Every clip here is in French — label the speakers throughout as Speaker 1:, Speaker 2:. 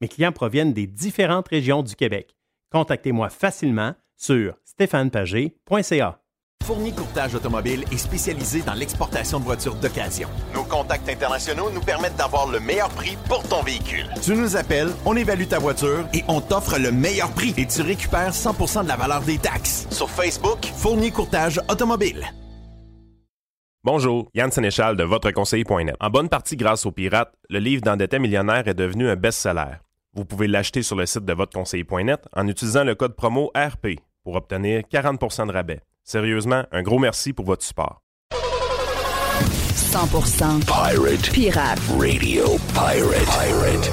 Speaker 1: Mes clients proviennent des différentes régions du Québec. Contactez-moi facilement sur stéphanepagé.ca.
Speaker 2: Fournier Courtage Automobile est spécialisé dans l'exportation de voitures d'occasion. Nos contacts internationaux nous permettent d'avoir le meilleur prix pour ton véhicule. Tu nous appelles, on évalue ta voiture et on t'offre le meilleur prix et tu récupères 100% de la valeur des taxes. Sur Facebook, Fournier Courtage Automobile.
Speaker 3: Bonjour, Yann Sénéchal de VotreConseiller.net. En bonne partie grâce aux pirates, le livre d'Endetté millionnaire est devenu un best-seller. Vous pouvez l'acheter sur le site de votreconseiller.net en utilisant le code promo RP pour obtenir 40% de rabais. Sérieusement, un gros merci pour votre support.
Speaker 4: 100%
Speaker 5: Pirate.
Speaker 4: Pirate.
Speaker 5: Radio Pirate. Pirate.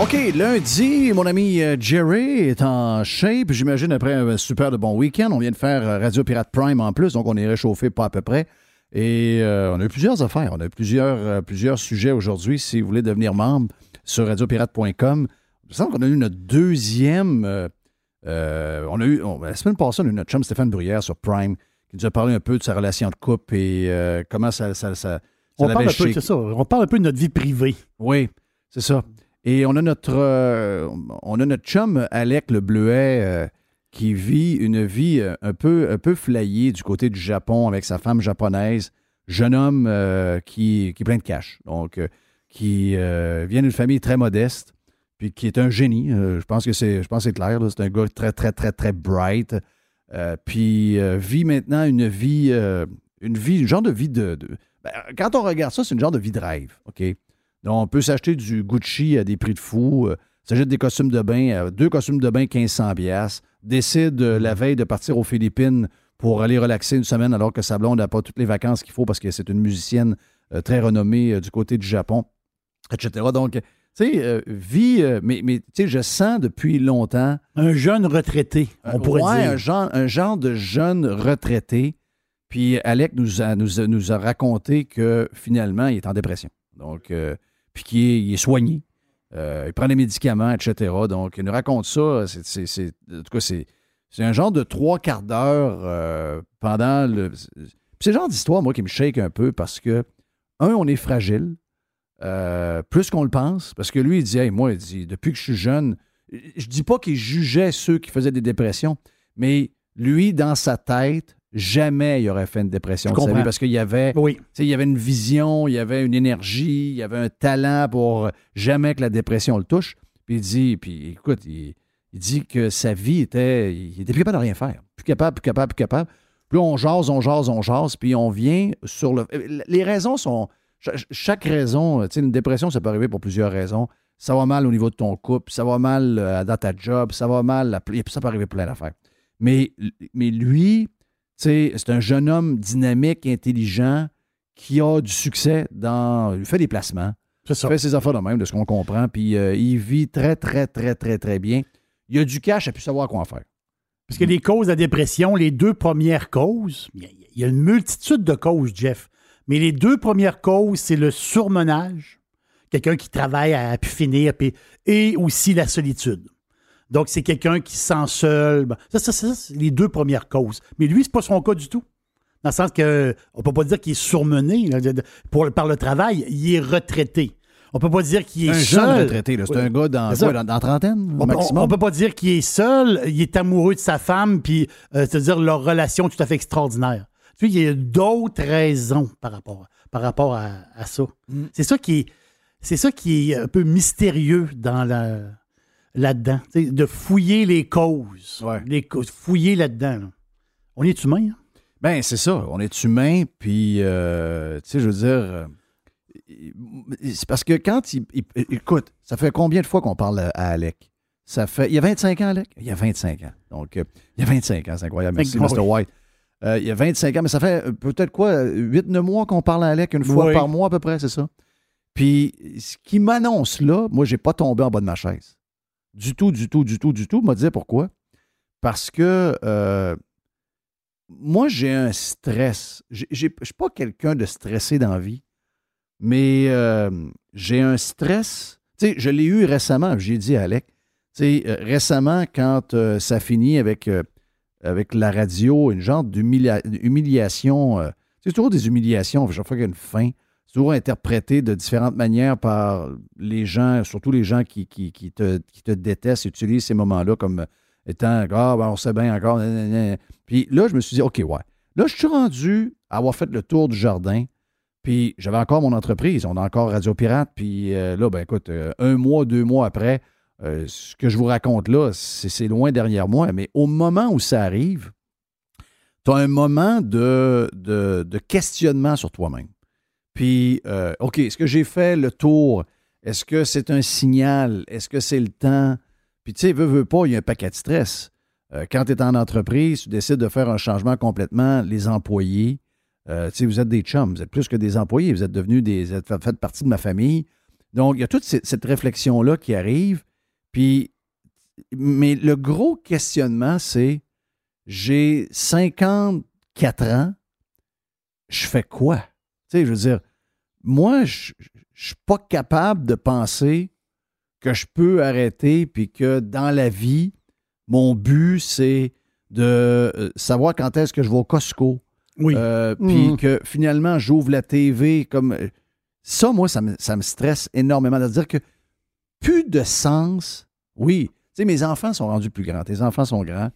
Speaker 6: OK, lundi, mon ami euh, Jerry est en shape, j'imagine, après un super de bon week-end. On vient de faire euh, Radio Pirate Prime en plus, donc on est réchauffé pas à peu près. Et euh, on a eu plusieurs affaires. On a eu plusieurs, euh, plusieurs sujets aujourd'hui. Si vous voulez devenir membre sur radiopirate.com, il me semble qu'on a eu notre deuxième. euh, on a eu, on- la semaine passée, on a eu notre chum Stéphane Bruyère sur Prime qui nous a parlé un peu de sa relation de couple et comment ça, ça, ça, ça
Speaker 7: On parle, un peu, ça, on parle un peu de notre vie privée.
Speaker 6: Oui, c'est ça. Et on a notre euh, on a notre chum Alec le Bleuet euh, qui vit une vie euh, un peu un peu flyée du côté du Japon avec sa femme japonaise, jeune homme qui, qui est plein de cash. Donc qui vient d'une famille très modeste puis qui est un génie. Je pense que c'est je pense c'est clair c'est un gars très très très très bright. Puis vit maintenant une vie une vie une genre de vie de, de- ben, quand on regarde ça, c'est une genre de vie de rêve, OK? Donc, on peut s'acheter du Gucci à des prix de fou, euh, s'achète des costumes de bain, euh, deux costumes de bain 1500 piastres, décide euh, la veille de partir aux Philippines pour aller relaxer une semaine alors que sa blonde n'a pas toutes les vacances qu'il faut parce que c'est une musicienne euh, très renommée euh, du côté du Japon, etc. Donc, tu sais, euh, vie, euh, mais, mais tu sais, je sens depuis longtemps
Speaker 7: Un jeune retraité, on pourrait
Speaker 6: ouais,
Speaker 7: dire.
Speaker 6: Un genre, un genre de jeune retraité. Puis Alec nous a, nous, a, nous a raconté que finalement, il est en dépression. Donc, puis qu'il est, soigné. Euh, il prend des médicaments, etc. Donc, il nous raconte ça. C'est, c'est- en tout cas, c'est, c'est un genre de trois quarts d'heure euh, pendant le. C'est le genre d'histoire, moi, qui me shake un peu parce que, un, on est fragile, euh, plus qu'on le pense, parce que lui, il dit, hey, moi, il dit, depuis que je suis jeune, je dis pas qu'il jugeait ceux qui faisaient des dépressions, mais lui, dans sa tête, jamais il aurait fait une dépression de sa vie parce qu'il y avait,
Speaker 7: Oui.
Speaker 6: il y avait une vision, il y avait une énergie, il y avait un talent pour jamais que la dépression le touche. Puis il dit, puis écoute, il, il dit que sa vie était, il était plus capable de rien faire, plus capable, plus capable, plus capable. Puis on jase, on jase, on jase, puis on vient sur le. Les raisons sont. cha- Chaque raison, tu sais, une dépression, ça peut arriver pour plusieurs raisons. Ça va mal au niveau de ton couple, ça va mal euh, dans ta job, ça va mal, ça peut arriver plein d'affaires. Mais, mais lui, c'est un jeune homme dynamique, intelligent, qui a du succès dans. Il fait des placements.
Speaker 7: C'est
Speaker 6: Il fait ses affaires de même, de ce qu'on comprend. Puis euh, il vit très, très, très, très, très bien. Il a du cash, il a pu savoir quoi en faire.
Speaker 7: Parce que les causes de la dépression, les deux premières causes, il y a- y une multitude de causes, Jeff. Mais les deux premières causes, c'est le surmenage, quelqu'un qui travaille à pu finir, puis- et aussi la solitude. Donc, c'est quelqu'un qui se sent seul. Ça, ça, ça, c'est les deux premières causes. Mais lui, c'est pas son cas du tout. Dans le sens que on peut pas dire qu'il est surmené là, pour, par le travail. Il est retraité. On peut pas dire qu'il est
Speaker 6: un
Speaker 7: seul.
Speaker 6: jeune retraité, c'est un gars dans, quoi, trentaine,
Speaker 7: On,
Speaker 6: maximum.
Speaker 7: on, on peut pas dire qu'il est seul, il est amoureux de sa femme, puis euh, c'est-à-dire leur relation est tout à fait extraordinaire. Tu sais, il y a d'autres raisons par rapport, par rapport à, à ça.
Speaker 6: Mm.
Speaker 7: C'est ça qui est, c'est ça qui est un peu mystérieux dans la, là-dedans, de fouiller les causes,
Speaker 6: Ouais.
Speaker 7: les causes, fouiller là-dedans. là. On est humain. hein?
Speaker 6: Ben, c'est ça. On est humain, puis, euh, tu sais, je veux dire, euh, c'est parce que quand il, il- Écoute, ça fait combien de fois qu'on parle à, à Alec? Ça fait. Il y a 25 ans, Alec? Il y a 25 ans. Donc, euh, il y a 25 ans, c'est incroyable. Merci. Mr. White. Il y a 25 ans, mais ça fait peut-être quoi, 8-9 mois qu'on parle à Alec, une fois
Speaker 7: Oui.
Speaker 6: par mois à peu près, c'est ça? Puis, ce qui m'annonce là, moi, j'ai pas tombé en bas de ma chaise. Du tout, du tout, du tout, du tout. M'a dit pourquoi? Parce que euh, moi, j'ai un stress. Je suis pas quelqu'un de stressé dans vie, mais euh, j'ai un stress. Tu sais, je l'ai eu récemment, j'ai dit à Alec. Tu euh, récemment, quand ça finit avec, avec la radio, une genre d'humiliation. c'est toujours des humiliations, chaque fois qu'il y a une fin. Toujours interprété de différentes manières par les gens, surtout les gens qui, te, qui te détestent, utilisent ces moments-là comme étant Ah, ben, on sait bien encore. Puis là, je me suis dit, OK, ouais. Là, je suis rendu à avoir fait le tour du jardin. Puis j'avais encore mon entreprise. On a encore Radio Pirate. Puis euh, là, ben écoute, euh, un mois, deux mois après, euh, ce que je vous raconte là, c'est loin derrière moi. Mais au moment où ça arrive, tu as un moment de questionnement sur toi-même. Puis, euh, OK, est-ce que j'ai fait le tour? Est-ce que c'est un signal? Est-ce que c'est le temps? Puis, tu sais, veux, veux pas, il y a un paquet de stress. Euh, quand tu es en entreprise, tu décides de faire un changement complètement, les employés, euh, tu sais, vous êtes des chums, vous êtes plus que des employés, vous êtes devenus des. Vous êtes- faites partie de ma famille. Donc, il y a toute cette, cette réflexion-là qui arrive. Puis, mais le gros questionnement, c'est j'ai 54 ans, je fais quoi? Tu sais, je veux dire, moi, je ne suis pas capable de penser que je peux arrêter puis que dans la vie, mon but, c'est de euh, savoir quand est-ce que je vais au Costco.
Speaker 7: Oui.
Speaker 6: Euh, Puis
Speaker 7: Mhm.
Speaker 6: que finalement, j'ouvre la TV comme. euh, Ça, moi, ça me, ça me stresse énormément. de dire que plus de sens. Oui. Tu sais, mes enfants sont rendus plus grands. Tes enfants sont grands.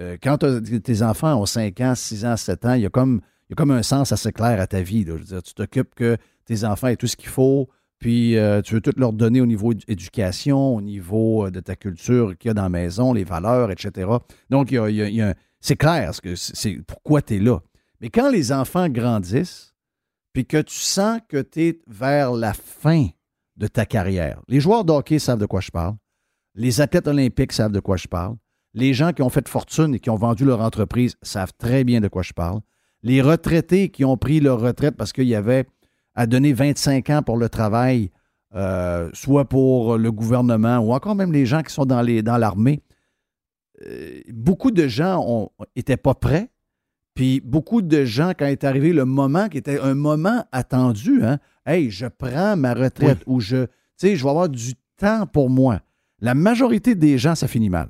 Speaker 6: Euh, quand tes enfants ont 5 ans, 6 ans, 7 ans, il y a comme, y comme un sens assez clair à ta vie. Je veux dire, tu t'occupes que tes enfants aient tout ce qu'il faut, puis euh, tu veux tout leur donner au niveau éducation, au niveau euh, de ta culture qu'il y a dans la maison, les valeurs, etc. Donc, c'est clair ce que c'est pourquoi tu es là. Mais quand les enfants grandissent, puis que tu sens que tu es vers la fin de ta carrière, les joueurs de hockey savent de quoi je parle, les athlètes olympiques savent de quoi je parle, les gens qui ont fait fortune et qui ont vendu leur entreprise savent très bien de quoi je parle, les retraités qui ont pris leur retraite parce qu'il y avait à donner 25 ans pour le travail, euh, soit pour le gouvernement ou encore même les gens qui sont dans les- dans l'armée, euh, beaucoup de gens n'étaient pas prêts. Puis beaucoup de gens, quand est arrivé le moment qui était un moment attendu, hein, hey, je prends ma retraite ou je, tu sais, je vais avoir du temps pour moi. La majorité des gens, ça finit mal.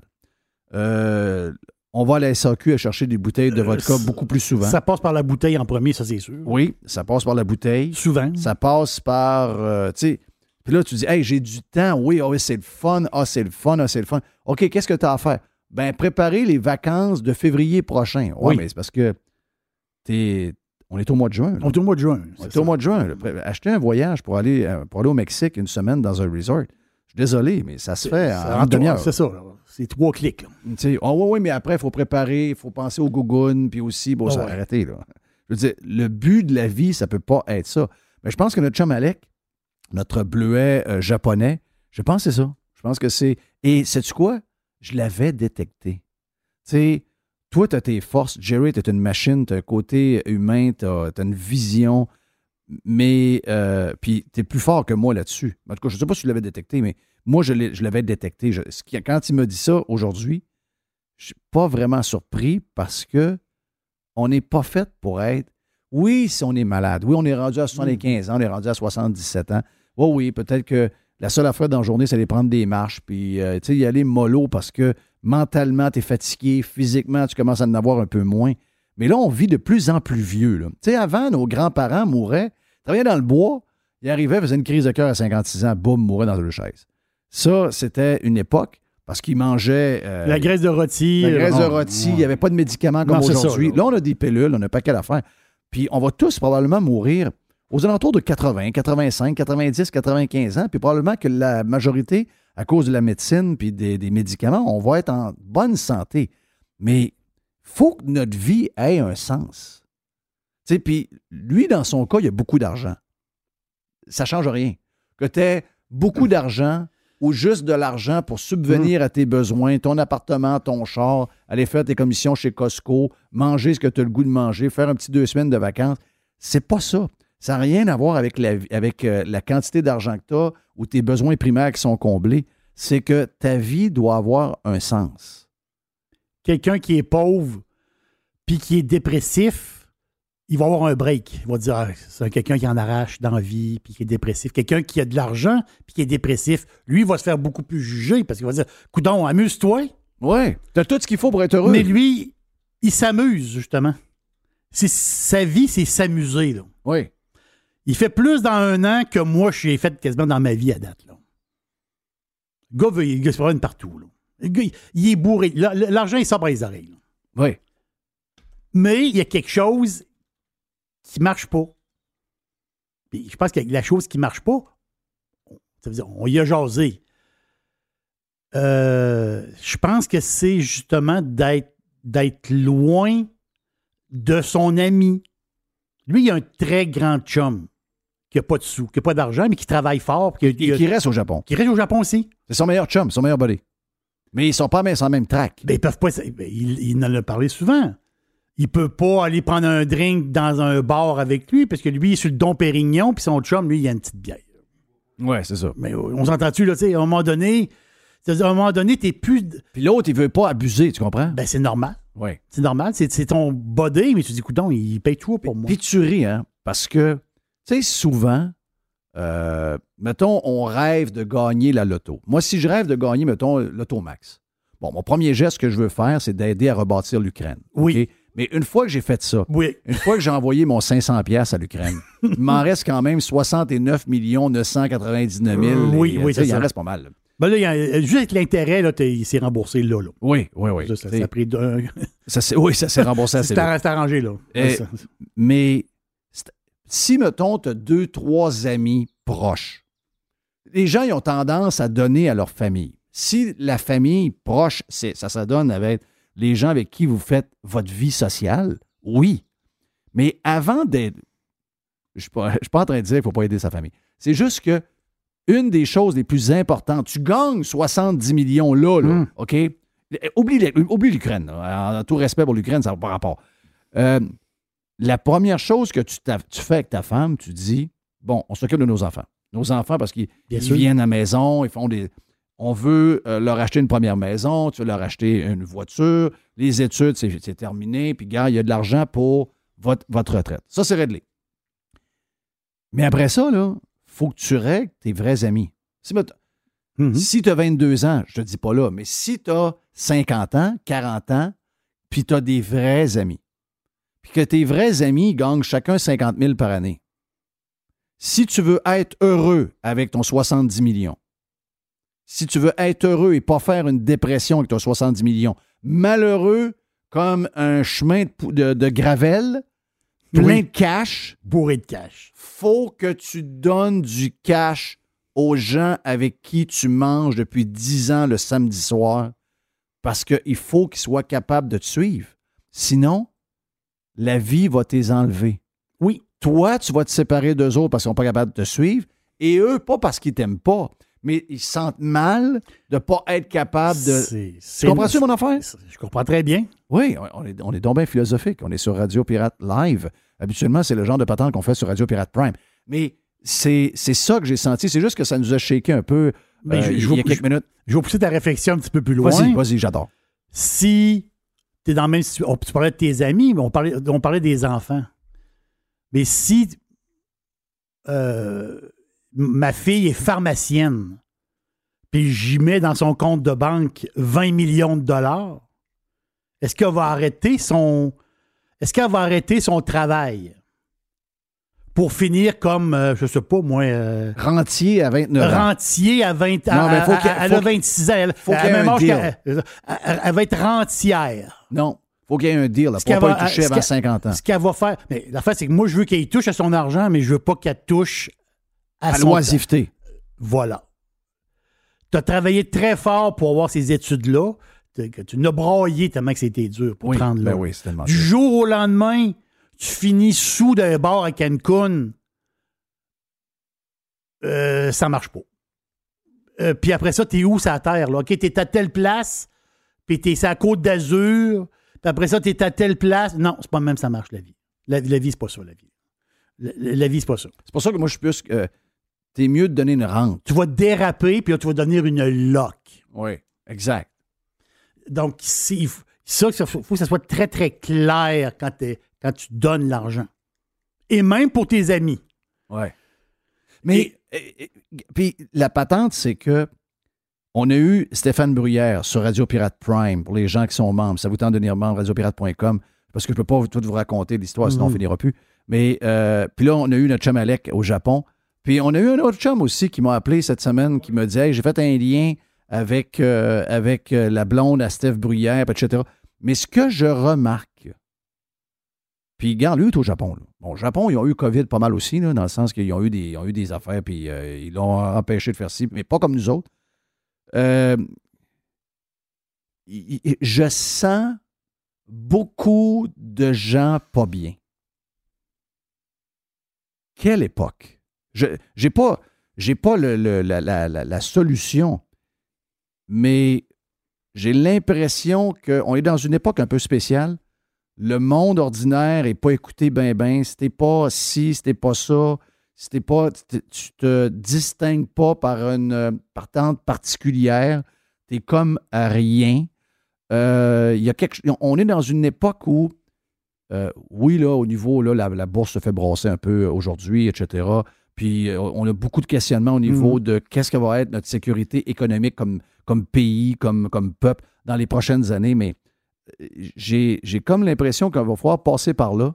Speaker 6: Euh, on va à la SAQ à chercher des bouteilles de vodka beaucoup plus souvent.
Speaker 7: Ça passe par la bouteille en premier, ça c'est sûr.
Speaker 6: Oui, ça passe par la bouteille.
Speaker 7: Souvent.
Speaker 6: Ça passe par, euh, tu sais, puis là, tu dis, hey, j'ai du temps, oui, oui, c'est le fun, ah, c'est le fun, ah, c'est le fun. OK, qu'est-ce que tu as à faire? Ben, préparer les vacances de février prochain. Oui,
Speaker 7: Oui.
Speaker 6: mais c'est parce que t'es, on est au mois de juin. là.
Speaker 7: On est au mois de juin.
Speaker 6: On est au mois de juin. là. Acheter un voyage pour aller, euh, pour aller au Mexique une semaine dans un resort. Je suis désolé, mais ça se fait en demi-heure.
Speaker 7: C'est ça. C'est trois clics.
Speaker 6: sais, ah oui, oui, mais après, il faut préparer, il faut penser au gougoune, puis aussi, bon,
Speaker 7: Ah
Speaker 6: ça
Speaker 7: ouais.
Speaker 6: arrêter, là. Je veux dire, le but de la vie, ça peut pas être ça. Mais je pense que notre chum Alec, notre bleuet euh, japonais, je pense que c'est ça. Je pense que c'est. Et sais-tu quoi? Je l'avais détecté. Tu sais, toi, tu as tes forces. Jerry, tu es une machine, tu as un côté humain, tu as, une vision, mais. euh, puis tu es plus fort que moi là-dessus. En tout cas, je ne sais pas si tu l'avais détecté, mais moi, je l'avais détecté. Je- ce qui- quand il me dit ça aujourd'hui, je suis pas vraiment surpris parce que on n'est pas fait pour être. Oui, si on est malade. Oui, on est rendu à 75 ans, on est rendu à 77 ans. Oui, oui, peut-être que la seule affaire dans la journée, c'est aller prendre des marches, puis euh, tu sais, y aller mollo parce que mentalement, tu es fatigué, physiquement, tu commences à en avoir un peu moins. Mais là, on vit de plus en plus vieux. Tu sais, avant, nos grands-parents mouraient, travaillaient dans le bois, ils arrivaient, faisaient une crise de cœur à 56 ans, boum, mouraient dans une chaise. Ça, c'était une époque parce qu'ils mangeaient. euh,
Speaker 7: La graisse de rôti.
Speaker 6: la graisse de
Speaker 7: euh,
Speaker 6: rôti, il n'y avait pas de médicaments comme aujourd'hui.
Speaker 7: là.
Speaker 6: Là, on a des pilules, on a un paquet d'affaires. Puis on va tous probablement mourir aux alentours de 80, 85, 90, 95 ans. Puis probablement que la majorité, à cause de la médecine puis des, des médicaments, on va être en bonne santé. Mais faut que notre vie ait un sens. Tu sais, puis lui, dans son cas, il a beaucoup d'argent. Ça ne change rien. Que tu aies beaucoup d'argent ou juste de l'argent pour subvenir à tes besoins, ton appartement, ton char, aller faire tes commissions chez Costco, manger ce que tu as le goût de manger, faire un petit deux semaines de vacances. C'est pas ça. Ça n'a rien à voir avec la, avec, euh, la quantité d'argent que tu as ou tes besoins primaires qui sont comblés. C'est que ta vie doit avoir un sens.
Speaker 7: Quelqu'un qui est pauvre puis qui est dépressif, il va avoir un break. Il va dire ah, c'est quelqu'un qui en arrache dans la vie puis qui est dépressif. Quelqu'un qui a de l'argent puis qui est dépressif, lui, il va se faire beaucoup plus juger parce qu'il va dire Coudon, amuse-toi.
Speaker 6: Ouais. Tu as tout ce qu'il faut pour être heureux.
Speaker 7: Mais lui, il s'amuse, justement. C'est, sa vie, c'est s'amuser. Là.
Speaker 6: Oui.
Speaker 7: Il fait plus dans un an que moi, j'ai fait quasiment dans ma vie à date. Là. Le gars, veut, il se promène partout. Là. Le gars, il, est bourré. La- L'argent, il sort par les oreilles. là.
Speaker 6: Oui.
Speaker 7: Mais il y a quelque chose qui marche pas. Puis je pense que la chose qui marche pas, on- ça veut dire, on y a jasé. Euh, je pense que c'est justement d'être, loin de son ami. Lui, il a un très grand chum qui n'a pas de sous, qui n'a pas d'argent, mais qui travaille fort. Qui,
Speaker 6: Et qui reste au Japon.
Speaker 7: qui reste au Japon aussi.
Speaker 6: C'est son meilleur chum, son meilleur buddy. Mais ils sont pas même sur la même track.
Speaker 7: Ben, ils peuvent pas. ben, il, il en a parlé souvent. Il peut pas aller prendre un drink dans un bar avec lui parce que lui, il est sur le Don Pérignon, puis son chum, lui, il a une petite bière.
Speaker 6: Ouais, c'est ça.
Speaker 7: Mais on s'entend-tu, là, tu sais, à un moment donné, à un moment donné, t'es plus.
Speaker 6: Puis l'autre, il veut pas abuser, tu comprends?
Speaker 7: Ben, c'est normal.
Speaker 6: oui.
Speaker 7: C'est normal. C'est, ton body, mais tu dis, écoute, il paye tout pour moi.
Speaker 6: Puis tu ris, hein? Parce que, tu sais, souvent, euh, mettons, on rêve de gagner la loto. Moi, si je rêve de gagner, mettons, l'auto max. Bon, mon premier geste que je veux faire, c'est d'aider à rebâtir l'Ukraine.
Speaker 7: Oui.
Speaker 6: Mais une fois que j'ai fait ça,
Speaker 7: Oui.
Speaker 6: une fois que j'ai envoyé mon 500 pièces à l'Ukraine, il m'en reste quand même 69 999 000.
Speaker 7: Euh, oui,
Speaker 6: et, euh,
Speaker 7: oui, c'est
Speaker 6: Il en
Speaker 7: ça.
Speaker 6: reste pas mal. là.
Speaker 7: Ben là, il y a- juste avec l'intérêt, il s'est remboursé là. là.
Speaker 6: Oui, oui, oui.
Speaker 7: Ça, ça, ça a pris
Speaker 6: ça s'est- oui, ça s'est remboursé assez vite.
Speaker 7: c'est arrangé, là. Ça-
Speaker 6: Mais si, mettons, tu as deux, trois amis proches, les gens ils ont tendance à donner à leur famille. Si la famille proche, ça se donne avec les gens avec qui vous faites votre vie sociale, oui. Mais avant d'être. Je ne suis pas je suis pas en train de dire qu'il ne faut pas aider sa famille. C'est juste que une des choses les plus importantes, tu gagnes 70 millions là, là
Speaker 7: Mm.
Speaker 6: OK? Oublie, l'Ukraine. En tout respect pour l'Ukraine, ça n'a pas rapport. Euh, la première chose que tu, tu fais avec ta femme, tu dis bon, on s'occupe de nos enfants. Nos enfants, parce qu'ils viennent à la maison, ils font des. On veut euh, leur acheter une première maison, tu veux leur acheter une voiture, les études, c'est, terminé, puis gars, il y a de l'argent pour votre, votre retraite. Ça, c'est réglé. Mais après ça, là, faut que tu règles tes vrais amis. Si, tu as 22 ans, je te dis pas là, mais si tu as 50 ans, 40 ans, puis tu as des vrais amis, puis que tes vrais amis gagnent chacun 50 000 par année, si tu veux être heureux avec ton 70 millions, si tu veux être heureux et pas faire une dépression avec ton 70 millions, malheureux comme un chemin de, de, de gravel, plein
Speaker 7: Oui.
Speaker 6: de cash,
Speaker 7: Bourré de cash.
Speaker 6: faut que tu donnes du cash aux gens avec qui tu manges depuis 10 ans le samedi soir parce qu'il faut qu'ils soient capables de te suivre. Sinon, la vie va t'es enlever.
Speaker 7: Oui.
Speaker 6: Toi, tu vas te séparer d'eux autres parce qu'ils sont pas capables de te suivre et eux, pas parce qu'ils t'aiment pas, mais ils se sentent mal de pas être capables de... Tu comprends-tu mon affaire?
Speaker 7: Je comprends très bien.
Speaker 6: Oui, on est, on est donc bien philosophique. On est sur Radio Pirate Live. Habituellement, c'est le genre de patente qu'on fait sur Radio Pirate Prime. Mais c'est c'est ça que j'ai senti. C'est juste que ça nous a shaké un peu
Speaker 7: Ben,
Speaker 6: euh,
Speaker 7: je- je
Speaker 6: il y
Speaker 7: vous-
Speaker 6: a quelques minutes.
Speaker 7: Je vais pousser ta réflexion un petit peu plus loin.
Speaker 6: Vas-y, vas-y, j'adore.
Speaker 7: Si es dans la même situation. Tu parlais de tes amis, mais on parlait, on parlait des enfants. Mais si euh, ma fille est pharmacienne, puis j'y mets dans son compte de banque 20 millions de dollars, est-ce qu'elle va arrêter son. Est-ce qu'elle va arrêter son travail? Pour finir comme, euh, je sais pas, moi. euh,
Speaker 6: Rentier à 29 ans.
Speaker 7: rentier à 20
Speaker 6: Non, mais faut
Speaker 7: Elle a
Speaker 6: qu'il-
Speaker 7: 26 ans. Elle,
Speaker 6: faut
Speaker 7: à
Speaker 6: qu'il y ait
Speaker 7: même
Speaker 6: un
Speaker 7: âge
Speaker 6: deal.
Speaker 7: qu'elle- elle, elle- elle va être rentière.
Speaker 6: Non. faut qu'il y ait un deal. là, pour pas
Speaker 7: va-
Speaker 6: y toucher avant
Speaker 7: qu'elle-
Speaker 6: 50 ans.
Speaker 7: Ce qu'elle va faire. Mais l'affaire, c'est que moi, je veux qu'elle touche à son argent, mais je veux pas qu'elle touche à,
Speaker 6: À l'oisiveté.
Speaker 7: Voilà. Tu as travaillé très fort pour avoir ces études-là. Tu n'as braillé tellement que c'était dur pour
Speaker 6: Oui,
Speaker 7: te rendre là.
Speaker 6: ben oui, tellement
Speaker 7: Du jour au lendemain, tu finis sous d'un bar à Cancun. Euh, ça marche pas. Euh, puis après ça, t'es où sur la terre? Là? OK, t'es à telle place, puis t'es sur la côte d'Azur, puis après ça, t'es à telle place. Non, c'est pas même ça marche, la vie. La, la vie, c'est pas ça, la vie. La, la- la vie, c'est pas ça.
Speaker 6: C'est pour ça que moi, je suis plus. euh, T'es mieux de donner une rente.
Speaker 7: Tu vas déraper, puis là, tu vas devenir une loque.
Speaker 6: Oui, exact.
Speaker 7: Donc, c'est- il faut, ça, il faut que ça soit très, très clair quand, quand tu donnes l'argent. Et même pour tes amis.
Speaker 6: Ouais. Mais, puis la patente, c'est que on a eu Stéphane Bruyère sur Radio Pirate Prime pour les gens qui sont membres. Ça vous tente de devenir membre, radiopirate.com, parce que je ne peux pas tout vous raconter l'histoire, sinon on
Speaker 7: Mhm.
Speaker 6: finira plus. Mais, euh, puis là, on a eu notre chum Alec au Japon. Puis on a eu un autre chum aussi qui m'a appelé cette semaine, qui m'a dit Hey, j'ai fait un lien avec, euh, avec euh, la blonde à Steph Bruyère, etc. Mais ce que je remarque, puis, regarde, lui, au Japon. Là. Bon, au Japon, ils ont eu COVID pas mal aussi, là, dans le sens qu'ils ont eu des, ont eu des affaires, puis euh, ils l'ont empêché de faire ci, mais pas comme nous autres. Je sens beaucoup de gens pas bien. Quelle époque? Je n'ai pas, pas le- la, la- la- solution, mais j'ai l'impression qu'on est dans une époque un peu spéciale le monde ordinaire n'est pas écouté ben ben. Si pas ci, si pas ça, si pas, tu te- tu distingues pas par une partante particulière, t'es comme à rien. Euh, y a quelque, on est dans une époque où, euh, oui, là, au niveau, là, la, la bourse se fait brasser un peu aujourd'hui, etc. Puis euh, on a beaucoup de questionnements au niveau de qu'est-ce que va être notre sécurité économique comme, comme pays, comme, comme peuple dans les prochaines années. Mais j'ai j'ai comme l'impression qu'on va falloir passer par là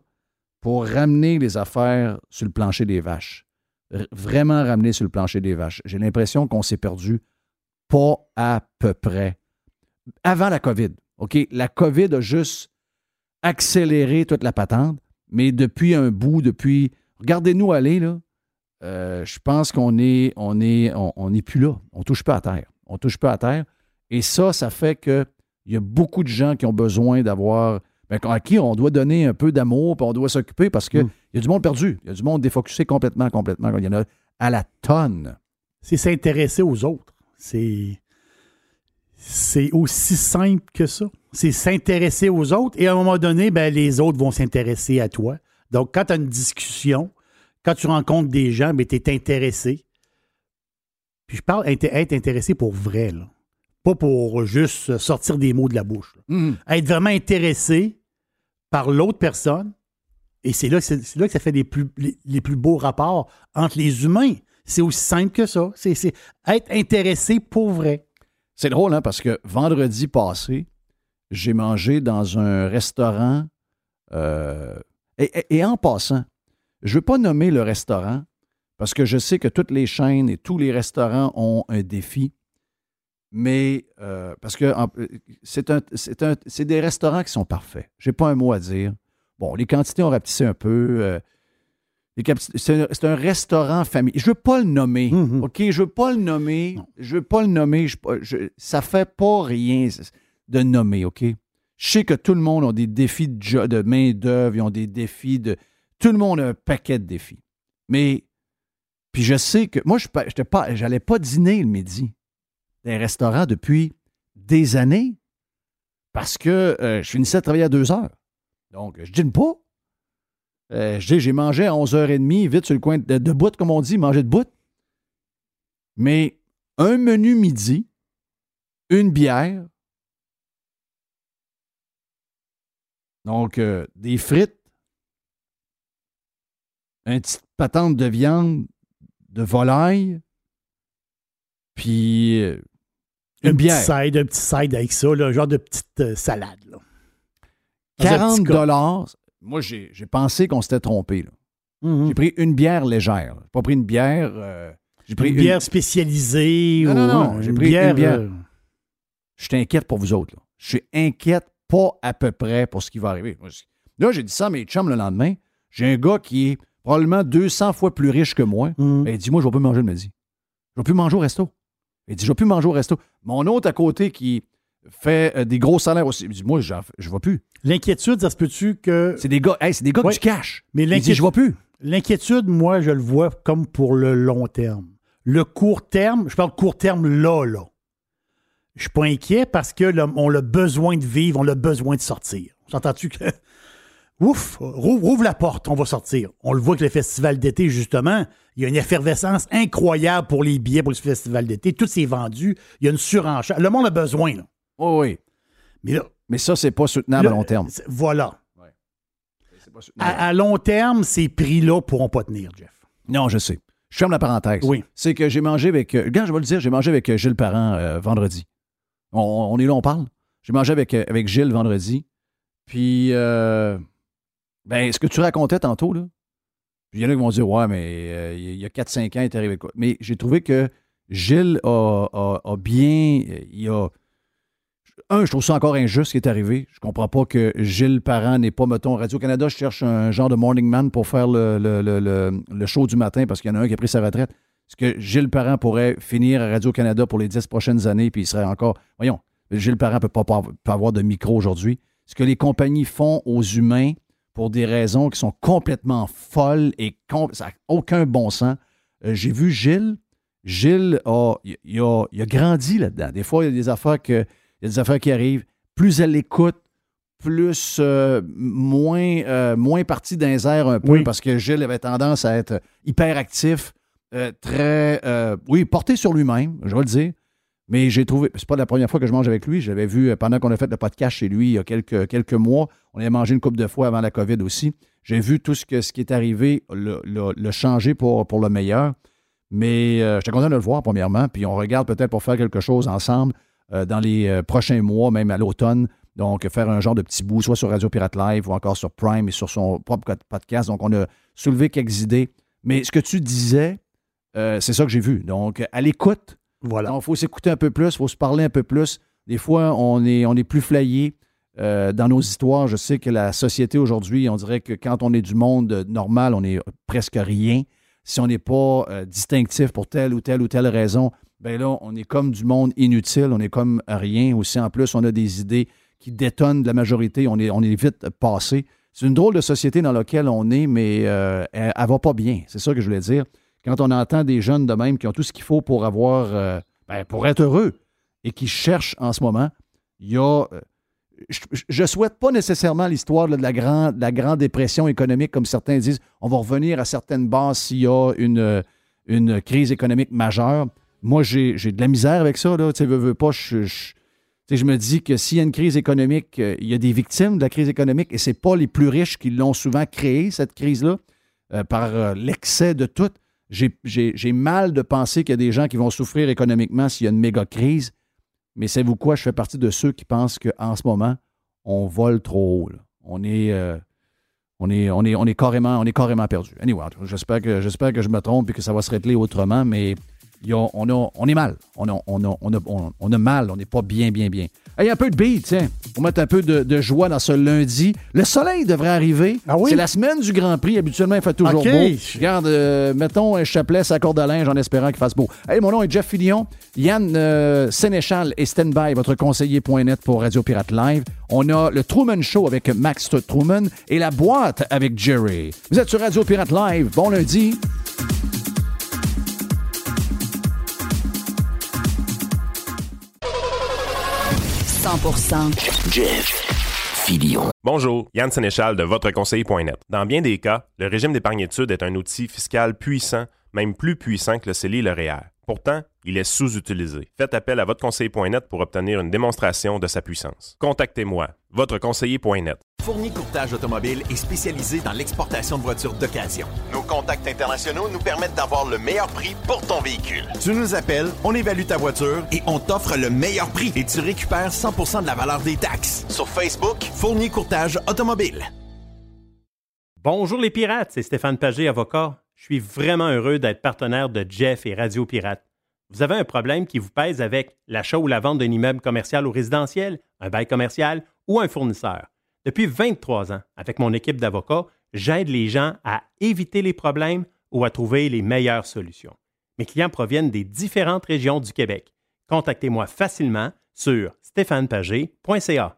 Speaker 6: pour ramener les affaires sur le plancher des vaches. R- vraiment ramener sur le plancher des vaches. J'ai l'impression qu'on s'est perdu pas à peu près. Avant la COVID, OK? La COVID a juste accéléré toute la patente, mais depuis un bout, depuis... Regardez-nous aller, là. Euh, je pense qu'on est, on est, on, on est plus là. On touche pas à terre. On touche pas à terre. Et ça, ça fait que il y a beaucoup de gens qui ont besoin d'avoir. ben, à qui on doit donner un peu d'amour, puis on doit s'occuper parce qu'il
Speaker 7: Mm.
Speaker 6: y a du monde perdu. Il y a du monde défocusé complètement, complètement. Il y en a à la tonne.
Speaker 7: C'est s'intéresser aux autres. C'est. C'est aussi simple que ça. C'est s'intéresser aux autres et à un moment donné, ben, les autres vont s'intéresser à toi. Donc, quand tu as une discussion, quand tu rencontres des gens, ben, tu es intéressé. Puis je parle inté- être intéressé pour vrai, là. Pas pour juste sortir des mots de la bouche. là. Être vraiment intéressé par l'autre personne. Et c'est là, là que ça fait les plus, les, les plus beaux rapports entre les humains. C'est aussi simple que ça. C'est c'est être intéressé pour vrai.
Speaker 6: C'est drôle, hein, parce que vendredi passé, j'ai mangé dans un restaurant. euh, et, et- et en passant, je ne veux pas nommer le restaurant parce que je sais que toutes les chaînes et tous les restaurants ont un défi. Mais euh, parce que en- c'est des restaurants qui sont parfaits. J'ai pas un mot à dire. Bon, les quantités ont rapetissé un peu. euh, c'est un, restaurant familial. Je veux pas le nommer.
Speaker 7: Mhm.
Speaker 6: OK? Je veux pas le nommer. Je veux pas le nommer. Je, je- ça fait pas rien de nommer, OK? Je sais que tout le monde a des défis de, de main-d'œuvre, ils ont des défis de. Tout le monde a un paquet de défis. Mais. Puis je sais que. Moi, je n'allais pas, pas dîner le midi dans un restaurant depuis des années parce que euh, je finissais de travailler à deux heures. Donc, je dîne pas. Euh, je dis, j'ai mangé à 11h30, vite sur le coin de, de bout, comme on dit, manger de bout. Mais un menu midi, une bière, Donc, euh, des frites, un petit patente de viande de volaille, puis euh, une
Speaker 7: un
Speaker 6: bière.
Speaker 7: petit side, un petit side avec ça, là, genre de petite euh, salade. Là. Dans un
Speaker 6: 40
Speaker 7: petit cas.
Speaker 6: dollars. Moi, j'ai pensé qu'on s'était trompé.
Speaker 7: Mhm.
Speaker 6: J'ai pris une bière légère. J'ai pas pris une bière. euh, j'ai pris
Speaker 7: Une
Speaker 6: une
Speaker 7: bière spécialisée
Speaker 6: Non,
Speaker 7: ou
Speaker 6: non, j'ai
Speaker 7: une
Speaker 6: pris une
Speaker 7: bière,
Speaker 6: Je suis inquiète pour vous autres. là. Je suis inquiète pas à peu près pour ce qui va arriver. Là, j'ai dit ça à mes chums le lendemain. J'ai un gars qui est probablement 200 fois plus riche que moi.
Speaker 7: mhm.
Speaker 6: Ben, il dit Moi, je vais plus manger le midi. Je vais plus manger au resto. Il dit Je vais plus manger au resto. Mon autre à côté qui fait euh, des gros salaires aussi, il dit Moi, je ne vais plus.
Speaker 7: L'inquiétude, ça se peut-tu que.
Speaker 6: C'est des gars, hey, c'est des gars
Speaker 7: Ouais.
Speaker 6: cash.
Speaker 7: Mais
Speaker 6: Il dit
Speaker 7: l'inquiétude,
Speaker 6: Je vais plus.
Speaker 7: l'inquiétude, moi, je le vois comme pour le long terme. Le court terme, je parle court terme là, là. Je suis pas inquiet parce que là, on a besoin de vivre, on a besoin de sortir. S'entends-tu que. Ouf, rouvre, la porte, on va sortir. On le voit que le festival d'été, justement, il y a une effervescence incroyable pour les billets pour le festival d'été. Tout s'est vendu. Il y a une surenchère. Le monde a besoin, là.
Speaker 6: Oui, oui.
Speaker 7: Mais là,
Speaker 6: Mais ça, c'est pas soutenable
Speaker 7: là,
Speaker 6: à long terme.
Speaker 7: Voilà.
Speaker 6: C'est pas soutenable.
Speaker 7: À, à long terme, ces prix-là pourront pas tenir, Jeff.
Speaker 6: Non, je sais. Je ferme la parenthèse.
Speaker 7: Oui.
Speaker 6: C'est que j'ai mangé avec. euh, Regarde, je vais le dire, j'ai mangé avec euh, Gilles Parent euh, vendredi. On, on est là, on parle. J'ai mangé avec, avec Gilles vendredi. Puis, euh, ben, ce que tu racontais tantôt, là, il y en a qui vont dire, ouais, mais euh, il y a 4-5 ans, il est arrivé quoi? Mais j'ai trouvé que Gilles a, bien. Il a. Un, je trouve ça encore injuste ce qui est arrivé. Je comprends pas que Gilles Parent n'est pas, mettons, Radio-Canada, je cherche un genre de morning man pour faire le, le- show du matin parce qu'il y en a un qui a pris sa retraite. Est-ce que Gilles Parent pourrait finir à Radio-Canada pour les dix prochaines années puis il serait encore. Voyons, Gilles Parent ne peut pas avoir de micro aujourd'hui. Ce que les compagnies font aux humains pour des raisons qui sont complètement folles et com- ça n'a aucun bon sens. Euh, J'ai vu Gilles. Gilles a, il, a, il a grandi là-dedans. Des fois, il y a des affaires que, il y a des affaires qui arrivent. Plus elle écoute, plus euh, moins, euh, moins parti d'un air un peu
Speaker 7: Oui.
Speaker 6: parce que Gilles avait tendance à être hyperactif, euh, très euh, oui, porté sur lui-même, je vais le dire. Mais j'ai trouvé, c'est pas la première fois que je mange avec lui. Je l'avais vu euh, pendant qu'on a fait le podcast chez lui il y a quelques, quelques mois. On avait mangé une couple de fois avant la COVID aussi. J'ai vu tout ce, que, ce qui est arrivé, le, le- changer pour, pour le meilleur. Mais euh, j'étais content de le voir, premièrement. Puis on regarde peut-être pour faire quelque chose ensemble euh, dans les euh, prochains mois, même à l'automne. Donc, faire un genre de petit bout, soit sur Radio Pirate Live ou encore sur Prime et sur son propre podcast. Donc, on a soulevé quelques idées. Mais ce que tu disais, c'est ça que j'ai vu. Donc, à l'écoute,
Speaker 7: Voilà.
Speaker 6: il faut s'écouter un peu plus, il faut se parler un peu plus. Des fois, on est, plus flayé euh, dans nos histoires. Je sais que la société aujourd'hui, on dirait que quand on est du monde normal, on est presque rien. Si on n'est pas euh, distinctif pour telle ou telle ou telle raison, ben là, on est comme du monde inutile, on est comme rien. Aussi, en plus, on a des idées qui détonnent de la majorité, on est, vite passé. C'est une drôle de société dans laquelle on est, mais euh, elle, elle va pas bien. C'est ça que je voulais dire. Quand on entend des jeunes de même qui ont tout ce qu'il faut pour avoir, euh, ben, pour être heureux et qui cherchent en ce moment, il y a. euh, je ne souhaite pas nécessairement l'histoire de, la grande, de la dépression économique, comme certains disent. On va revenir à certaines bases s'il y a une, euh, une crise économique majeure. Moi, j'ai de la misère avec ça. Tu sais, veux, pas, je, je- me dis que s'il y a une crise économique, il y a des victimes de la crise économique et ce pas les plus riches qui l'ont souvent créée, cette crise-là, par l'excès de tout. J'ai- mal de penser qu'il y a des gens qui vont souffrir économiquement s'il y a une méga crise. Mais savez-vous quoi? Je fais partie de ceux qui pensent qu'en ce moment, on vole trop haut. On est. euh, on est, on, est, on, est carrément, on est carrément perdu. Anyway, j'espère que, que je me trompe et que ça va se régler autrement, mais on, a- on est mal. On a, on, a, on, a, on- on a mal. On n'est pas bien, bien, bien. Hey, un peu de beat, tiens, pour mettre un peu de, de joie dans ce lundi. Le soleil devrait arriver.
Speaker 7: Ah oui?
Speaker 6: C'est la semaine du Grand Prix. Habituellement, il fait toujours
Speaker 7: OK.
Speaker 6: beau. Regarde, euh, mettons un chapelet, sa corde à linge en espérant qu'il fasse beau. Hey, mon nom est Jeff Fillion. Yann euh, Sénéchal et Standby, votre conseiller.net pour Radio Pirate Live. On a le Truman Show avec Max Truman et la boîte avec Jerry. Vous êtes sur Radio Pirate Live. Bon lundi.
Speaker 5: Jeff Filion.
Speaker 3: Bonjour, Yann Sénéchal de votreconseiller.net. Dans bien des cas, le régime d'épargne-études est un outil fiscal puissant, même plus puissant que le CELI et le REER. Pourtant, il est sous-utilisé. Faites appel à votreconseiller.net pour obtenir une démonstration de sa puissance. Contactez-moi, votreconseiller.net.
Speaker 2: Fournier Courtage Automobile est spécialisé dans l'exportation de voitures d'occasion. Nos contacts internationaux nous permettent d'avoir le meilleur prix pour ton véhicule. Tu nous appelles, on évalue ta voiture et on t'offre le meilleur prix et tu récupères 100% de la valeur des taxes. Sur Facebook, Fournier Courtage Automobile.
Speaker 1: Bonjour les pirates, c'est Stéphane Pagé, avocat. Je suis vraiment heureux d'être partenaire de Jeff et Radio Pirate. Vous avez un problème qui vous pèse avec l'achat ou la vente d'un immeuble commercial ou résidentiel, un bail commercial ou un fournisseur. Depuis 23 ans, avec mon équipe d'avocats, j'aide les gens à éviter les problèmes ou à trouver les meilleures solutions. Mes clients proviennent des différentes régions du Québec. Contactez-moi facilement sur stéphanepagé.ca.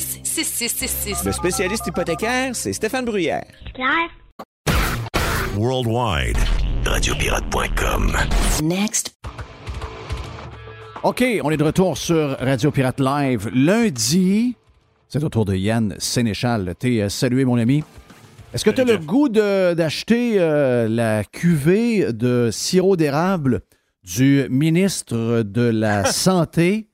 Speaker 8: 6666.
Speaker 4: Le spécialiste hypothécaire, c'est Stéphane Bruyère.
Speaker 9: Claire?
Speaker 5: Worldwide. Radiopirate.com.
Speaker 8: Next.
Speaker 6: OK, on est de retour sur Radio Pirate Live. Lundi, c'est au tour de Yann Sénéchal. T'es euh, salué, mon ami. Est-ce que tu as le goût d'acheter euh, la cuvée de sirop d'érable du ministre de la Santé,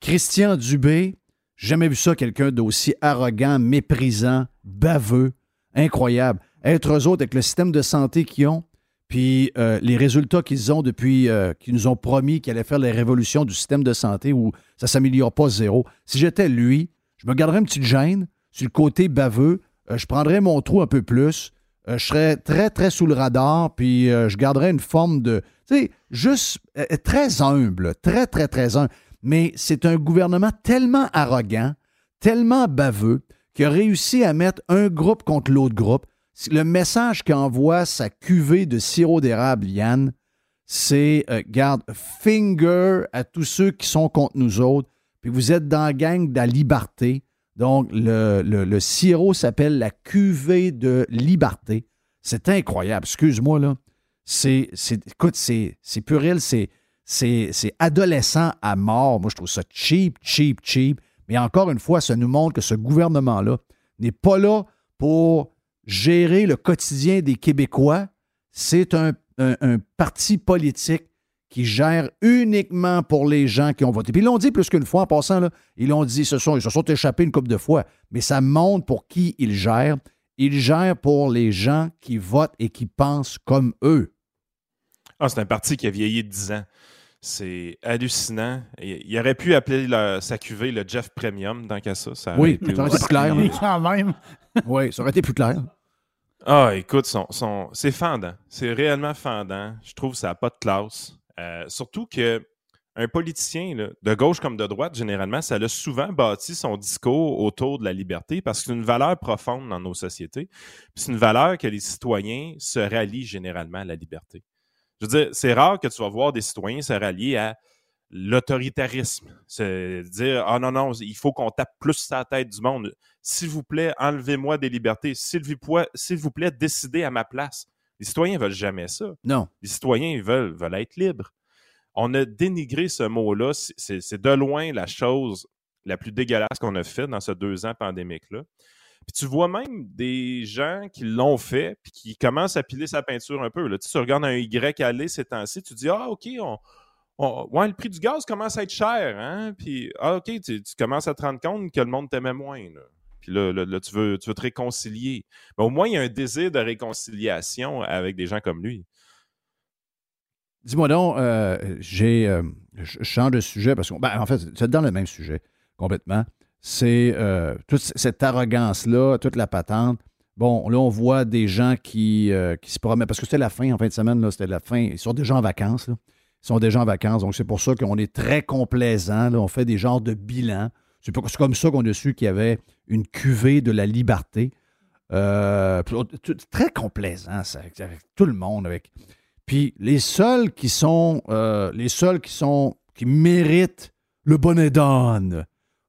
Speaker 6: Christian Dubé? Jamais vu ça, quelqu'un d'aussi arrogant, méprisant, baveux, incroyable. Être eux autres avec le système de santé qu'ils ont, puis euh, les résultats qu'ils ont depuis euh, qu'ils nous ont promis qu'ils allaient faire les révolutions du système de santé où ça ne s'améliore pas zéro. Si j'étais lui, je me garderais une petite gêne sur le côté baveux, euh, je prendrais mon trou un peu plus, je serais très, très sous le radar, puis je garderais une forme de, tu sais, juste très humble, très, très, très humble. Mais c'est un gouvernement tellement arrogant, tellement baveux, qui a réussi à mettre un groupe contre l'autre groupe. Le message qu'envoie sa cuvée de sirop d'érable, Yann, c'est, euh, garde, finger à tous ceux qui sont contre nous autres, puis vous êtes dans la gang de la liberté. Donc, le, sirop s'appelle la cuvée de liberté. C'est incroyable. Excuse-moi, là. C'est, écoute, c'est, c'est puéril, c'est, c'est, adolescent à mort. Moi, je trouve ça cheap, cheap, cheap. Mais encore une fois, ça nous montre que ce gouvernement-là n'est pas là pour gérer le quotidien des Québécois. C'est un, parti politique qui gère uniquement pour les gens qui ont voté. Puis ils l'ont dit plus qu'une fois en passant, là, ils l'ont dit, se, sont, ils se sont échappés une couple de fois, mais ça montre pour qui ils gèrent. Ils gèrent pour les gens qui votent et qui pensent comme eux.
Speaker 3: Ah, c'est un parti qui a vieilli de 10 ans. C'est hallucinant. Il, il aurait pu appeler le- sa cuvée le Jeff Premium dans qu'à ça.
Speaker 6: Oui,
Speaker 3: été
Speaker 6: ça aurait été plus clair.
Speaker 7: Mais quand même.
Speaker 6: Oui, ça aurait été plus clair.
Speaker 3: Ah, écoute, son, son- c'est fendant. C'est réellement fendant. Je trouve que ça n'a pas de classe. Euh, surtout que un politicien, là, de gauche comme de droite, généralement, ça a souvent bâti son discours autour de la liberté parce que c'est une valeur profonde dans nos sociétés. Puis C'est une valeur que les citoyens se rallient généralement à la liberté. Je veux dire, c'est rare que tu vas voir des citoyens se rallier à l'autoritarisme. Se dire, ah non, non, il faut qu'on tape plus sa tête du monde. S'il vous plaît, enlevez-moi des libertés. S'il vous plaît, vous plaît, décidez à ma place. Les citoyens veulent jamais ça.
Speaker 6: Non.
Speaker 3: Les citoyens ils veulent, veulent être libres. On a dénigré ce mot-là. C'est- C'est c'est de loin la chose la plus dégueulasse qu'on a fait dans ce deux ans pandémique-là. Puis tu vois même des gens qui l'ont fait, puis qui commencent à piler sa peinture un peu. Là. Tu, regardes un Y aller ces temps-ci, tu dis Ah, OK, on, ouais, le prix du gaz commence à être cher. Hein? Puis, ah, OK, tu, commences à te rendre compte que le monde t'aimait moins. Puis là, là, là, tu, veux, tu veux te réconcilier. Mais au moins, il y a un désir de réconciliation avec des gens comme lui.
Speaker 6: Dis-moi donc, euh, j'ai, euh, je change de sujet parce que, ben, en fait, c'est dans le même sujet, complètement. C'est euh, toute cette arrogance-là, toute la patente. Bon, là, on voit des gens qui, euh, se promènent, parce que c'était la fin, en fin de semaine, c'était la fin. Ils sont déjà en vacances. Ils sont déjà en vacances, donc c'est pour ça qu'on est très complaisant. On fait des genres de bilans. C'est comme ça qu'on a su qu'il y avait une cuvée de la liberté. Euh, très complaisant, ça, avec, tout le monde. Avec. Puis les seuls qui sont, les seuls qui sont, qui méritent le bonnet d'âne,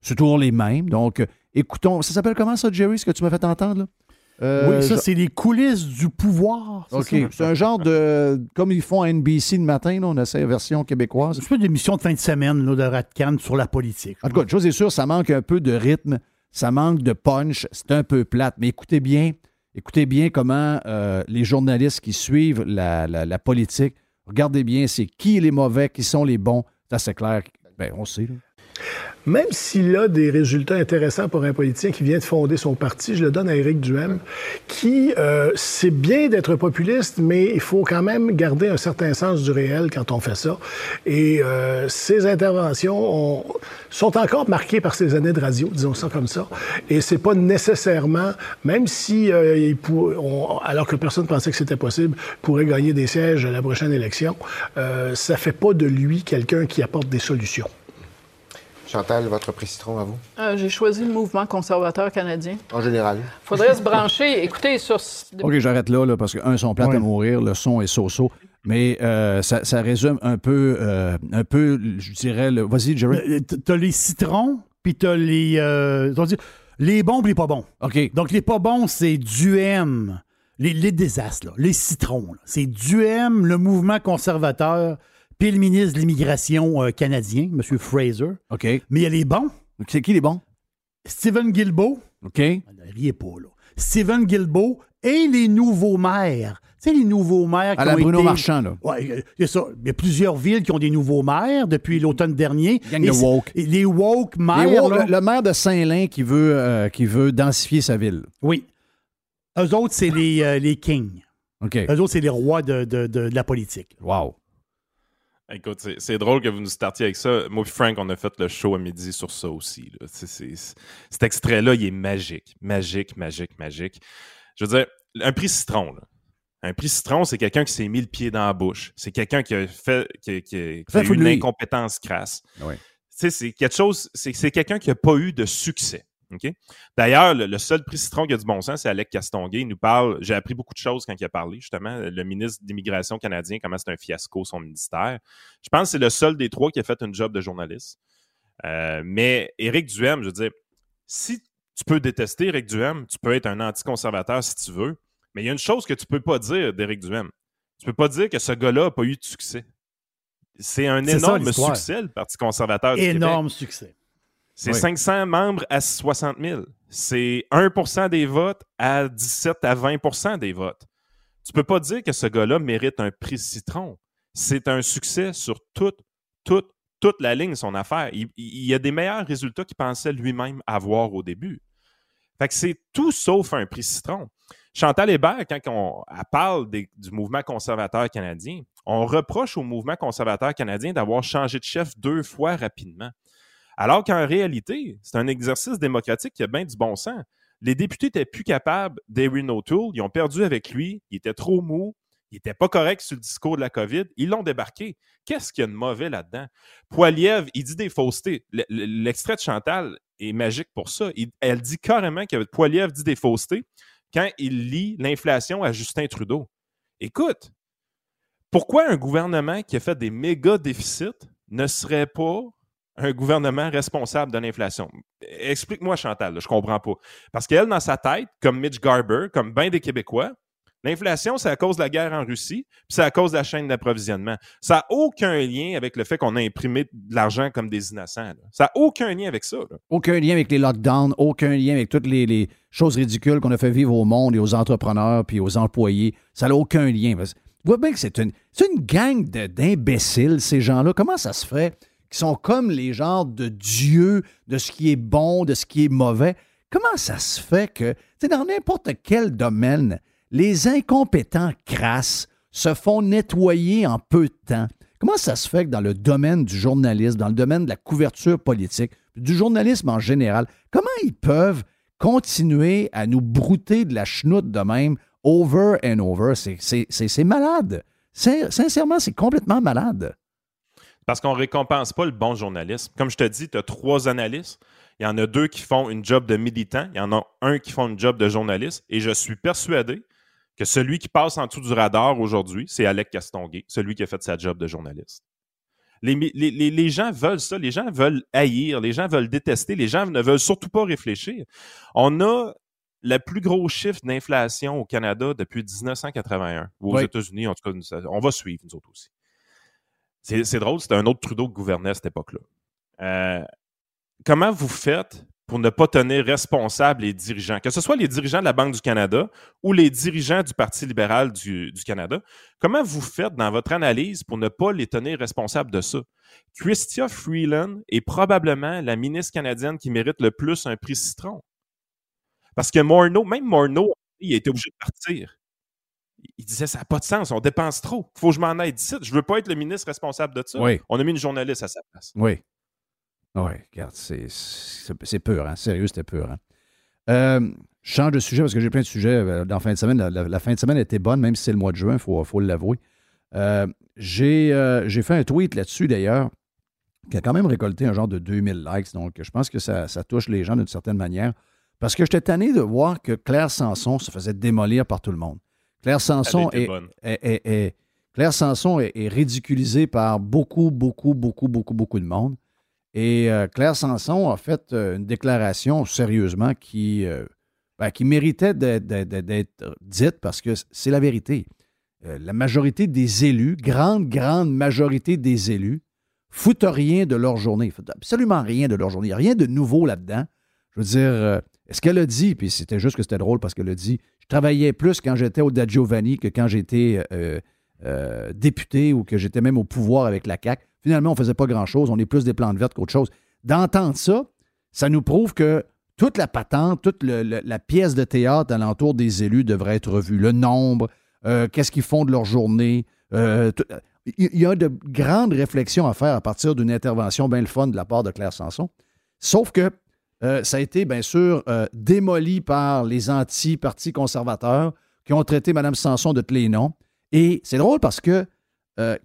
Speaker 6: c'est toujours les mêmes. Donc, Écoutons, ça s'appelle comment ça, Jerry, ce que tu m'as fait entendre? Là? Euh,
Speaker 7: oui, ça, c'est les coulisses du pouvoir. c'est
Speaker 6: OK.
Speaker 7: ça?
Speaker 6: C'est un genre de. Comme ils font à NBC le matin, là, on essaie la version québécoise.
Speaker 7: C'est une espèce d'émission de fin de semaine là, de Ratcan sur la politique.
Speaker 6: En tout cas, une chose est sûre, ça manque un peu de rythme, ça manque de punch, c'est un peu plate. Mais écoutez bien, écoutez bien comment euh, les journalistes qui suivent la, la- la politique, regardez bien, c'est qui les mauvais, qui sont les bons. C'est assez clair. Ben, on sait. là.
Speaker 9: Même s'il a des résultats intéressants pour un politicien qui vient de fonder son parti, je le donne à Éric Duhem, qui, euh, c'est bien d'être populiste, mais il faut quand même garder un certain sens du réel quand on fait ça. Et euh, ses interventions ont- sont encore marquées par ses années de radio, disons ça comme ça. Et c'est pas nécessairement, même si, euh, alors que personne pensait que c'était possible, pourrait gagner des sièges à la prochaine élection, ça fait pas de lui quelqu'un qui apporte des solutions.
Speaker 10: Chantal, votre prix citron à vous,
Speaker 11: Euh, J'ai choisi le mouvement conservateur canadien.
Speaker 10: en général.
Speaker 11: faudrait se brancher. Écoutez, sur.
Speaker 6: OK, j'arrête là, là, parce que, un, sont plates à mourir, le son est so-so. Mais euh, ça, ça résume un peu, euh, un peu, je dirais, le... vas-y, Jerry.
Speaker 7: T'as les citrons, puis t'as les. euh, les bons puis les pas bons.
Speaker 6: OK.
Speaker 7: Donc, les pas bons, c'est Duhem. Les, les désastres, là, les citrons. là. C'est Duhem, le mouvement conservateur, puis le ministre de l'Immigration euh, canadien, M. Fraser.
Speaker 6: OK.
Speaker 7: Mais il y a les bons.
Speaker 6: C'est qui les bons?
Speaker 7: Stephen Guilbeault.
Speaker 6: OK.
Speaker 7: Riez pas, là. Stephen Guilbeault et les nouveaux maires. Tu sais, les nouveaux maires qui
Speaker 6: À la
Speaker 7: ont
Speaker 6: Bruno
Speaker 7: été-
Speaker 6: Marchand, là.
Speaker 7: Ouais, euh, il y a ça. Il y a plusieurs villes qui ont des nouveaux maires depuis l'automne dernier.
Speaker 6: Gang
Speaker 7: Et
Speaker 6: de
Speaker 7: c'est-
Speaker 6: woke.
Speaker 7: et Les woke maires.
Speaker 6: Les woke,
Speaker 7: là,
Speaker 6: le, le maire de Saint-Lin qui veut, euh, qui veut densifier sa ville.
Speaker 7: Oui. Eux autres, c'est les, euh, les kings.
Speaker 6: OK.
Speaker 7: Eux autres, c'est les rois de, de- de- de la politique.
Speaker 6: Wow.
Speaker 3: Écoute, c'est- drôle que vous nous startiez avec ça. Moi et Frank, on a fait le show à midi sur ça aussi. là. C'est- c'est- cet extrait-là, il est magique. Magique, magique, magique. Je veux dire, un prix citron, là. Un prix citron, c'est quelqu'un qui s'est mis le pied dans la bouche. C'est quelqu'un qui a fait, qui, qui- qui a eu une
Speaker 6: lui.
Speaker 3: incompétence crasse.
Speaker 6: Oui.
Speaker 3: Tu sais, c'est quelque chose, c'est c'est quelqu'un qui n'a pas eu de succès. D'ailleurs, le, le seul prix citron qui a du bon sens, c'est Alec Castonguay. Il nous parle, j'ai appris beaucoup de choses quand il a parlé, justement, le ministre d'immigration canadien, comment c'est un fiasco son ministère. Je pense que c'est le seul des trois qui a fait une job de journaliste. Euh, mais Éric Duhem, je veux dire, si tu peux détester Éric Duhem, tu peux être un anticonservateur si tu veux, mais il y a une chose que tu peux pas dire d'Éric Duhem. Tu peux pas dire que ce gars-là n'a pas eu de succès. C'est un
Speaker 7: ça,
Speaker 3: énorme succès, le Parti conservateur du Québec.
Speaker 7: Énorme succès.
Speaker 3: C'est
Speaker 6: Oui.
Speaker 3: 500 membres à 60 000. C'est 1% des votes à 17 à 20% des votes. Tu peux pas dire que ce gars-là mérite un prix citron. C'est un succès sur toute, toute, toute la ligne, son affaire. Il, a des meilleurs résultats qu'il pensait lui-même avoir au début. Fait que c'est tout sauf un prix citron. Chantal Hébert, quand on, elle parle des- du mouvement conservateur canadien, on reproche au mouvement conservateur canadien d'avoir changé de chef deux fois rapidement. Alors qu'en réalité, c'est un exercice démocratique qui a bien du bon sens. Les députés étaient plus capables d'Erin O'Toole. Ils ont perdu avec lui. Il était trop mou. Il n'était pas correct sur le discours de la COVID. Ils l'ont débarqué. Qu'est-ce qu'il y a de mauvais là-dedans? Poiliev, il dit des faussetés. Le- le- L'extrait de Chantal est magique pour ça. Elle dit carrément que Poiliev dit des faussetés quand il lit l'inflation à Justin Trudeau. Écoute, pourquoi un gouvernement qui a fait des méga déficits ne serait pas un gouvernement responsable de l'inflation? Explique-moi, Chantal, là, je comprends pas. Parce qu'elle, dans sa tête, comme Mitch Garber, comme bien des Québécois, l'inflation, c'est à cause de la guerre en Russie, puis c'est à cause de la chaîne d'approvisionnement. Ça n'a aucun lien avec le fait qu'on a imprimé de l'argent comme des innocents. Ça n'a aucun lien avec ça.
Speaker 6: Aucun lien avec les lockdowns, aucun lien avec toutes les, choses ridicules qu'on a fait vivre au monde et aux entrepreneurs puis aux employés. Ça n'a aucun lien. Tu vois bien que c'est une, une gang d'imbéciles, ces gens-là. Comment ça se fait qu'ils sont comme les genres de dieux de ce qui est bon, de ce qui est mauvais? Comment ça se fait que, dans n'importe quel domaine, les incompétents crasses se font nettoyer en peu de temps? Comment ça se fait que dans le domaine du journalisme, dans le domaine de la couverture politique, du journalisme en général, comment ils peuvent continuer à nous brouter de la chenoute de même, over and over? C'est- malade. Sincèrement, c'est complètement malade.
Speaker 3: Parce qu'on ne récompense pas le bon journalisme. Comme je te dis, tu as trois analystes. Il y en a deux qui font une job de militant. Il y en a un qui font une job de journaliste. Et je suis persuadé que celui qui passe en dessous du radar aujourd'hui, c'est Alec Castonguay, celui qui a fait sa job de journaliste. Les, les, les, gens veulent ça, les gens veulent haïr, les gens veulent détester, les gens ne veulent surtout pas réfléchir. On a le plus gros chiffre d'inflation au Canada depuis 1981, ou aux États-Unis, en tout cas, on va suivre, nous autres aussi. C'est drôle, c'était un autre Trudeau qui gouvernait à cette époque-là. Euh, comment vous faites pour ne pas tenir responsables les dirigeants, que ce soit les dirigeants de la Banque du Canada ou les dirigeants du Parti libéral du, Canada, comment vous faites dans votre analyse pour ne pas les tenir responsables de ça? Chrystia Freeland est probablement la ministre canadienne qui mérite le plus un prix citron. Parce que Morneau, même Morneau, il a été obligé de partir. Il disait ça n'a pas de sens, on dépense trop. Il faut que je m'en aille d'ici. Je ne veux pas être le ministre responsable de ça. On a mis une journaliste à sa place.
Speaker 6: Oui. Oui, regarde, c'est pur, hein? Sérieux, c'était pur. Hein? Euh, je change de sujet parce que j'ai plein de sujets euh, dans la fin de semaine. La, fin de semaine était bonne, même si c'est le mois de juin, il faut, faut l'avouer. Euh, j'ai fait un tweet là-dessus, d'ailleurs, qui a quand même récolté un genre de 2000 likes. Donc, je pense que ça, touche les gens d'une certaine manière. Parce que j'étais tanné de voir que Claire Sanson se faisait démolir par tout le monde. Claire Sanson est, Claire Sanson est, ridiculisée par beaucoup, beaucoup, beaucoup, beaucoup, beaucoup de monde. Et euh, Claire Sanson a fait euh, une déclaration sérieusement qui, euh, ben, qui méritait d'être dite parce que c'est la vérité. la majorité des élus, grande, grande majorité des élus, foutent rien de leur journée. absolument rien de leur journée. Il n'y a rien de nouveau là-dedans. Je veux dire, ce qu'elle a dit, puis c'était juste que c'était drôle parce qu'elle a dit Je travaillais plus quand j'étais au Da Giovanni que quand j'étais député ou que j'étais même au pouvoir avec la CAQ. Finalement, on ne faisait pas grand-chose. On est plus des plantes vertes qu'autre chose. D'entendre ça, ça nous prouve que toute la patente, toute la pièce de théâtre alentour des élus devrait être revue. Le nombre, euh, qu'est-ce qu'ils font de leur journée. Euh, il y a de grandes réflexions à faire à partir d'une intervention bien le fun de la part de Claire Sanson. Sauf que euh, ça a été, bien sûr, démoli par les anti-partis conservateurs qui ont traité Mme Sanson de tous les noms. Et c'est drôle parce que euh,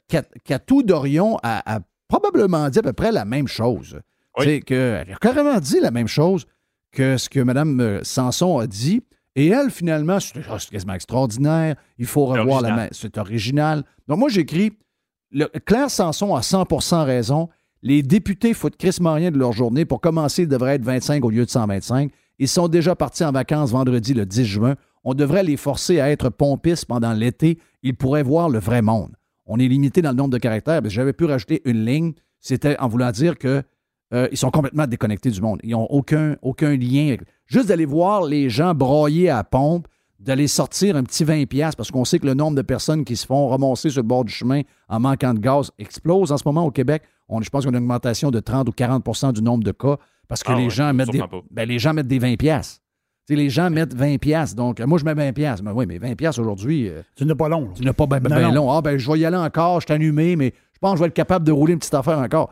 Speaker 6: Catou Dorion a, probablement dit à peu près la même chose. C'est que, elle a carrément dit la même chose que ce que Mme euh, Sanson a dit. Et elle, finalement, c'est quasiment extraordinaire. Il faut revoir la C'est original. Donc, moi, j'écris Claire Sanson a 100% raison. Les députés foutent Chris rien de leur journée. Pour commencer, il devrait être 25 au lieu de 125. Ils sont déjà partis en vacances vendredi le 10 juin. On devrait les forcer à être pompistes pendant l'été. Ils pourraient voir le vrai monde on est limité dans le nombre de caractères. J'avais pu rajouter une ligne, c'était en voulant dire que euh, ils sont complètement déconnectés du monde. Ils n'ont aucun, aucun lien. Juste d'aller voir les gens broyer à pompe, d'aller sortir un petit 20$ parce qu'on sait que le nombre de personnes qui se font ramasser sur le bord du chemin en manquant de gaz explose en ce moment au Québec. On, je pense qu'on a une augmentation de 30 ou 40% du nombre de cas parce que ah les, gens mettent des, ben, les gens mettent des 20$ les gens mettent 20 pièces. Donc, moi, je mets 20 pièces. Mais oui, mais 20 pièces aujourd'hui... Euh,
Speaker 7: tu n'as pas long.
Speaker 6: Tu n'as pas bien ben, long. Ah, ben, je vais y aller encore, je suis allumé, mais je pense que je vais être capable de rouler une petite affaire encore.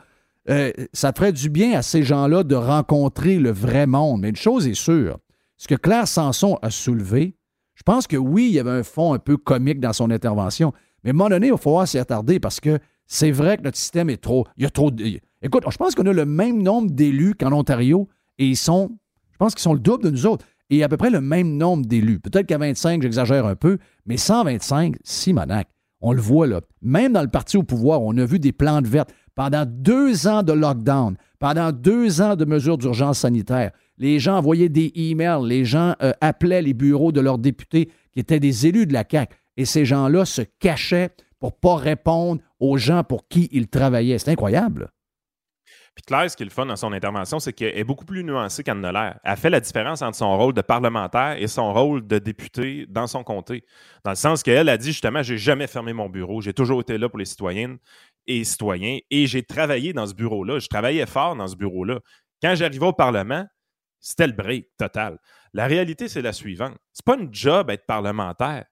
Speaker 6: Euh, ça ferait du bien à ces gens-là de rencontrer le vrai monde. Mais une chose est sûre, ce que Claire Sanson a soulevé, je pense que oui, il y avait un fond un peu comique dans son intervention, mais à un moment donné, il va falloir s'y attarder parce que c'est vrai que notre système est trop... Il y a trop de... Écoute, je pense qu'on a le même nombre d'élus qu'en Ontario et ils sont... Je pense qu'ils sont le double de nous autres et à peu près le même nombre d'élus. Peut-être qu'à 25, j'exagère un peu, mais 125, Simonac, on le voit là. Même dans le parti au pouvoir, on a vu des plantes vertes. Pendant deux ans de lockdown, pendant deux ans de mesures d'urgence sanitaire, les gens envoyaient des emails, les gens euh, appelaient les bureaux de leurs députés qui étaient des élus de la CAQ. Et ces gens-là se cachaient pour ne pas répondre aux gens pour qui ils travaillaient. C'est incroyable.
Speaker 3: Puis Claire, ce qui est dans son intervention, c'est qu'elle est beaucoup plus nuancée qu'elle ne l'air. Elle fait la différence entre son rôle de parlementaire et son rôle de député dans son comté. Dans le sens qu'elle a dit justement, j'ai jamais fermé mon bureau, j'ai toujours été là pour les citoyennes et citoyens, et j'ai travaillé dans ce bureau-là. Je travaillais fort dans ce bureau-là. Quand j'arrivais au Parlement, c'était le break total. La réalité, c'est la suivante. C'est pas une job être parlementaire.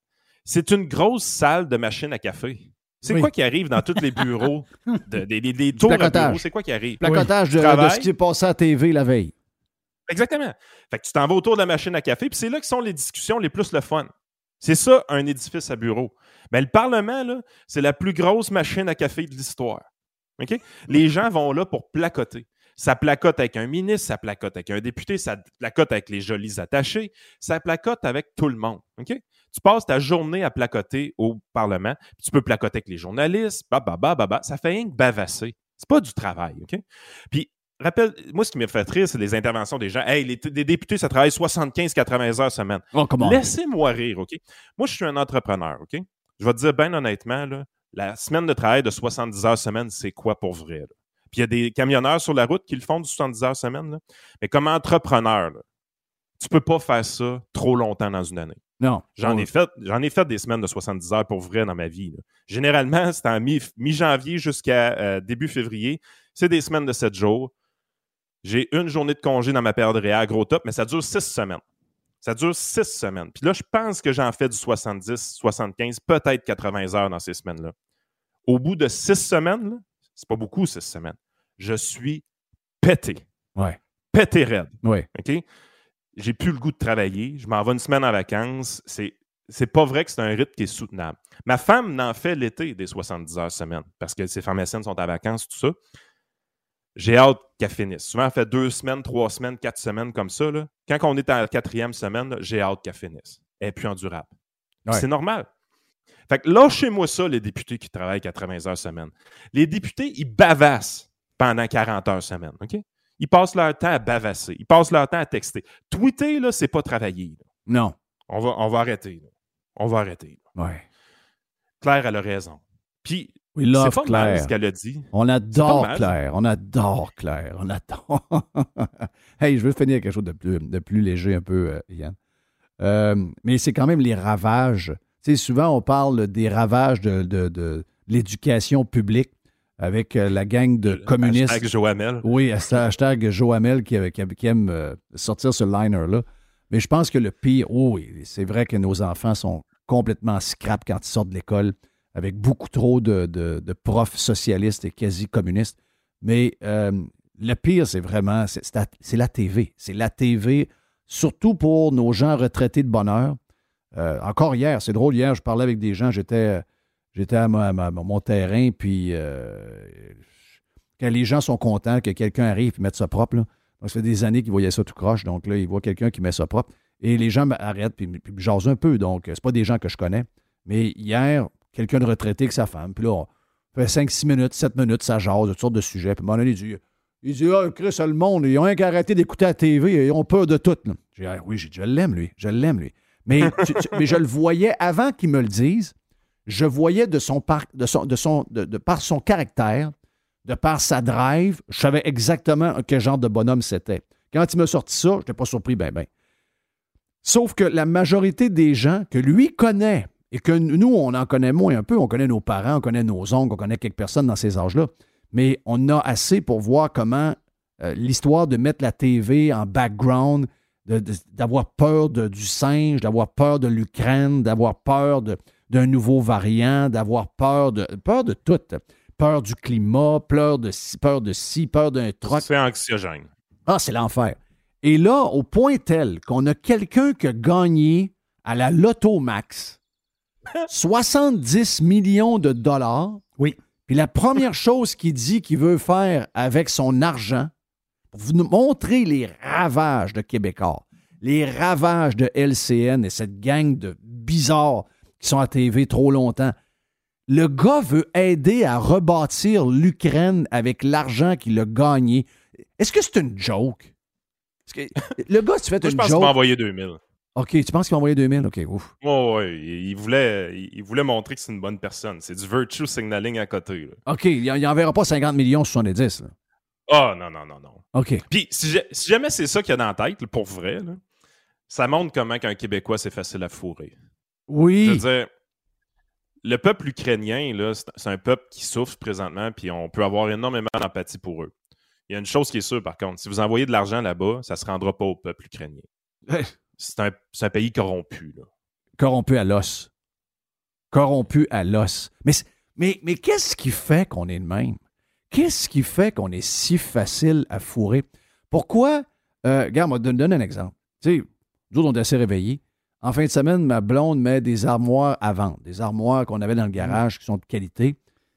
Speaker 3: C'est une grosse salle de machine à café. C'est quoi qui arrive dans tous les bureaux, des, tours de bureaux? C'est quoi qui arrive?
Speaker 6: Placotage de, ce qui s'est passé à TV la veille.
Speaker 3: Exactement. Fait que tu t'en vas autour de la machine à café, puis c'est là que sont les discussions les plus le fun. C'est ça, un édifice à bureau. Mais le Parlement, là, c'est la plus grosse machine à café de l'histoire. OK? Les gens vont là pour placoter. Ça placote avec un ministre, ça placote avec un député, ça placote avec les jolis attachés, ça placote avec tout le monde. OK? Tu passes ta journée à placoter au Parlement, puis tu peux placoter avec les journalistes, bah, bah, bah, bah, bah. Ça fait rien que bavasser. C'est pas du travail, OK? Puis, rappelle, moi, ce qui me fait rire, c'est les interventions des gens. Hey, les, les députés, ça travaille 75-80 heures semaine.
Speaker 6: Oh, comment?
Speaker 3: Laissez-moi rire, OK? Moi, je suis un entrepreneur, OK? Je vais te dire bien honnêtement, là, la semaine de travail de 70 heures semaine, c'est quoi pour vrai? là? Puis il y a des camionneurs sur la route qui le font du 70 heures semaine. là. Mais comme entrepreneur, là, tu peux pas faire ça trop longtemps dans une année.
Speaker 6: Non.
Speaker 3: J'en ai fait, j'en ai fait des semaines de 70 heures pour vrai dans ma vie. là. Généralement, c'est en mi- mi-janvier jusqu'à euh, début février. C'est des semaines de 7 jours. J'ai une journée de congé dans ma période réelle, gros top, mais ça dure 6 semaines. Ça dure 6 semaines. Puis là, je pense que j'en fais du 70, 75, peut-être 80 heures dans ces semaines-là. Au bout de 6 semaines, c'est pas beaucoup 6 semaines, je suis pété.
Speaker 6: Ouais.
Speaker 3: Pété raide.
Speaker 6: Ouais.
Speaker 3: OK? J'ai plus le goût de travailler. Je m'en vais une semaine en vacances. C'est, c'est pas vrai que c'est un rythme qui est soutenable. Ma femme n'en fait l'été des 70 heures semaine parce que ses pharmaciennes sont en vacances, tout ça. J'ai hâte qu'elle finisse. Souvent, elle fait deux semaines, trois semaines, quatre semaines comme ça. là. Quand on est à la quatrième semaine, j'ai hâte qu'elle finisse. Elle est plus endurable.
Speaker 6: Ouais.
Speaker 3: C'est normal. Fait que lâchez-moi ça, les députés qui travaillent 80 heures semaine. Les députés, ils bavassent pendant 40 heures semaine. OK? Ils passent leur temps à bavasser. Ils passent leur temps à texter. Tweeter, là, c'est pas travailler. là.
Speaker 6: Non.
Speaker 3: On va, on va arrêter. là. On va arrêter. là.
Speaker 6: Ouais.
Speaker 3: Claire, elle a raison. Puis, c'est pas mal ce qu'elle a dit.
Speaker 6: On adore. Claire. On adore Claire. On adore. hey, je veux finir avec quelque chose de plus, de plus léger un peu, euh, Yann. Euh, mais c'est quand même les ravages. Tu sais, souvent, on parle des ravages de, de- de l'éducation publique avec euh, la gang de communistes.
Speaker 3: Hashtag Joamel.
Speaker 6: Oui, hashtag- Joamel qui, qui- qui aime euh, sortir ce liner-là. Mais je pense que le pire, oh oui, c'est vrai que nos enfants sont complètement scrap quand ils sortent de l'école, avec beaucoup trop de, de- de profs socialistes et quasi communistes. Mais euh, le pire, c'est vraiment, c'est la, c'est la TV. C'est la TV, surtout pour nos gens retraités de bonheur. Euh, encore hier, c'est drôle, hier, je parlais avec des gens, j'étais j'étais à, mon terrain, puis euh, quand les gens sont contents que quelqu'un arrive et mette ça propre, là, ça fait des années qu'ils voyaient ça tout croche, donc là, ils voient quelqu'un qui met ça propre. Et les gens m'arrêtent puis, puis jasent un peu, donc c'est pas des gens que je connais. Mais hier, quelqu'un de retraité avec sa femme, puis là, on fait 5-6 minutes, 7 minutes, ça jase toutes sortes de sujets. Puis à un moment donné, il dit, il dit Ah, Chris, le monde, ils ont rien qu'à arrêter d'écouter la TV, ils ont peur de tout. J'ai dit Ah, Oui, je l'aime, lui, je l'aime, lui. Mais, mais je le voyais avant qu'il me le dise, je voyais de son par, de son, caractère, de par sa drive, je savais exactement quel genre de bonhomme c'était. Quand il m'a sorti ça, je n'étais pas surpris, ben, ben. Sauf que la majorité des gens que lui connaît, et que nous, on en connaît moins un peu, on connaît nos parents, on connaît nos oncles, on connaît quelques personnes dans ces âges-là, mais on a assez pour voir comment euh, l'histoire de mettre la TV en background, d'avoir peur du singe, d'avoir peur de l'Ukraine, d'avoir peur de- d'un nouveau variant, d'avoir peur de, peur de tout. Peur du climat, peur de ci, peur de ci, peur d'un troc.
Speaker 3: C'est anxiogène.
Speaker 6: Ah, c'est l'enfer. Et là, au point tel qu'on a quelqu'un qui a gagné à la Loto Max 70 millions de dollars.
Speaker 7: Oui.
Speaker 6: Puis la première chose qu'il dit qu'il veut faire avec son argent, pour vous montrer les ravages de Québécois, les ravages de LCN et cette gang de bizarres qui sont à TV trop longtemps. Le gars veut aider à rebâtir l'Ukraine avec l'argent qu'il a gagné. Est-ce que c'est une joke? Que- le gars, tu fais
Speaker 3: Moi, je
Speaker 6: une
Speaker 3: pense qu'il
Speaker 6: joke.
Speaker 3: m'a envoyé 2000.
Speaker 6: OK, tu penses qu'il va envoyer 2000? OK, ouf.
Speaker 3: Oh, ouais, il voulait, il voulait montrer que c'est une bonne personne. C'est du virtue signaling à côté. là.
Speaker 6: OK, il n'enverra pas 50 millions sur 70. là.
Speaker 3: Ah, non, non, non, non.
Speaker 6: OK.
Speaker 3: Puis, si, ja- si jamais c'est ça qu'il y a dans la tête, pour vrai, là, ça montre comment qu'un Québécois, c'est facile à fourrer.
Speaker 6: Oui.
Speaker 3: Je veux dire, le peuple ukrainien, là, c'est un peuple qui souffre présentement, puis on peut avoir énormément d'empathie pour eux. Il y a une chose qui est sûre, par contre, si vous envoyez de l'argent là-bas, ça ne se rendra pas au peuple ukrainien. C'est un, pays corrompu. Là.
Speaker 6: Corrompu à l'os. Corrompu à l'os. Mais, mais, mais qu'est-ce qui fait qu'on est de même? Qu'est-ce qui fait qu'on est si facile à fourrer? Pourquoi? Euh, regarde, moi, donne, donne un exemple. Tu sais, nous autres, on est assez réveillés. En fin de semaine, ma blonde met des armoires à vendre, des armoires qu'on avait dans le garage qui sont de qualité.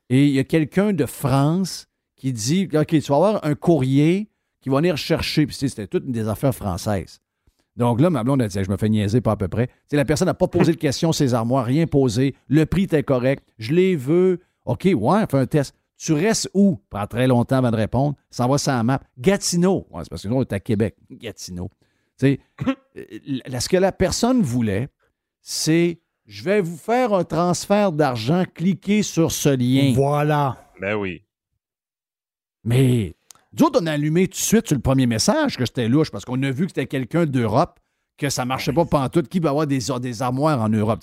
Speaker 6: Et il y a quelqu'un de France qui dit OK, tu vas avoir un courrier qui va venir chercher. Puis c'était toutes des affaires françaises. Donc là, ma blonde a dit Je me fais niaiser pas à peu près. Tu sais, la personne n'a pas posé de question, ses armoires, rien posé. Le prix était correct. Je les veux. OK, ouais, fais un test. Tu restes où? Prends très longtemps avant de répondre. Ça va sur la map. Gatineau. Ouais, c'est parce que nous, on est à Québec. Gatineau. Euh, ce que la personne voulait, c'est je vais vous faire un transfert d'argent, cliquez sur ce lien.
Speaker 7: Voilà.
Speaker 3: Ben oui.
Speaker 6: Mais nous autres, on a allumé tout de suite sur le premier message que c'était louche parce qu'on a vu que c'était quelqu'un d'Europe, que ça marchait pas pantoute, qui va avoir des, des armoires en Europe.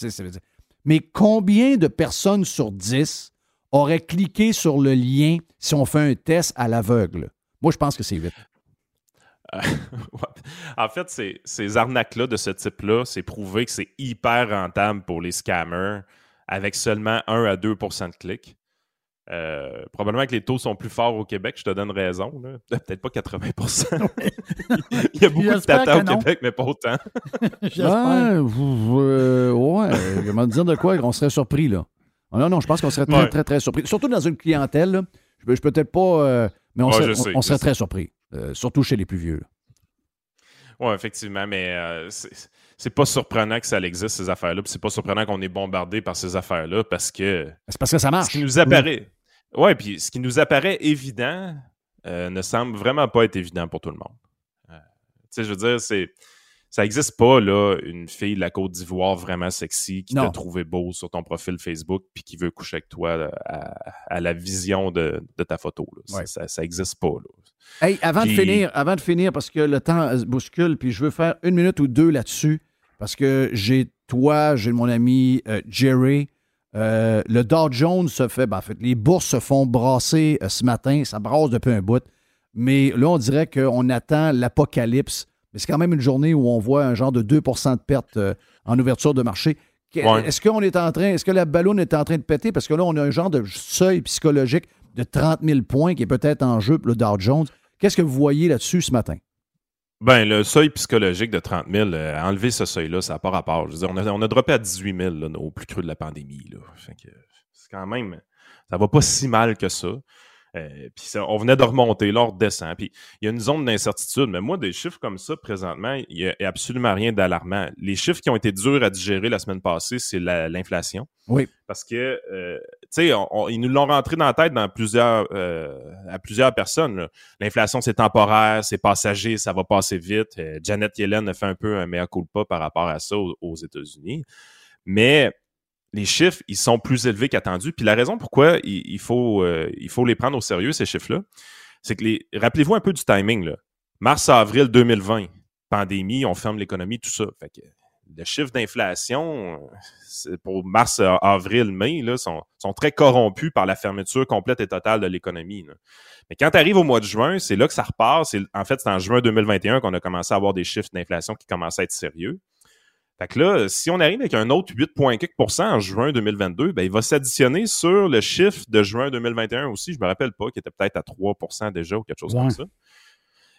Speaker 6: Mais combien de personnes sur dix auraient cliqué sur le lien si on fait un test à l'aveugle? Moi, je pense que c'est
Speaker 3: 8. en fait, ces, ces arnaques-là de ce type-là, c'est prouvé que c'est hyper rentable pour les scammers avec seulement 1 à 2% de clics. Euh, probablement que les taux sont plus forts au Québec, je te donne raison. Peut-être pas 80% Il y a beaucoup de tata au Québec, mais pas autant.
Speaker 6: J'espère. Ouais, ouais, je vais dire de quoi on serait surpris, là. Ah, non, non, je pense qu'on serait très, très, très surpris. Surtout dans une clientèle, là. je, peux peut-être pas, euh, mais on serait, on, serait très surpris. Euh, surtout chez les plus vieux.
Speaker 3: Oui, effectivement, mais c'est pas surprenant que ça existe, ces affaires-là. C'est pas surprenant qu'on est bombardé par ces affaires-là parce que.
Speaker 6: C'est parce que ça marche.
Speaker 3: Ce qui nous apparaît. Ouais, puis ce qui nous apparaît évident euh, ne semble vraiment pas être évident pour tout le monde. Euh, tu sais, je veux dire, c'est. Ça n'existe pas, là, une fille de la Côte d'Ivoire vraiment sexy qui t'a trouvé beau sur ton profil Facebook puis qui veut coucher avec toi euh, à, la vision de, ta photo. Ça n'existe pas.
Speaker 6: Hey, avant, de finir, avant de finir, parce que le temps se bouscule, puis je veux faire une minute ou deux là-dessus, parce que j'ai toi, j'ai mon ami Jerry, euh, le Dow Jones se fait, ben, en fait, les bourses se font brasser euh, ce matin, ça brasse depuis un bout. Mais là, on dirait qu'on attend l'apocalypse. Mais c'est quand même une journée où on voit un genre de 2% de perte euh, en ouverture de marché. Est-ce qu'on est en train, est-ce que la ballon est en train de péter? Parce que là, on a un genre de seuil psychologique de 30 000 points qui est peut-être en jeu pour le Dow Jones. Qu'est-ce que vous voyez là-dessus ce matin?
Speaker 3: Ben, le seuil psychologique de 30 000, euh, enlever ce seuil-là, ça n'a pas rapport. Je veux dire, on, a, on a droppé à 18 000 là, au plus creux de la pandémie. C'est quand même. Ça va pas si mal que ça. Euh, puis on venait de remonter, là, on redescend. Puis il y a une zone d'incertitude. Mais moi, des chiffres comme ça, présentement, il n'y a absolument rien d'alarmant. Les chiffres qui ont été durs à digérer la semaine passée, c'est l'inflation.
Speaker 6: Oui.
Speaker 3: Parce que, euh, tu sais, ils nous l'ont rentré dans la tête dans plusieurs, euh, à plusieurs personnes. L'inflation, c'est temporaire, c'est passager, ça va passer vite. Janet Yellen a fait un peu un mea culpa par rapport à ça aux États-Unis. Mais les chiffres, ils sont plus élevés qu'attendus. Puis la raison pourquoi il, faut, euh, il faut les prendre au sérieux, ces chiffres-là, c'est que les. Rappelez-vous un peu du timing, là. Mars-avril 2020, pandémie, on ferme l'économie, tout ça. Fait que le chiffre d'inflation pour mars, avril, mai, là, sont, sont, très corrompus par la fermeture complète et totale de l'économie. Mais quand tu arrives au mois de juin, c'est là que ça repart. En fait, c'est en juin 2021 qu'on a commencé à avoir des chiffres d'inflation qui commencent à être sérieux. Fait que là, si on arrive avec un autre 8,4% en juin 2022, ben, il va s'additionner sur le chiffre de juin 2021 aussi. Je me rappelle pas, qui était peut-être à 3% déjà ou quelque chose comme ça.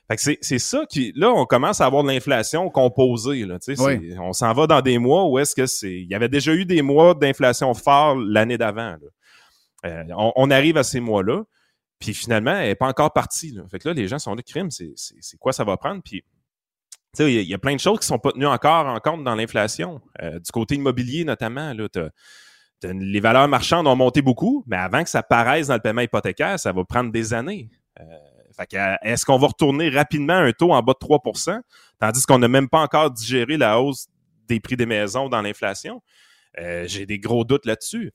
Speaker 3: Fait que c'est ça qui. Là, on commence à avoir de l'inflation composée. Là, On s'en va dans des mois où est-ce que c'est. Il y avait déjà eu des mois d'inflation forts l'année d'avant. Euh, on, arrive à ces mois-là, puis finalement, elle n'est pas encore partie. Là. Fait que là, les gens sont là, crime, c'est quoi ça va prendre? Puis il y, a plein de choses qui sont pas tenues encore en compte dans l'inflation. Euh, du côté immobilier, notamment, là, les valeurs marchandes ont monté beaucoup, mais avant que ça paraisse dans le paiement hypothécaire, ça va prendre des années. Euh, est-ce qu'on va retourner rapidement un taux en bas de 3% tandis qu'on n'a même pas encore digéré la hausse des prix des maisons dans l'inflation? Euh, j'ai des gros doutes là-dessus.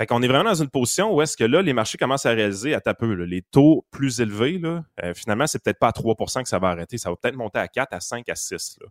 Speaker 3: Fait qu'on est vraiment dans une position où est-ce que là, les marchés commencent à réaliser à taper les taux plus élevés, là, euh, finalement, c'est peut-être pas à 3 que ça va arrêter, ça va peut-être monter à 4, à 5, à 6. Là.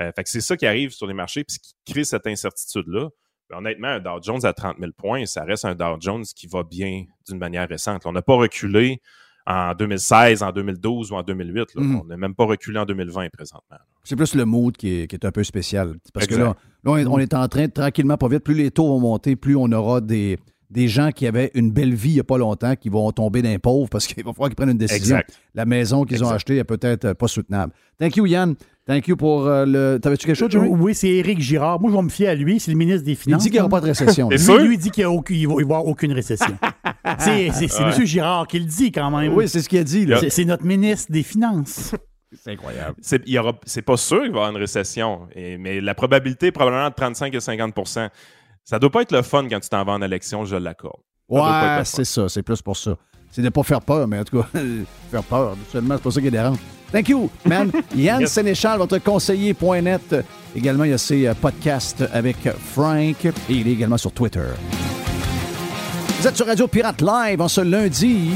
Speaker 3: Euh, fait que c'est ça qui arrive sur les marchés, puis qui crée cette incertitude-là. Honnêtement, un Dow Jones à 30 000 points, ça reste un Dow Jones qui va bien d'une manière récente. On n'a pas reculé en 2016, en 2012 ou en 2008. Mm-hmm. On n'a même pas reculé en 2020 présentement.
Speaker 6: C'est plus le mood qui est, un peu spécial. Parce que là, on, est, en train, tranquillement, pas vite, plus les taux vont monter, plus on aura des, des gens qui avaient une belle vie il n'y a pas longtemps qui vont tomber d'un pauvre parce qu'il va falloir qu'ils prennent une décision. La maison qu'ils ont achetée est peut-être pas soutenable. Thank you, Yann. Thank you pour euh, le. T'avais-tu quelque chose, Jerry?
Speaker 7: Oui, c'est Éric Girard. Moi, je vais me fier à lui. C'est le ministre des Finances.
Speaker 6: Il dit qu'il n'y aura pas de récession.
Speaker 7: lui, lui, dit qu'il ne va y avoir aucune récession. c'est M. Girard qui le dit quand même.
Speaker 6: Oui, c'est ce qu'il a dit.
Speaker 7: C'est notre ministre des Finances.
Speaker 6: C'est incroyable.
Speaker 3: C'est pas sûr qu'il va y avoir une récession, mais la probabilité est probablement de 35 à 50% Ça doit pas être le fun quand tu t'en vas en élection, je l'accorde.
Speaker 6: Ouais, c'est ça. C'est plus pour ça. C'est de ne pas faire peur, mais en tout cas, faire peur. Seulement, c'est pas ça qui dérange. Thank you, man. Yann Sénéchal, votre conseiller.net. Également, il y a ses euh, podcasts avec Frank et il est également sur Twitter. Vous êtes sur Radio Pirate Live en ce lundi.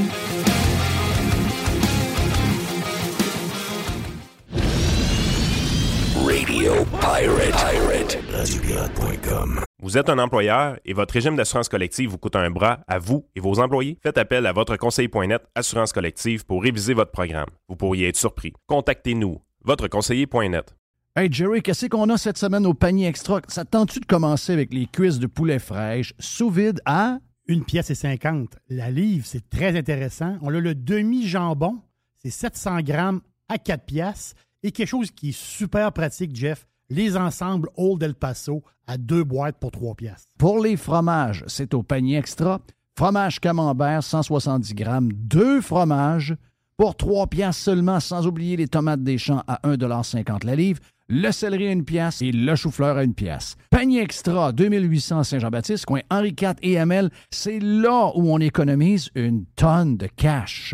Speaker 5: Radio Pirate. Radiopirate.com.
Speaker 3: Vous êtes un employeur et votre régime d'assurance collective vous coûte un bras à vous et vos employés? Faites appel à votre conseiller.net Assurance collective pour réviser votre programme. Vous pourriez être surpris. Contactez-nous. Votre conseiller.net.
Speaker 6: Hey Jerry, qu'est-ce qu'on a cette semaine au panier extra? Ça te tente-tu de commencer avec les cuisses de poulet fraîche sous vide à?
Speaker 7: Une pièce et 50. La livre, c'est très intéressant. On a le demi-jambon, c'est 700 grammes à 4 pièces. Et quelque chose qui est super pratique, Jeff, les ensembles Old El Paso à deux boîtes pour 3 pièces.
Speaker 6: Pour les fromages, c'est au panier extra. Fromage camembert, 170 grammes, deux fromages pour 3 piastres seulement, sans oublier les tomates des champs à 1,50 la livre, le céleri à une pièce et le chou-fleur à une pièce. Panier extra, 2800 Saint-Jean-Baptiste, coin Henri IV et Hamel, c'est là où on économise une tonne de cash.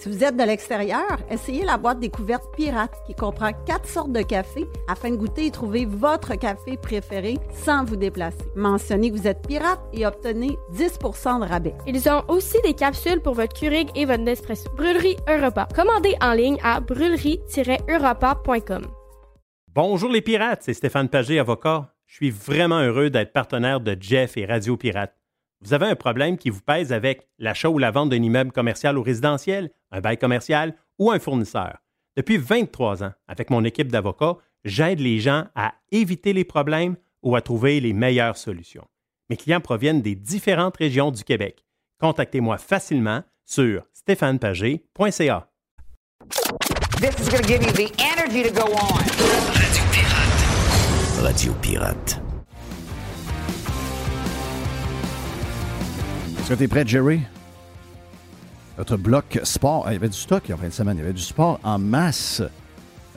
Speaker 12: Si vous êtes de l'extérieur, essayez la boîte découverte pirate qui comprend quatre sortes de café afin de goûter et trouver votre café préféré sans vous déplacer. Mentionnez que vous êtes pirate et obtenez 10% de rabais.
Speaker 13: Ils ont aussi des capsules pour votre Keurig et votre Nespresso. Brûlerie Europa. Commandez en ligne à brûlerie-europa.com.
Speaker 1: Bonjour les pirates, c'est Stéphane Pagé, avocat. Je suis vraiment heureux d'être partenaire de Jeff et Radio Pirate. Vous avez un problème qui vous pèse avec l'achat ou la vente d'un immeuble commercial ou résidentiel, un bail commercial ou un fournisseur. Depuis 23 ans, avec mon équipe d'avocats, j'aide les gens à éviter les problèmes ou à trouver les meilleures solutions. Mes clients proviennent des différentes régions du Québec. Contactez-moi facilement sur stéphanepagé.ca.
Speaker 14: This is going to give you the energy to go on.
Speaker 5: Radio Pirate. Radio Pirate.
Speaker 6: Est-ce prêt, Jerry? Notre bloc sport. Ah, il y avait du stock en fin de semaine. Il y avait du sport en masse.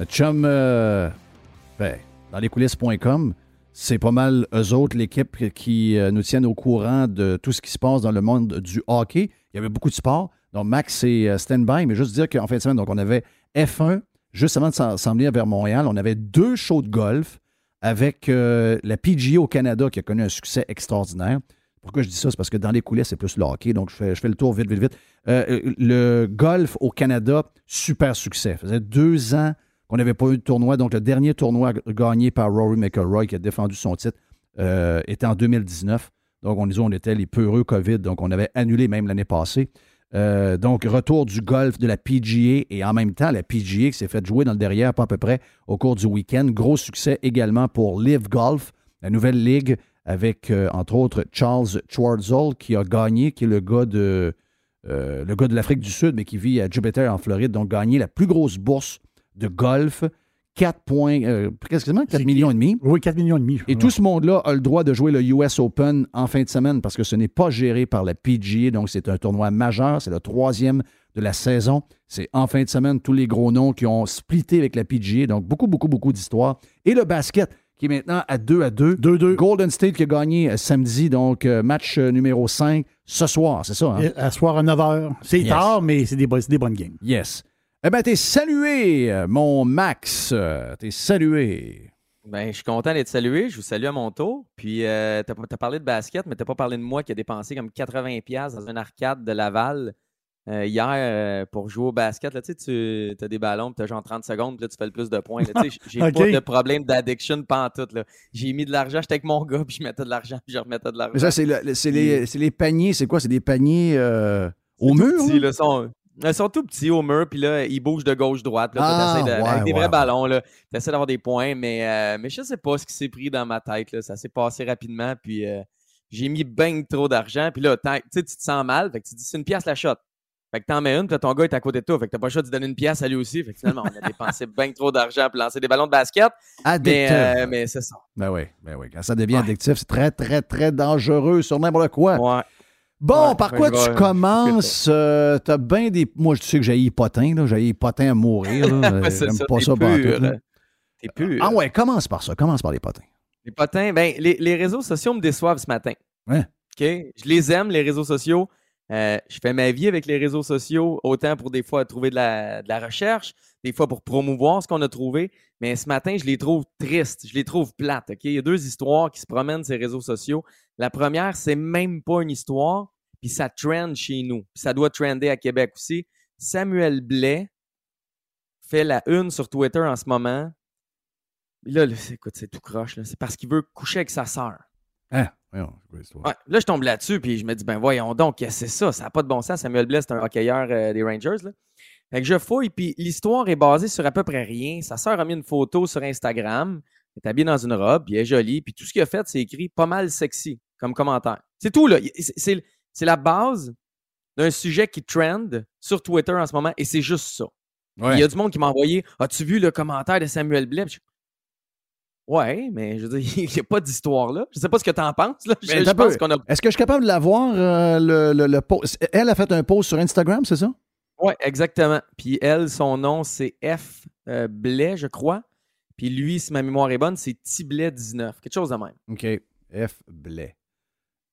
Speaker 6: Chum, euh, ben, dans lescoulisses.com, c'est pas mal eux autres, l'équipe qui euh, nous tiennent au courant de tout ce qui se passe dans le monde du hockey. Il y avait beaucoup de sport. Donc, Max, c'est euh, stand-by, mais juste dire qu'en fin de semaine, donc, on avait F1, juste avant de s'en venir vers Montréal, on avait deux shows de golf avec la PGA au Canada qui a connu un succès extraordinaire. Pourquoi je dis ça? C'est parce que dans les coulisses, c'est plus le hockey. Donc, je fais, le tour vite, vite, vite. Euh, le golf au Canada, super succès. Ça faisait deux ans qu'on n'avait pas eu de tournoi. Donc, le dernier tournoi gagné par Rory McIlroy, qui a défendu son titre, euh, était en 2019. Donc, on disait on était les peureux COVID. Donc, on avait annulé même l'année passée. Euh, donc, retour du golf de la PGA et en même temps, la PGA qui s'est fait jouer dans le derrière, pas à peu près, au cours du week-end. Gros succès également pour Live Golf, la nouvelle ligue avec, euh, entre autres, Charles Schwartzel qui a gagné, qui est le gars de, euh, le gars de l'Afrique du Sud, mais qui vit à Jupiter en Floride, donc gagné la plus grosse bourse de golf. 4 points, euh, quasiment 4 millions et demi.
Speaker 7: Oui, 4 millions et demi.
Speaker 6: Et tout ce monde-là a le droit de jouer le US Open en fin de semaine parce que ce n'est pas géré par la PGA, donc c'est un tournoi majeur. C'est le troisième de la saison. C'est en fin de semaine tous les gros noms qui ont splitté avec la PGA, donc beaucoup, beaucoup, beaucoup d'histoires. Et le basket qui est maintenant à 2 à 2.
Speaker 7: 2-2.
Speaker 6: Golden State qui a gagné euh, samedi, donc euh, match euh, numéro 5 ce soir, c'est ça? Hein?
Speaker 7: À soir à 9 h. C'est
Speaker 6: Yes.
Speaker 7: tard, mais c'est des, bo- c'est des bonnes games.
Speaker 6: Yes. Eh bien, t'es salué, euh, mon Max. Euh, T'es salué.
Speaker 15: Ben, je suis content d'être salué. Je vous salue à mon tour. Puis, euh, t'as as parlé de basket, mais t'as pas parlé de moi qui a dépensé comme 80$ dans une arcade de Laval euh, hier euh, pour jouer au basket. Là, tu as des ballons, tu as genre 30 secondes, puis là, tu fais le plus de points. là. Tu sais, J'ai
Speaker 7: Ok.
Speaker 15: pas de problème d'addiction pantoute. J'ai mis de l'argent, j'étais avec mon gars, puis je mettais de l'argent, puis je remettais de l'argent.
Speaker 6: Mais ça, c'est le- le- c'est les, paniers. C'est quoi? C'est des paniers euh, au mur? là?
Speaker 15: là, sont, ils sont tout petits au mur, puis là, ils bougent de gauche-droite.
Speaker 6: Ah, ouais,
Speaker 15: avec des
Speaker 6: ouais,
Speaker 15: vrais
Speaker 6: ouais.
Speaker 15: ballons, tu essaies d'avoir des points, mais, mais je sais pas ce qui s'est pris dans ma tête. Là. Ça s'est passé rapidement, puis j'ai mis bien trop d'argent. Puis là, tu te sens mal, fait que tu te dis c'est une pièce la shot. Fait que t'en mets une, puis ton gars est à côté de toi. Fait que t'as pas le choix de lui donner une pièce à lui aussi. Fait que finalement, on a dépensé bien trop d'argent pour lancer des ballons de basket. Mais,
Speaker 6: Addictif.
Speaker 15: euh, mais c'est ça.
Speaker 6: Ben oui, ben oui. Quand ça devient addictif, c'est très, très, très dangereux sur n'importe quoi.
Speaker 15: Ouais.
Speaker 6: Bon,
Speaker 15: Ouais,
Speaker 6: par quoi tu commences? Euh, T'as bien des. Moi, je sais que j'ai potin, là. J'ai potin à mourir. J'aime
Speaker 15: ça,
Speaker 6: pas ça
Speaker 15: pur,
Speaker 6: là.
Speaker 15: T'es pur.
Speaker 6: Ah ouais, commence par ça. Commence par les potins.
Speaker 15: Les potins, ben, les, les réseaux sociaux me déçoivent ce matin.
Speaker 6: Ouais.
Speaker 15: OK? Je les aime, les réseaux sociaux. Euh, je fais ma vie avec les réseaux sociaux, autant pour des fois trouver de la, recherche, des fois pour promouvoir ce qu'on a trouvé. Mais ce matin, je les trouve tristes, je les trouve plates. Il y a deux histoires qui se promènent ces réseaux sociaux. La première, c'est même pas une histoire, puis ça trend chez nous. Puis ça doit trender à Québec aussi. Samuel Blais fait la une sur Twitter en ce moment. Là, là, écoute, c'est tout croche. C'est parce qu'il veut coucher avec sa sœur.
Speaker 6: Hein? Voyons?
Speaker 15: Ouais, là, je tombe là-dessus, puis je me dis, ben voyons donc, c'est ça? Ça n'a pas de bon sens. Samuel Blais, c'est un hockeyeur euh, des Rangers. Là. Fait que je fouille, puis l'histoire est basée sur à peu près rien. Sa sœur a mis une photo sur Instagram. Elle est habillée dans une robe, puis elle est jolie. Puis tout ce qu'il a fait, c'est écrit pas mal sexy comme commentaire. C'est tout, là. C'est- la base d'un sujet qui trend sur Twitter en ce moment, et c'est juste ça.
Speaker 6: Ouais.
Speaker 15: Il y a du monde qui m'a envoyé As-tu vu le commentaire de Samuel Blais? Ouais, mais je veux dire, il n'y a pas d'histoire là. Je sais pas ce que tu en penses. Là. Je, pense qu'on a.
Speaker 6: Est-ce que je suis capable de la voir, euh, le, le, le post? Elle a fait un post sur Instagram, c'est ça?
Speaker 15: Ouais, exactement. Puis elle, son nom, c'est F euh, Blais, je crois. Puis lui, si ma mémoire est bonne, c'est Tiblet 19. Quelque chose de même.
Speaker 6: OK. F. Blais.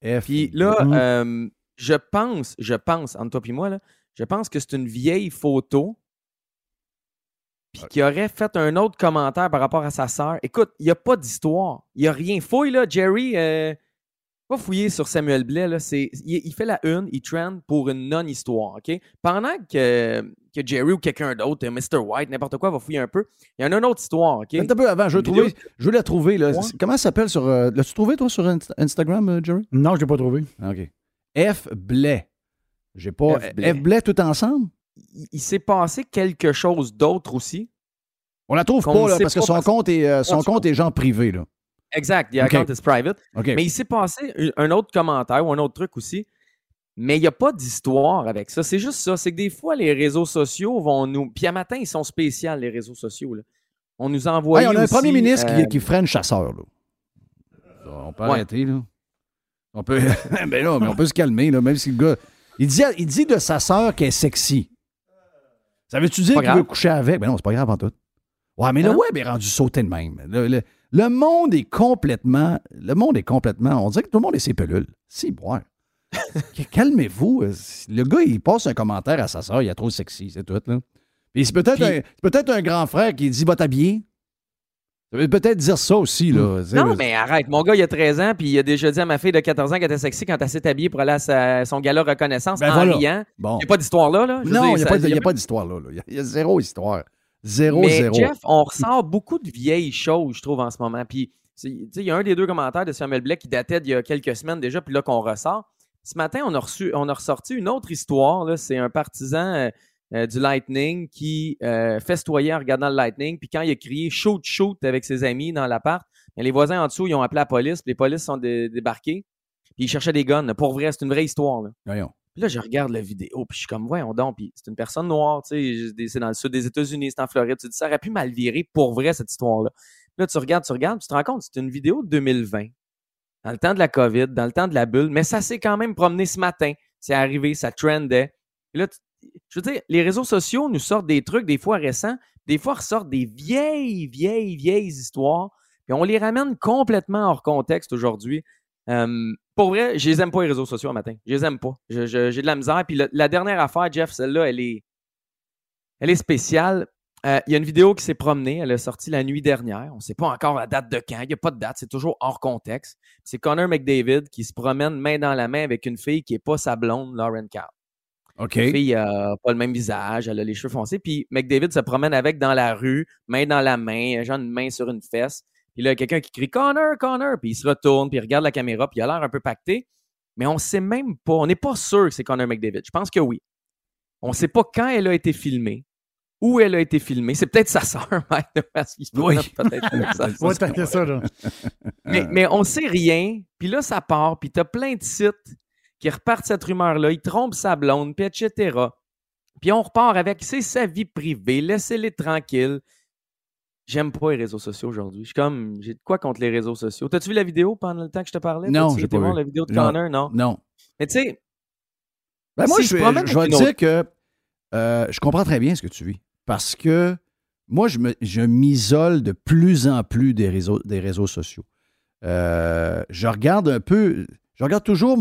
Speaker 6: F.
Speaker 15: Puis là, euh, je pense, je pense, entre toi et moi, là, je pense que c'est une vieille photo. Puis qui aurait fait un autre commentaire par rapport à sa sœur. Écoute, il n'y a pas d'histoire. Il n'y a rien. Fouille, là, Jerry. Euh, pas fouiller sur Samuel Blais. Là, c'est, il, il fait la une, il trend pour une non-histoire. OK? Pendant que, que Jerry ou quelqu'un d'autre, euh, Mr. White, n'importe quoi, va fouiller un peu, il y en a une autre histoire. OK?
Speaker 6: Attends un peu avant, je veux, trouver, je veux la trouver. Là.
Speaker 15: Ouais.
Speaker 6: Comment ça s'appelle sur. euh, L'as-tu trouvé, toi, sur Inst- Instagram, euh, Jerry?
Speaker 7: Non, je ne l'ai pas trouvé.
Speaker 6: OK. F. Blais. J'ai pas.
Speaker 15: F.
Speaker 6: F.
Speaker 15: Blais.
Speaker 6: Blais. tout ensemble?
Speaker 15: Il, s'est passé quelque chose d'autre aussi.
Speaker 6: On la trouve pas, là, parce que son
Speaker 15: parce-
Speaker 6: compte est, euh, son
Speaker 15: On-
Speaker 6: compte est genre privé, là.
Speaker 15: Exact, the
Speaker 6: OK.
Speaker 15: account is private. Mais il s'est passé un- autre commentaire ou un autre truc aussi. Mais il n'y a pas d'histoire avec ça. C'est juste ça. C'est que des fois, les réseaux sociaux vont nous. Puis à matin, ils sont spéciaux, les réseaux sociaux. là. On nous envoie.
Speaker 6: Hey, on a un premier ministre
Speaker 15: euh,
Speaker 6: qui, qui freine chasseur, là. On peut
Speaker 15: Ouais.
Speaker 6: arrêter, là. On peut. ben là, mais on peut se calmer, là, même si le gars. Il dit, il dit de sa sœur qu'elle est sexy. Ça veut-tu dire qu'il veut coucher avec? Ben non, c'est pas grave en tout. Ouais, mais le
Speaker 15: Hein?
Speaker 6: web est rendu sauté de même. Le, le- le monde est complètement. Le monde est complètement. On dirait que tout le monde est ses pelules. Si, ouais. Calmez-vous. Le gars, il passe un commentaire à sa sœur, il est trop sexy, c'est tout, là. Puis c'est peut-être un, c'est peut-être un grand frère qui dit Va t'habiller. Peut-être dire ça aussi, là. Sais,
Speaker 15: Non, mais arrête. Mon gars, il a 13 ans, puis il a déjà dit à ma fille de 14 ans qu'elle était sexy quand elle s'est habillée pour aller à sa- son gala reconnaissance
Speaker 6: Ben
Speaker 15: en
Speaker 6: voilà.
Speaker 15: riant.
Speaker 6: Bon.
Speaker 15: Il n'y a pas d'histoire là. là. Je
Speaker 6: Non,
Speaker 15: dire,
Speaker 6: il n'y a, pas
Speaker 15: a
Speaker 6: a d'histoire là. là. Il y a- Il y, a zéro histoire. Zéro,
Speaker 15: Mais
Speaker 6: zéro.
Speaker 15: Jeff, on ressort beaucoup de vieilles choses, je trouve, en ce moment. Puis, c'est- tu sais, il y a un des deux commentaires de Samuel Blais qui datait d'il y a quelques semaines déjà, puis là qu'on ressort. Ce matin, on a, reçu, on a ressorti une autre histoire. C'est un partisan euh, du Lightning qui euh, festoyait en regardant le Lightning, puis quand il a crié shoot, shoot avec ses amis dans l'appart, les voisins en dessous, ils ont appelé la police, puis les polices sont dé- débarqués, puis ils cherchaient des guns. là. Pour vrai, c'est une vraie histoire. là.
Speaker 6: Voyons.
Speaker 15: Puis là, je regarde la vidéo, puis je suis comme, voyons donc, puis c'est une personne noire, tu sais, c'est dans le sud des États-Unis, c'est en Floride. Tu te dis, ça aurait pu mal virer pour vrai, cette histoire-là. Là, tu regardes, tu regardes, puis tu te rends compte, c'est une vidéo de 2020, dans le temps de la COVID, dans le temps de la bulle, mais ça s'est quand même promené ce matin. C'est arrivé, ça trendait. Puis là, tu- je veux dire, les réseaux sociaux nous sortent des trucs, des fois récents, des fois ressortent des vieilles, vieilles, vieilles histoires, puis on les ramène complètement hors contexte aujourd'hui. Pour vrai, je les aime pas les réseaux sociaux un matin. Je les aime pas. J'ai de la misère. Puis la dernière affaire, Jeff, celle-là, elle est, elle est spéciale. Euh, Il y a une vidéo qui s'est promenée. Elle est sortie la nuit dernière. On ne sait pas encore la date de quand. Il n'y a pas de date. C'est toujours hors contexte. C'est Connor McDavid qui se promène main dans la main avec une fille qui n'est pas sa blonde, Lauren Carr.
Speaker 6: OK.
Speaker 15: La fille n'a pas le même visage, elle a les cheveux foncés. Puis McDavid se promène avec dans la rue, main dans la main, genre une main sur une fesse. Puis là, il y a quelqu'un qui crie Connor, Connor. Puis il se retourne, puis il regarde la caméra, puis il a l'air un peu pacté. Mais on ne sait même pas, on n'est pas sûr que c'est Connor McDavid. Je pense que oui. On ne sait pas quand elle a été filmée, où elle a été filmée. C'est peut-être sa sœur, parce qu'il se promène peut-être
Speaker 7: Ouais, ça, là.
Speaker 15: mais, mais on sait rien. Puis là, ça part. Puis t'as plein de sites qui repartent cette rumeur-là. Ils trompent sa blonde, puis etc. Puis on repart avec, c'est sa vie privée. Laissez-les tranquilles. J'aime pas les réseaux sociaux aujourd'hui. Je suis comme, j'ai de quoi contre les réseaux sociaux. T'as-tu vu la vidéo pendant le temps que je te parlais?
Speaker 6: Non, j'ai pas vu.
Speaker 15: la vidéo de
Speaker 6: Non.
Speaker 15: Connor? Non.
Speaker 6: Non.
Speaker 15: Mais tu sais,
Speaker 6: Ben, moi,
Speaker 15: Si
Speaker 6: je, vais- je vais te dire que euh, je comprends très bien ce que tu vis. Parce que moi, je me- je m'isole de plus en plus des réseaux, des réseaux sociaux. Euh, je regarde un peu, je regarde toujours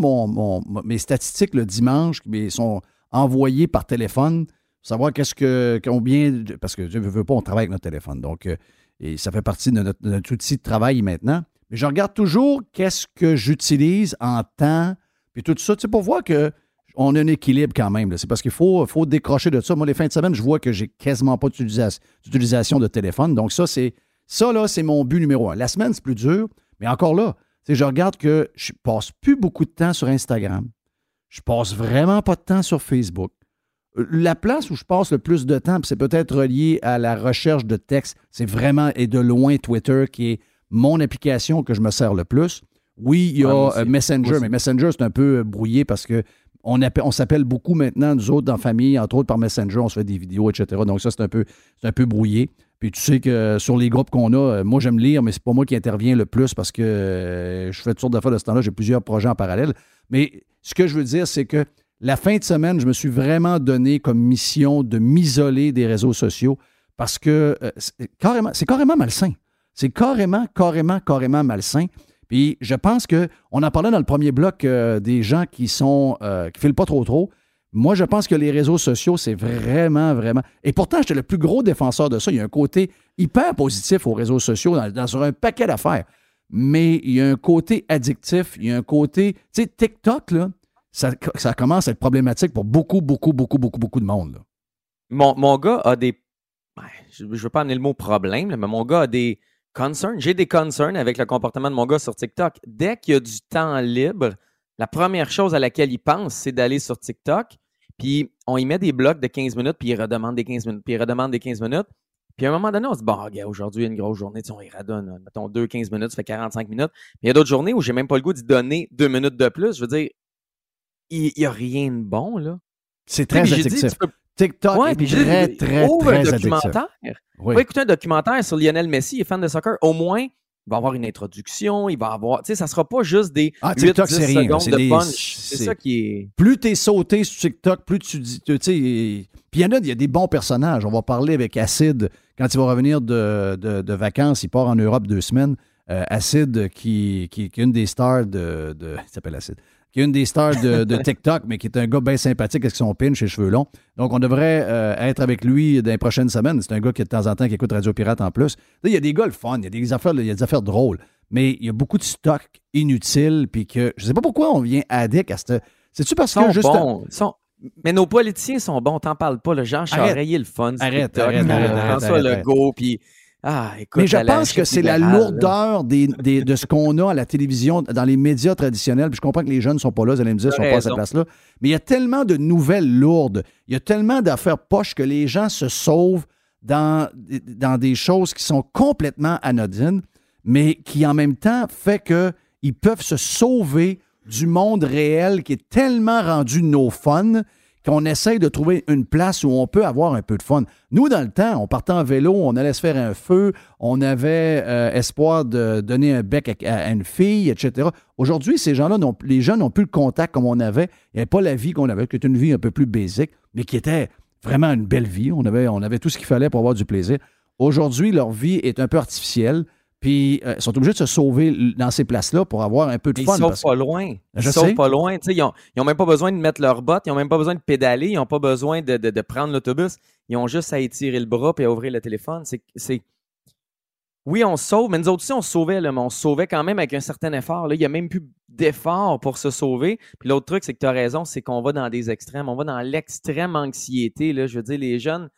Speaker 6: mes statistiques le dimanche qui sont envoyées par téléphone pour savoir qu'est-ce que, combien, parce que je ne veux pas, on travaille avec notre téléphone. Donc, euh, et ça fait partie de notre, outil de travail maintenant. Mais je regarde toujours qu'est-ce que j'utilise en temps, puis tout ça, tu sais, pour voir que on a un équilibre quand même. C'est parce qu'il faut, faut décrocher de ça. Moi, les fins de semaine, je vois que j'ai quasiment pas d'utilisation de téléphone. Donc, ça, c'est ça, là, c'est mon but numéro un. La semaine, c'est plus dur, mais encore là, sais, je regarde que je passe plus beaucoup de temps sur Instagram. Je passe vraiment pas de temps sur Facebook. Euh, La place où je passe le plus de temps, c'est peut-être relié à la recherche de texte, c'est vraiment et de loin Twitter qui est mon application que je me sers le plus. Oui, il y a
Speaker 15: Ouais,
Speaker 6: euh, Messenger, mais Messenger, c'est un peu brouillé parce que on, appelle- on s'appelle beaucoup maintenant, nous autres, dans la famille, entre autres par Messenger, on se fait des vidéos, etc. Donc ça, c'est un peu, brouillé. Puis tu sais que euh, sur les groupes qu'on a, euh, moi j'aime lire, mais c'est pas moi qui interviens le plus parce que euh, je fais toutes sortes d'affaires de ce temps-là, j'ai plusieurs projets en parallèle. Mais ce que je veux dire, c'est que la fin de semaine, je me suis vraiment donné comme mission de m'isoler des réseaux sociaux parce que c'est carrément malsain. C'est carrément, carrément, carrément malsain. Puis je pense que on en parlait dans le premier bloc euh, des gens qui sont euh, qui filent pas trop trop. Moi, je pense que les réseaux sociaux, c'est vraiment, vraiment. Et pourtant, j'étais le plus gros défenseur de ça. Il y a un côté hyper positif aux réseaux sociaux dans, dans un paquet d'affaires. Mais il y a un côté addictif, il y a un côté. Tu sais, TikTok, là, ça, commence à être problématique pour beaucoup, beaucoup, beaucoup, beaucoup, beaucoup de monde. là.
Speaker 15: Mon, mon gars a des. ouais, Je ne veux pas amener le mot problème, mais mon gars a des concerns. J'ai des concerns avec le comportement de mon gars sur TikTok. Dès qu'il y a du temps libre, la première chose à laquelle il pense, c'est d'aller sur TikTok. Puis on y met des blocs de 15 minutes, puis il redemande des 15 minutes, puis il redemande des 15 minutes. Puis à un moment donné, on se dit, bon, regarde, aujourd'hui, il y a une grosse journée, tu sais, on y redonne, mettons, 2, 15 minutes, ça fait 45 minutes. Mais il y a d'autres journées où j'ai même pas le goût d'y donner deux minutes de plus. Je veux dire, il n'y a rien de bon, là.
Speaker 6: C'est très
Speaker 15: dit,
Speaker 6: addictif.
Speaker 15: tu peux-
Speaker 6: TikTok
Speaker 15: Ouais,
Speaker 6: est
Speaker 15: puis je dis,
Speaker 6: très, très,
Speaker 15: ouvre
Speaker 6: très
Speaker 15: un documentaire.
Speaker 6: Oui.
Speaker 15: Va écouter un documentaire sur Lionel Messi, il est fan de soccer. Au moins, il va avoir une introduction, il va avoir. Tu sais, ça sera pas juste des
Speaker 6: Ah,
Speaker 15: 8,
Speaker 6: TikTok,
Speaker 15: 10
Speaker 6: c'est rien.
Speaker 15: secondes
Speaker 6: C'est
Speaker 15: de
Speaker 6: des-
Speaker 15: punch. C'est ça qui est.
Speaker 6: Plus tu es sauté sur TikTok, plus tu dis. Tu sais, et- puis il y en a, il y a des bons personnages. On va parler avec Acid quand il va revenir de, de- de vacances. Il part en Europe deux semaines. Euh, Acid, qui, qui, qui est une des stars de. de il s'appelle Acid. Qui est une des stars de, de TikTok, mais qui est un gars bien sympathique avec son pinch et cheveux longs. Donc, on devrait euh, être avec lui dans les prochaines semaines. C'est un gars qui, de temps en temps, qui écoute Radio Pirate en plus. Là, il y a des gars le fun, il y a des affaires, il y a des affaires drôles, mais il y a beaucoup de stock inutile, puis que je sais pas pourquoi on vient addict à cette. C'est-tu parce que juste.
Speaker 15: bons. Sont- Mais nos politiciens sont bons, t'en parles pas. Le Jean. Charest, il est le fun.
Speaker 6: Arrête, arrête,
Speaker 15: Euh,
Speaker 6: arrête, arrête,
Speaker 15: François
Speaker 6: arrête, arrête.
Speaker 15: Legault, puis. Ah, écoute.
Speaker 6: Mais je pense que c'est la lourdeur des, des- de ce qu'on a à la télévision, dans les médias traditionnels. Puis je comprends que les jeunes ne sont pas là, vous allez me dire, ne sont pas à cette place-là. Mais il y a tellement de nouvelles lourdes, il y a tellement d'affaires poches que les gens se sauvent dans, dans des choses qui sont complètement anodines, mais qui en même temps fait qu'ils peuvent se sauver du monde réel qui est tellement rendu no fun qu'on essaye de trouver une place où on peut avoir un peu de fun. Nous, dans le temps, on partait en vélo, on allait se faire un feu, on avait euh, espoir de donner un bec à, une fille, etc. Aujourd'hui, ces gens-là, les jeunes n'ont plus le contact comme on avait. Il n'y avait pas la vie qu'on avait, qui était une vie un peu plus basique, mais qui était vraiment une belle vie. On avait tout ce qu'il fallait pour avoir du plaisir. Aujourd'hui, leur vie est un peu artificielle, puis euh, ils sont obligés de se sauver dans ces places-là pour avoir un peu de fun.
Speaker 15: Ils sont
Speaker 6: parce-
Speaker 15: pas loin. Ils
Speaker 6: Je
Speaker 15: sont
Speaker 6: sais.
Speaker 15: pas loin. Ils n'ont même pas besoin de mettre leurs bottes, ils n'ont même pas besoin de pédaler, ils n'ont pas besoin de, de- de prendre l'autobus. Ils ont juste à étirer le bras et à ouvrir le téléphone. C'est, c'est- Oui, on se sauve, mais nous autres aussi, on se sauvait, là, mais on se sauvait quand même avec un certain effort. Là. Il n'y a même plus d'effort pour se sauver. Puis l'autre truc, c'est que tu as raison, c'est qu'on va dans des extrêmes. On va dans l'extrême anxiété. Là. Je veux dire, les jeunes,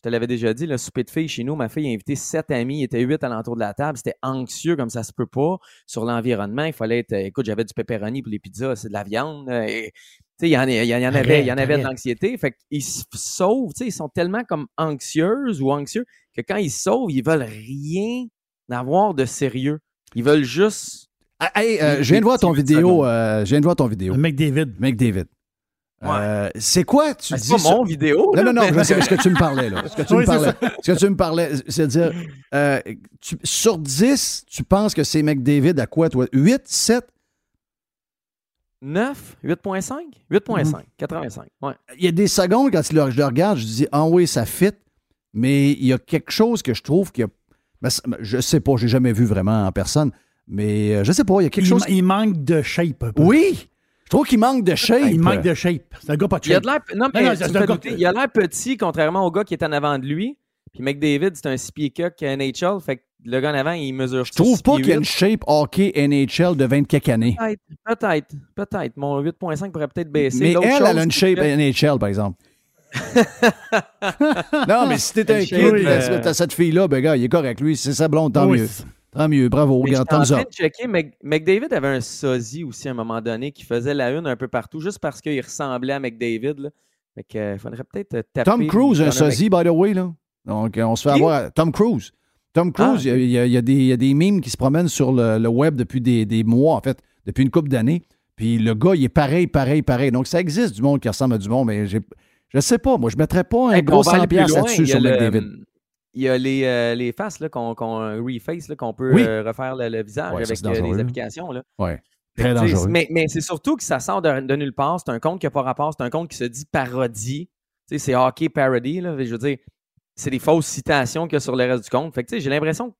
Speaker 15: je te l'avais déjà dit, le souper de filles chez nous, ma fille a invité sept amis, il était huit alentour de la table. C'était anxieux comme ça se peut pas. Sur l'environnement, il fallait être. Écoute, j'avais du pepperoni pour les pizzas, c'est de la viande. euh, et, tu sais, il y en, y en avait, il y en avait de l'anxiété. Fait qu'ils se sauvent, tu sais, ils sont tellement comme anxieuses ou anxieux que quand ils se sauvent, ils veulent rien avoir de sérieux. Ils veulent juste.
Speaker 6: Ah, hey, euh, je viens de voir ton vidéo. euh, je viens de voir ton vidéo.
Speaker 7: McDavid.
Speaker 6: McDavid. Euh, c'est quoi tu
Speaker 15: Ben,
Speaker 6: dis
Speaker 15: c'est mon vidéo,
Speaker 6: Non, non, non.
Speaker 15: mais-
Speaker 6: je sais, Est-ce que tu me parlais là Est-ce que tu
Speaker 15: Oui,
Speaker 6: me
Speaker 15: c'est
Speaker 6: parlais. Est-ce que tu me parlais C'est-à-dire, euh, sur 10, tu penses que c'est McDavid à quoi toi? 8, 7
Speaker 15: 9, 8.5? 8.5, 85. Ouais.
Speaker 6: Il y a des secondes, quand je le regarde, je dis Ah oui, ça fit, mais il y a quelque chose que je trouve que. ben, c'est- je sais pas, j'ai jamais vu vraiment en personne, mais euh, je sais pas, il y a quelque
Speaker 7: Il,
Speaker 6: chose.
Speaker 7: il manque de shape. un peu.
Speaker 6: Oui! Je trouve qu'il manque de shape.
Speaker 7: Il manque de shape. C'est un gars pas de
Speaker 15: Il a
Speaker 7: shape.
Speaker 15: de l'air. Non, mais
Speaker 7: non,
Speaker 15: tu
Speaker 7: c'est
Speaker 15: me
Speaker 7: un
Speaker 15: fais
Speaker 7: gars-
Speaker 15: douter. il a l'air petit, contrairement au gars qui est en avant de lui. Puis McDavid, c'est un 6 pieds coq NHL. Fait que le gars en avant, il mesure
Speaker 6: Je trouve pas qu'il y a une shape hockey NHL de 20 quelques années.
Speaker 15: Peut-être, peut-être, peut-être. Mon 8.5 pourrait peut-être baisser.
Speaker 6: Mais elle,
Speaker 15: chose,
Speaker 6: elle a une shape
Speaker 15: que-
Speaker 6: NHL, par exemple. non, mais si t'es un kid, t'as
Speaker 15: euh,
Speaker 6: t'as cette fille-là, ben gars, il est correct. Lui, c'est sa blonde, tant
Speaker 15: Oui.
Speaker 6: mieux. Tant mieux, bravo,
Speaker 15: Mais
Speaker 6: regarde,
Speaker 15: en train de checker. Mc- McDavid avait un sosie aussi à un moment donné qui faisait la une un peu partout juste parce qu'il ressemblait à McDavid. Là. Fait que, euh, faudrait peut-être euh, taper.
Speaker 6: Tom Cruise, un sosie, by the way, là. Donc, euh, on se fait
Speaker 15: Qui?
Speaker 6: avoir. Tom Cruise. Tom Cruise,
Speaker 15: Ah,
Speaker 6: il y a- il y, des- il y a des mimes qui se promènent sur le, le web depuis des, des mois, en fait, depuis une couple d'années. Puis le gars, il est pareil, pareil, pareil. Donc, ça existe du monde qui ressemble à du monde, mais je sais pas. Moi, je mettrais pas un
Speaker 15: Hey,
Speaker 6: gros
Speaker 15: va aller
Speaker 6: 100$
Speaker 15: plus
Speaker 6: piastres
Speaker 15: loin.
Speaker 6: là-dessus sur
Speaker 15: le-
Speaker 6: McDavid.
Speaker 15: Il y a les, euh, les faces là, qu'on qu'on reface, là, qu'on peut
Speaker 6: Oui.
Speaker 15: euh, refaire le, le visage
Speaker 6: Ouais,
Speaker 15: avec euh, les applications. Là.
Speaker 6: Ouais. Très dangereux.
Speaker 15: Mais, mais c'est surtout que ça sort de, de nulle part. C'est un compte qui n'a pas rapport. C'est un compte qui se dit parodie. C'est hockey parody. Là. Je veux dire, c'est des fausses citations qu'il y a sur le reste du compte. Fait que, tu sais, j'ai l'impression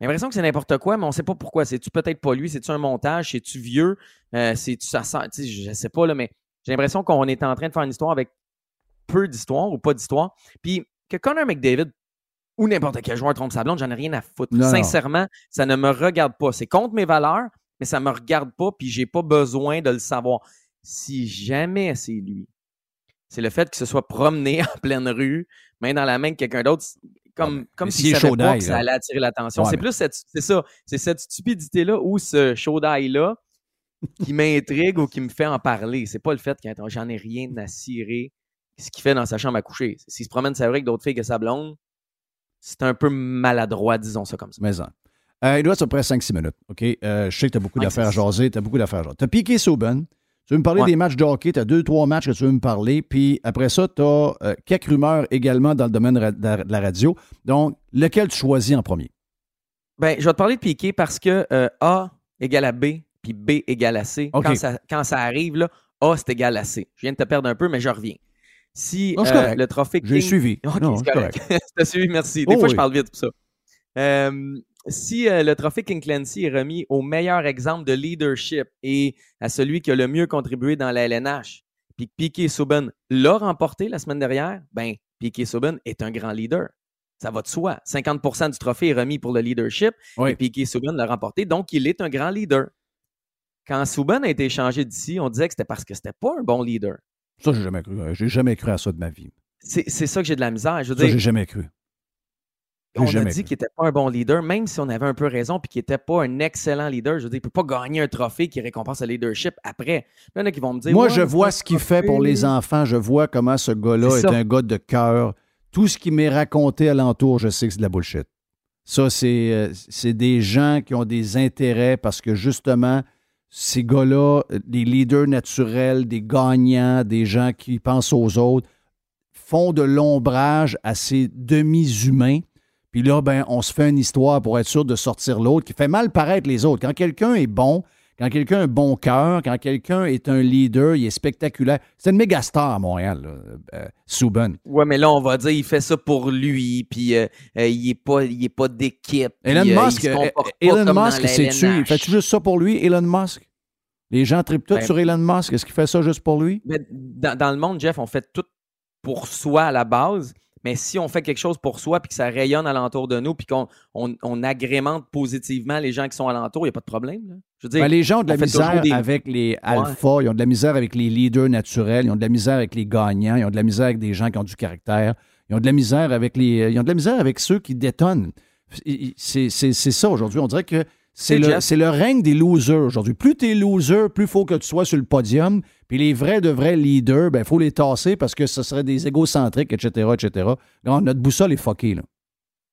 Speaker 15: l'impression que c'est n'importe quoi, mais on ne sait pas pourquoi. C'est-tu peut-être pas lui? C'est-tu un montage? C'est-tu vieux? Euh, C'est-tu ça sent- Je ne sais pas, là, mais j'ai l'impression qu'on est en train de faire une histoire avec peu d'histoire ou pas d'histoire. Puis que Connor McDavid ou n'importe quel joueur trompe sa blonde, j'en ai rien à foutre.
Speaker 6: Non, non.
Speaker 15: Sincèrement, ça ne me regarde pas. C'est contre mes valeurs, mais ça ne me regarde pas, puis j'ai pas besoin de le savoir. Si jamais c'est lui, c'est le fait qu'il se soit promené en pleine rue, main dans la main de quelqu'un d'autre, comme, comme s'il
Speaker 6: est
Speaker 15: savait pas que ça
Speaker 6: là.
Speaker 15: allait attirer l'attention.
Speaker 6: Ouais,
Speaker 15: c'est
Speaker 6: mais-
Speaker 15: plus cette, c'est ça, c'est cette stupidité-là ou ce chaud d'ail-là qui m'intrigue ou qui me fait en parler. C'est pas le fait que j'en ai rien à cirer ce qu'il fait dans sa chambre à coucher. S'il se promène, c'est vrai que d'autres filles que sa blonde, c'est un peu maladroit, disons ça comme ça.
Speaker 6: Mais en. Euh, il doit être à peu près 5-6 minutes. OK? Euh, je sais que tu as beaucoup
Speaker 15: Ouais,
Speaker 6: d'affaires à jaser. Tu as beaucoup d'affaires à jaser. Tu as piqué Souben. Tu veux me parler
Speaker 15: Ouais.
Speaker 6: des matchs de hockey? Tu as deux, trois matchs que tu veux me parler. Puis après ça, tu as quelques rumeurs également dans le domaine de la- radio. Donc, lequel tu choisis en premier?
Speaker 15: Ben, je vais te parler de Piqué parce que euh, A égale à B, puis B égale à C. Quand, ça, quand ça arrive, là, A, c'est égal à C. Je viens de te perdre un peu, mais je reviens. Si
Speaker 6: Non,
Speaker 15: euh, le trophée
Speaker 6: J'ai
Speaker 15: King-
Speaker 6: suivi. Non,
Speaker 15: correct. T'as suivi, merci. Des
Speaker 6: Oh
Speaker 15: fois,
Speaker 6: oui.
Speaker 15: je parle vite pour ça. Euh, si euh, le trophée King Clancy est remis au meilleur exemple de leadership et à celui qui a le mieux contribué dans la LNH, puis que Piqué Souben l'a remporté la semaine dernière, ben, Piqué Souben est un grand leader. Ça va de soi. 50% du trophée est remis pour le leadership
Speaker 6: Oui.
Speaker 15: et Piqué Souben l'a remporté, donc il est un grand leader. Quand Souben a été échangé d'ici, on disait que c'était parce que c'était pas un bon leader.
Speaker 6: Ça, j'ai jamais cru. J'ai jamais cru à ça de ma vie.
Speaker 15: C'est ça que j'ai de la misère. Je veux
Speaker 6: Ça, j'ai jamais cru.
Speaker 15: On a dit qu'il n'était pas un bon leader, même si on avait un peu raison, puis qu'il n'était pas un excellent leader. Je veux dire, il ne peut pas gagner un trophée qui récompense le leadership après. Il y en a qui vont me dire
Speaker 6: Moi,
Speaker 15: Ouais,
Speaker 6: je vois ce qu'il fait pour les enfants. Je vois comment ce gars-là est un gars de cœur. Tout ce qui m'est raconté alentour, je sais que c'est de la bullshit. Ça, c'est euh, c'est des gens qui ont des intérêts parce que justement, ces gars-là, des leaders naturels, des gagnants, des gens qui pensent aux autres, font de l'ombrage à ces demi-humains. Puis là, ben, on se fait une histoire pour être sûr de sortir l'autre qui fait mal paraître les autres. Quand quelqu'un est bon, quand quelqu'un a un bon cœur, quand quelqu'un est un leader, il est spectaculaire. C'est une méga star à Montréal, là, euh, Souben.
Speaker 15: Ouais, mais là, on va dire il fait ça pour lui, puis euh, euh, il n'est pas, il est pas d'équipe.
Speaker 6: Elon Musk, Elon Musk, c'est-tu, fait-tu juste ça pour lui, Elon Musk? Les gens trippent tout
Speaker 15: Ben-
Speaker 6: sur Elon Musk. Est-ce qu'il fait ça juste pour lui?
Speaker 15: Mais dans, dans le monde, Jeff, on fait tout pour soi à la base. Mais si on fait quelque chose pour soi, puis que ça rayonne alentour de nous, puis qu'on on, on agrémente positivement les gens qui sont alentour, il n'y a pas de problème. là. Je veux dire,
Speaker 6: Ben, les gens ont de la misère
Speaker 15: des-
Speaker 6: avec les alphas, ils ont de la misère avec les leaders naturels, ils ont de la misère avec les gagnants, ils ont de la misère avec des gens qui ont du caractère, ils ont de la misère avec les, ils ont de la misère avec ceux qui détonnent. C'est ça aujourd'hui. On dirait que c'est le, le règne des losers aujourd'hui. Plus tu es loser, plus il faut que tu sois sur le podium. Puis les vrais de vrais leaders, ben il faut les tasser parce que ce serait des égocentriques, etc., etc. Notre boussole est fuckée, là.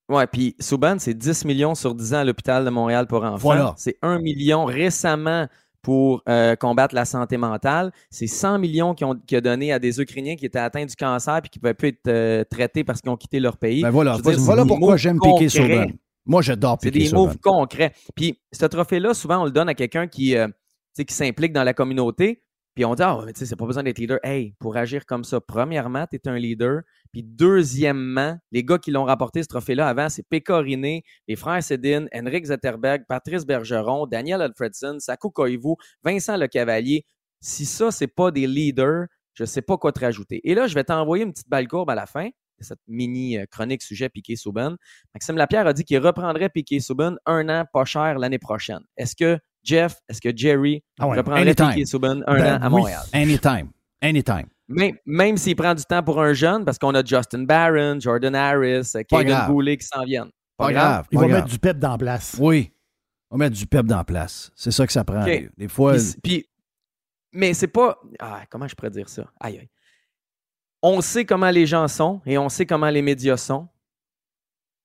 Speaker 15: Ouais, puis Souban, c'est 10 millions sur 10 ans à l'hôpital de Montréal pour enfants.
Speaker 6: Voilà.
Speaker 15: C'est 1 million récemment pour euh, combattre la santé mentale. C'est 100 millions qu'il a donné à des Ukrainiens qui étaient atteints du cancer puis qui ne pouvaient plus être euh, traités parce qu'ils ont quitté leur pays.
Speaker 6: Ben voilà,
Speaker 15: dire,
Speaker 6: voilà pourquoi j'aime piquer. Souban. Moi, j'adore
Speaker 15: C'est des moves concrets. Puis ce trophée-là, souvent, on le donne à quelqu'un qui, euh, qui s'impliquent dans la communauté. Puis on dit, ah, mais tu sais, c'est pas besoin d'être leader. Hey, pour agir comme ça, premièrement, tu es un leader. Puis deuxièmement, les gars qui l'ont rapporté ce trophée-là avant, c'est Pekka Rinné, les frères Sedin, Henrik Zetterberg, Patrice Bergeron, Daniel Alfredson, Sakou Koivu, Vincent Lecavalier. Si ça, c'est pas des leaders, je sais pas quoi te rajouter. Et là, je vais t'envoyer une petite balle courbe à la fin cette mini euh, chronique sujet Piqué Souben. Maxime Lapierre a dit qu'il reprendrait Piqué Souben un an pas cher l'année prochaine. Est-ce que Jeff, est-ce que Jerry
Speaker 6: Ah ouais,
Speaker 15: reprendrait
Speaker 6: anytime.
Speaker 15: Piqué Souben un
Speaker 6: Ben
Speaker 15: an à
Speaker 6: oui.
Speaker 15: Montréal?
Speaker 6: Anytime. Anytime.
Speaker 15: Même, même s'il prend du temps pour un jeune, parce qu'on a Justin Barron, Jordan Harris, Kevin. Goulet qui s'en viennent.
Speaker 6: Pas grave.
Speaker 7: Il
Speaker 6: pas
Speaker 7: va
Speaker 6: grave.
Speaker 7: mettre du pep dans la place.
Speaker 6: Oui. On va mettre du pep dans la place. C'est ça que ça prend. Des fois.
Speaker 15: Puis- puis- mais c'est pas. Ah, comment je pourrais dire ça? Aïe, aïe. On sait comment les gens sont et on sait comment les médias sont.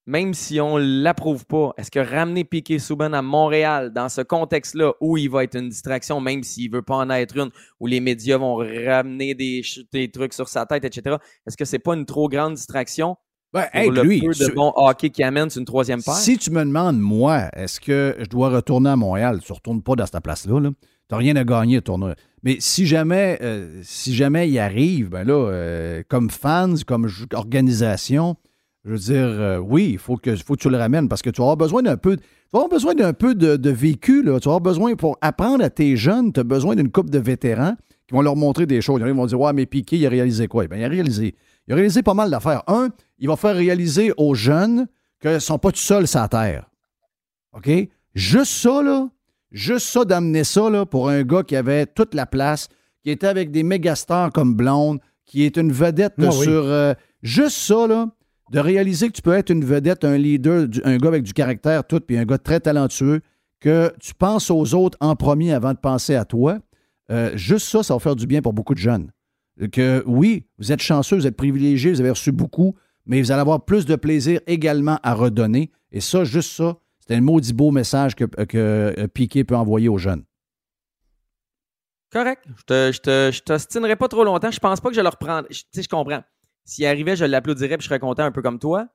Speaker 15: Même si on ne l'approuve pas, est-ce que ramener Piqué Souban à Montréal dans ce contexte-là où il va être une distraction, même s'il ne veut pas en être une, où les médias vont ramener des, trucs sur sa tête, etc., est-ce que c'est pas une trop grande distraction
Speaker 6: Ben,
Speaker 15: pour
Speaker 6: hey,
Speaker 15: le
Speaker 6: lui,
Speaker 15: peu de bon hockey qui amène une troisième paire?
Speaker 6: Si tu me demandes, moi, est-ce que je dois retourner à Montréal? Tu ne retournes pas dans cette place-là. Là. Tu n'as rien à gagner à tourner. Mais si jamais, euh, si jamais il arrive, ben là, euh, comme fans, comme organisation, je veux dire, euh, oui, il faut que, faut que tu le ramènes parce que tu vas avoir besoin d'un peu, tu besoin d'un peu de, de vécu. Là. Tu vas avoir besoin, pour apprendre à tes jeunes, tu as besoin d'une couple de vétérans qui vont leur montrer des choses. Ils vont dire, ouais, mais Piqué, il a réalisé quoi? Ben, il a réalisé. Il a réalisé pas mal d'affaires. Un, il va faire réaliser aux jeunes qu'ils ne sont pas tout seuls sur la terre. OK? Juste ça, là, juste ça d'amener ça, là, pour un gars qui avait toute la place, qui était avec des méga stars comme Blonde, qui est une vedette
Speaker 7: Ah oui.
Speaker 6: sur. euh, juste ça, là, de réaliser que tu peux être une vedette, un leader, du- un gars avec du caractère, tout, puis un gars très talentueux, que tu penses aux autres en premier avant de penser à toi. euh, juste ça, ça va faire du bien pour beaucoup de jeunes. Que oui, vous êtes chanceux, vous êtes privilégiés, vous avez reçu beaucoup, mais vous allez avoir plus de plaisir également à redonner. Et ça, juste ça, c'est un maudit beau message que, que euh, Piqué peut envoyer aux jeunes.
Speaker 15: Correct. Je te, je te, je t'ostinerai pas trop longtemps. Je pense pas que je le reprends. Je- Tu sais, je comprends. S'il arrivait, je l'applaudirais puis je serais content un peu comme toi.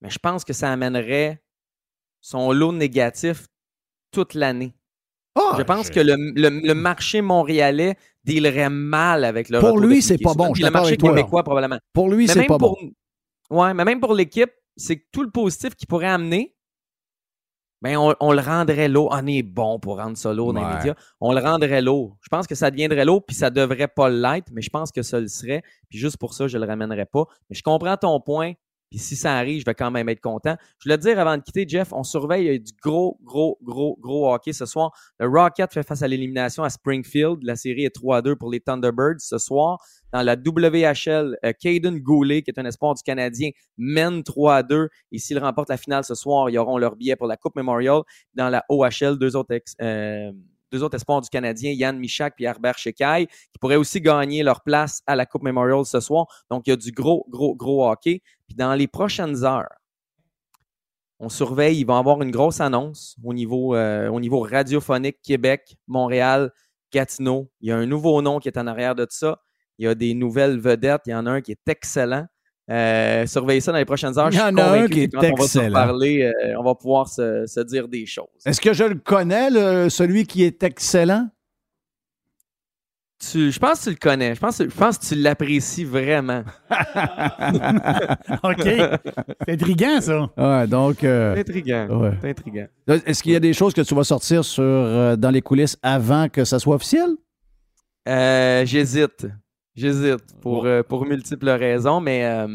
Speaker 15: Mais je pense que ça amènerait son lot négatif toute l'année. je pense
Speaker 6: je-
Speaker 15: que le, le- le marché montréalais dealerait mal avec le
Speaker 6: Pour lui, c'est pas bon,
Speaker 15: puis
Speaker 6: je
Speaker 15: le marché québécois, probablement.
Speaker 6: Pour lui,
Speaker 15: Mais
Speaker 6: c'est
Speaker 15: même
Speaker 6: pas
Speaker 15: pour-
Speaker 6: bon.
Speaker 15: Ouais, mais même pour l'équipe, c'est que tout le positif qu'il pourrait amener, ben on, on le rendrait lourd. On est bon pour rendre ça lourd dans les médias. On le rendrait lourd. Je pense que ça deviendrait lourd, puis ça devrait pas l'être, mais je pense que ça le serait. Puis juste pour ça, je le ramènerais pas. Mais je comprends ton point. Puis si ça arrive, je vais quand même être content. Je voulais te dire avant de quitter, Jeff, on surveille il y a du gros, gros, gros, gros hockey ce soir. Le Rocket fait face à l'élimination à Springfield. La série est 3 à 2 pour les Thunderbirds ce soir. Dans la WHL, euh, Caden Goulet, qui est un espoir du Canadien, mène 3 à 2. Et s'ils remportent la finale ce soir, ils auront leur billet pour la Coupe Memorial. Dans la OHL, deux autres, euh, deux autres espoirs du Canadien, Yann Michak et Herbert Shekai, qui pourraient aussi gagner leur place à la Coupe Memorial ce soir. Donc, il y a du gros, gros, gros hockey. Puis dans les prochaines heures, on surveille, il va y avoir une grosse annonce au niveau, euh, au niveau radiophonique Québec, Montréal, Gatineau. Il y a un nouveau nom qui est en arrière de tout ça. Il y a des nouvelles vedettes. Il y en a un qui est excellent. Euh, surveillez ça dans les prochaines heures.
Speaker 6: Il y en a un qui est
Speaker 15: quand on va se
Speaker 6: excellent.
Speaker 15: parler, euh, on va pouvoir se, se dire des choses.
Speaker 6: Est-ce que je le connais, le- celui qui est excellent?
Speaker 15: Tu- je pense que tu le connais. Je pense, je pense que tu l'apprécies vraiment.
Speaker 7: OK. C'est intriguant, ça.
Speaker 6: Ouais, donc. euh,
Speaker 15: C'est intriguant.
Speaker 6: ouais.
Speaker 15: C'est intriguant.
Speaker 6: Est-ce qu'il y a des choses que tu vas sortir sur, euh, dans les coulisses avant que ça soit officiel?
Speaker 15: Euh, J'hésite. J'hésite pour, euh, pour multiples raisons, mais, euh,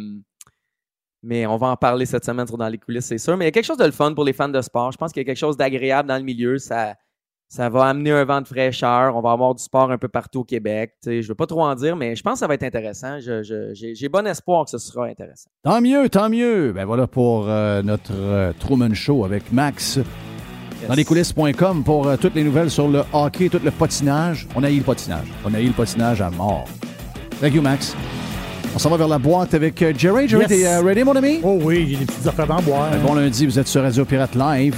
Speaker 15: mais on va en parler cette semaine sur Dans les coulisses, c'est sûr. Mais il y a quelque chose de le fun pour les fans de sport. Je pense qu'il y a quelque chose d'agréable dans le milieu. Ça, ça va amener un vent de fraîcheur. On va avoir du sport un peu partout au Québec. Tu sais, je ne veux pas trop en dire, mais je pense que ça va être intéressant. J'ai bon espoir que ce sera intéressant.
Speaker 6: Tant mieux, tant mieux. Ben voilà pour euh, notre Truman Show avec Max. Dans les coulisses.com pour toutes les nouvelles sur le hockey, tout le patinage. On a eu le patinage. On a eu le patinage à mort. Thank you, Max. On s'en va vers la boîte avec euh, Jerry. Jerry,
Speaker 7: Yes.
Speaker 6: t'es euh, ready, mon ami?
Speaker 7: Oh oui, j'ai des petites affaires d'en boire.
Speaker 6: Un bon lundi, vous êtes sur Radio Pirate Live.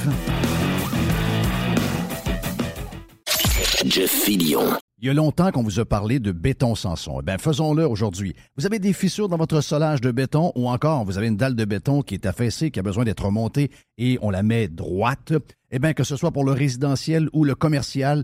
Speaker 5: Jeff Fillion.
Speaker 6: Il y a longtemps qu'on vous a parlé de béton Sanson. Eh bien, faisons-le aujourd'hui. Vous avez des fissures dans votre solage de béton ou encore vous avez une dalle de béton qui est affaissée, qui a besoin d'être remontée et on la met droite. Eh bien, que ce soit pour le résidentiel ou le commercial,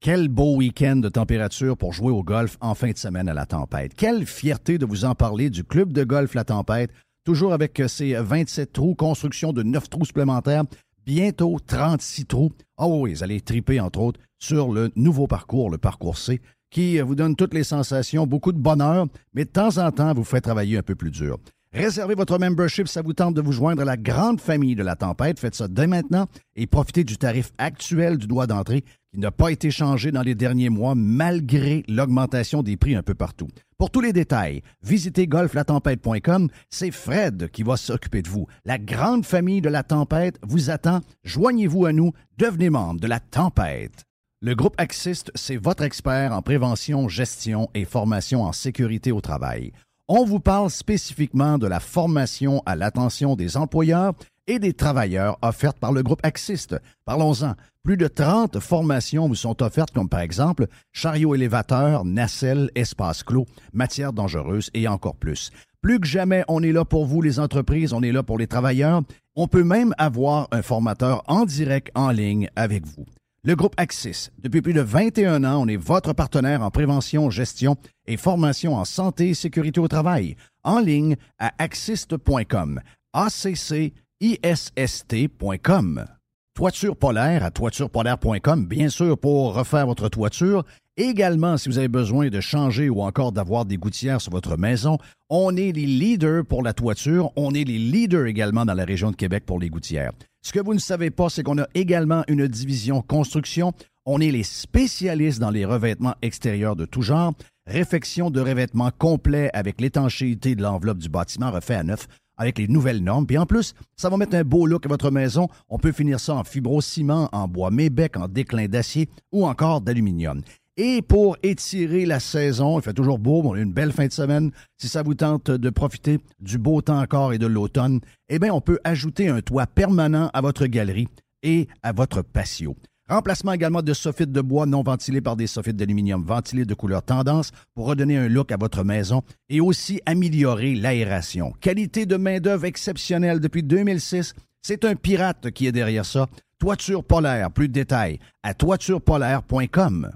Speaker 6: Quel beau week-end de température pour jouer au golf en fin de semaine à la tempête. Quelle fierté de vous en parler du club de golf La Tempête, toujours avec ses 27 trous, construction de 9 trous supplémentaires, bientôt 36 trous. Oh vous allez triper entre autres sur le nouveau parcours, le parcours C, qui vous donne toutes les sensations, beaucoup de bonheur, mais de temps en temps vous fait travailler un peu plus dur. Réservez votre membership, ça vous tente de vous joindre à la grande famille de la tempête. Faites ça dès maintenant et profitez du tarif actuel du droit d'entrée qui n'a pas été changé dans les derniers mois malgré l'augmentation des prix un peu partout. Pour tous les détails, visitez golflatempête.com. C'est Fred qui va s'occuper de vous. La grande famille de la tempête vous attend. Joignez-vous à nous. Devenez membre de la tempête. Le groupe Axiste, c'est votre expert en prévention, gestion et formation en sécurité au travail. On vous parle spécifiquement de la formation à l'attention des employeurs et des travailleurs offertes par le groupe Axiste. Parlons-en. Plus de 30 formations vous sont offertes, comme par exemple chariot élévateur, nacelle, espace clos, matières dangereuses et encore plus. Plus que jamais, on est là pour vous, les entreprises, on est là pour les travailleurs. On peut même avoir un formateur en direct en ligne avec vous. Le groupe Axis, depuis plus de 21 ans, on est votre partenaire en prévention, gestion et formation en santé et sécurité au travail. En ligne à axist.com. A-C-C-I-S-S-T.com. Toiture polaire à toiturepolaire.com, bien sûr, pour refaire votre toiture. Également, si vous avez besoin de changer ou encore d'avoir des gouttières sur votre maison, on est les leaders pour la toiture. On est les leaders également dans la région de Québec pour les gouttières. Ce que vous ne savez pas, c'est qu'on a également une division construction. On est les spécialistes dans les revêtements extérieurs de tout genre. Réfection de revêtements complet avec l'étanchéité de l'enveloppe du bâtiment refait à neuf avec les nouvelles normes. Puis en plus, ça va mettre un beau look à votre maison. On peut finir ça en fibrociment, en bois mébec, en déclin d'acier ou encore d'aluminium. Et pour étirer la saison, il fait toujours beau, on a une belle fin de semaine. Si ça vous tente de profiter du beau temps encore et de l'automne, eh bien, on peut ajouter un toit permanent à votre galerie et à votre patio. Remplacement également de soffites de bois non ventilés par des soffites d'aluminium ventilés de couleur tendance pour redonner un look à votre maison et aussi améliorer l'aération. Qualité de main-d'œuvre exceptionnelle depuis 2006. C'est un pirate qui est derrière ça. Toiture polaire, plus de détails à toiturepolaire.com.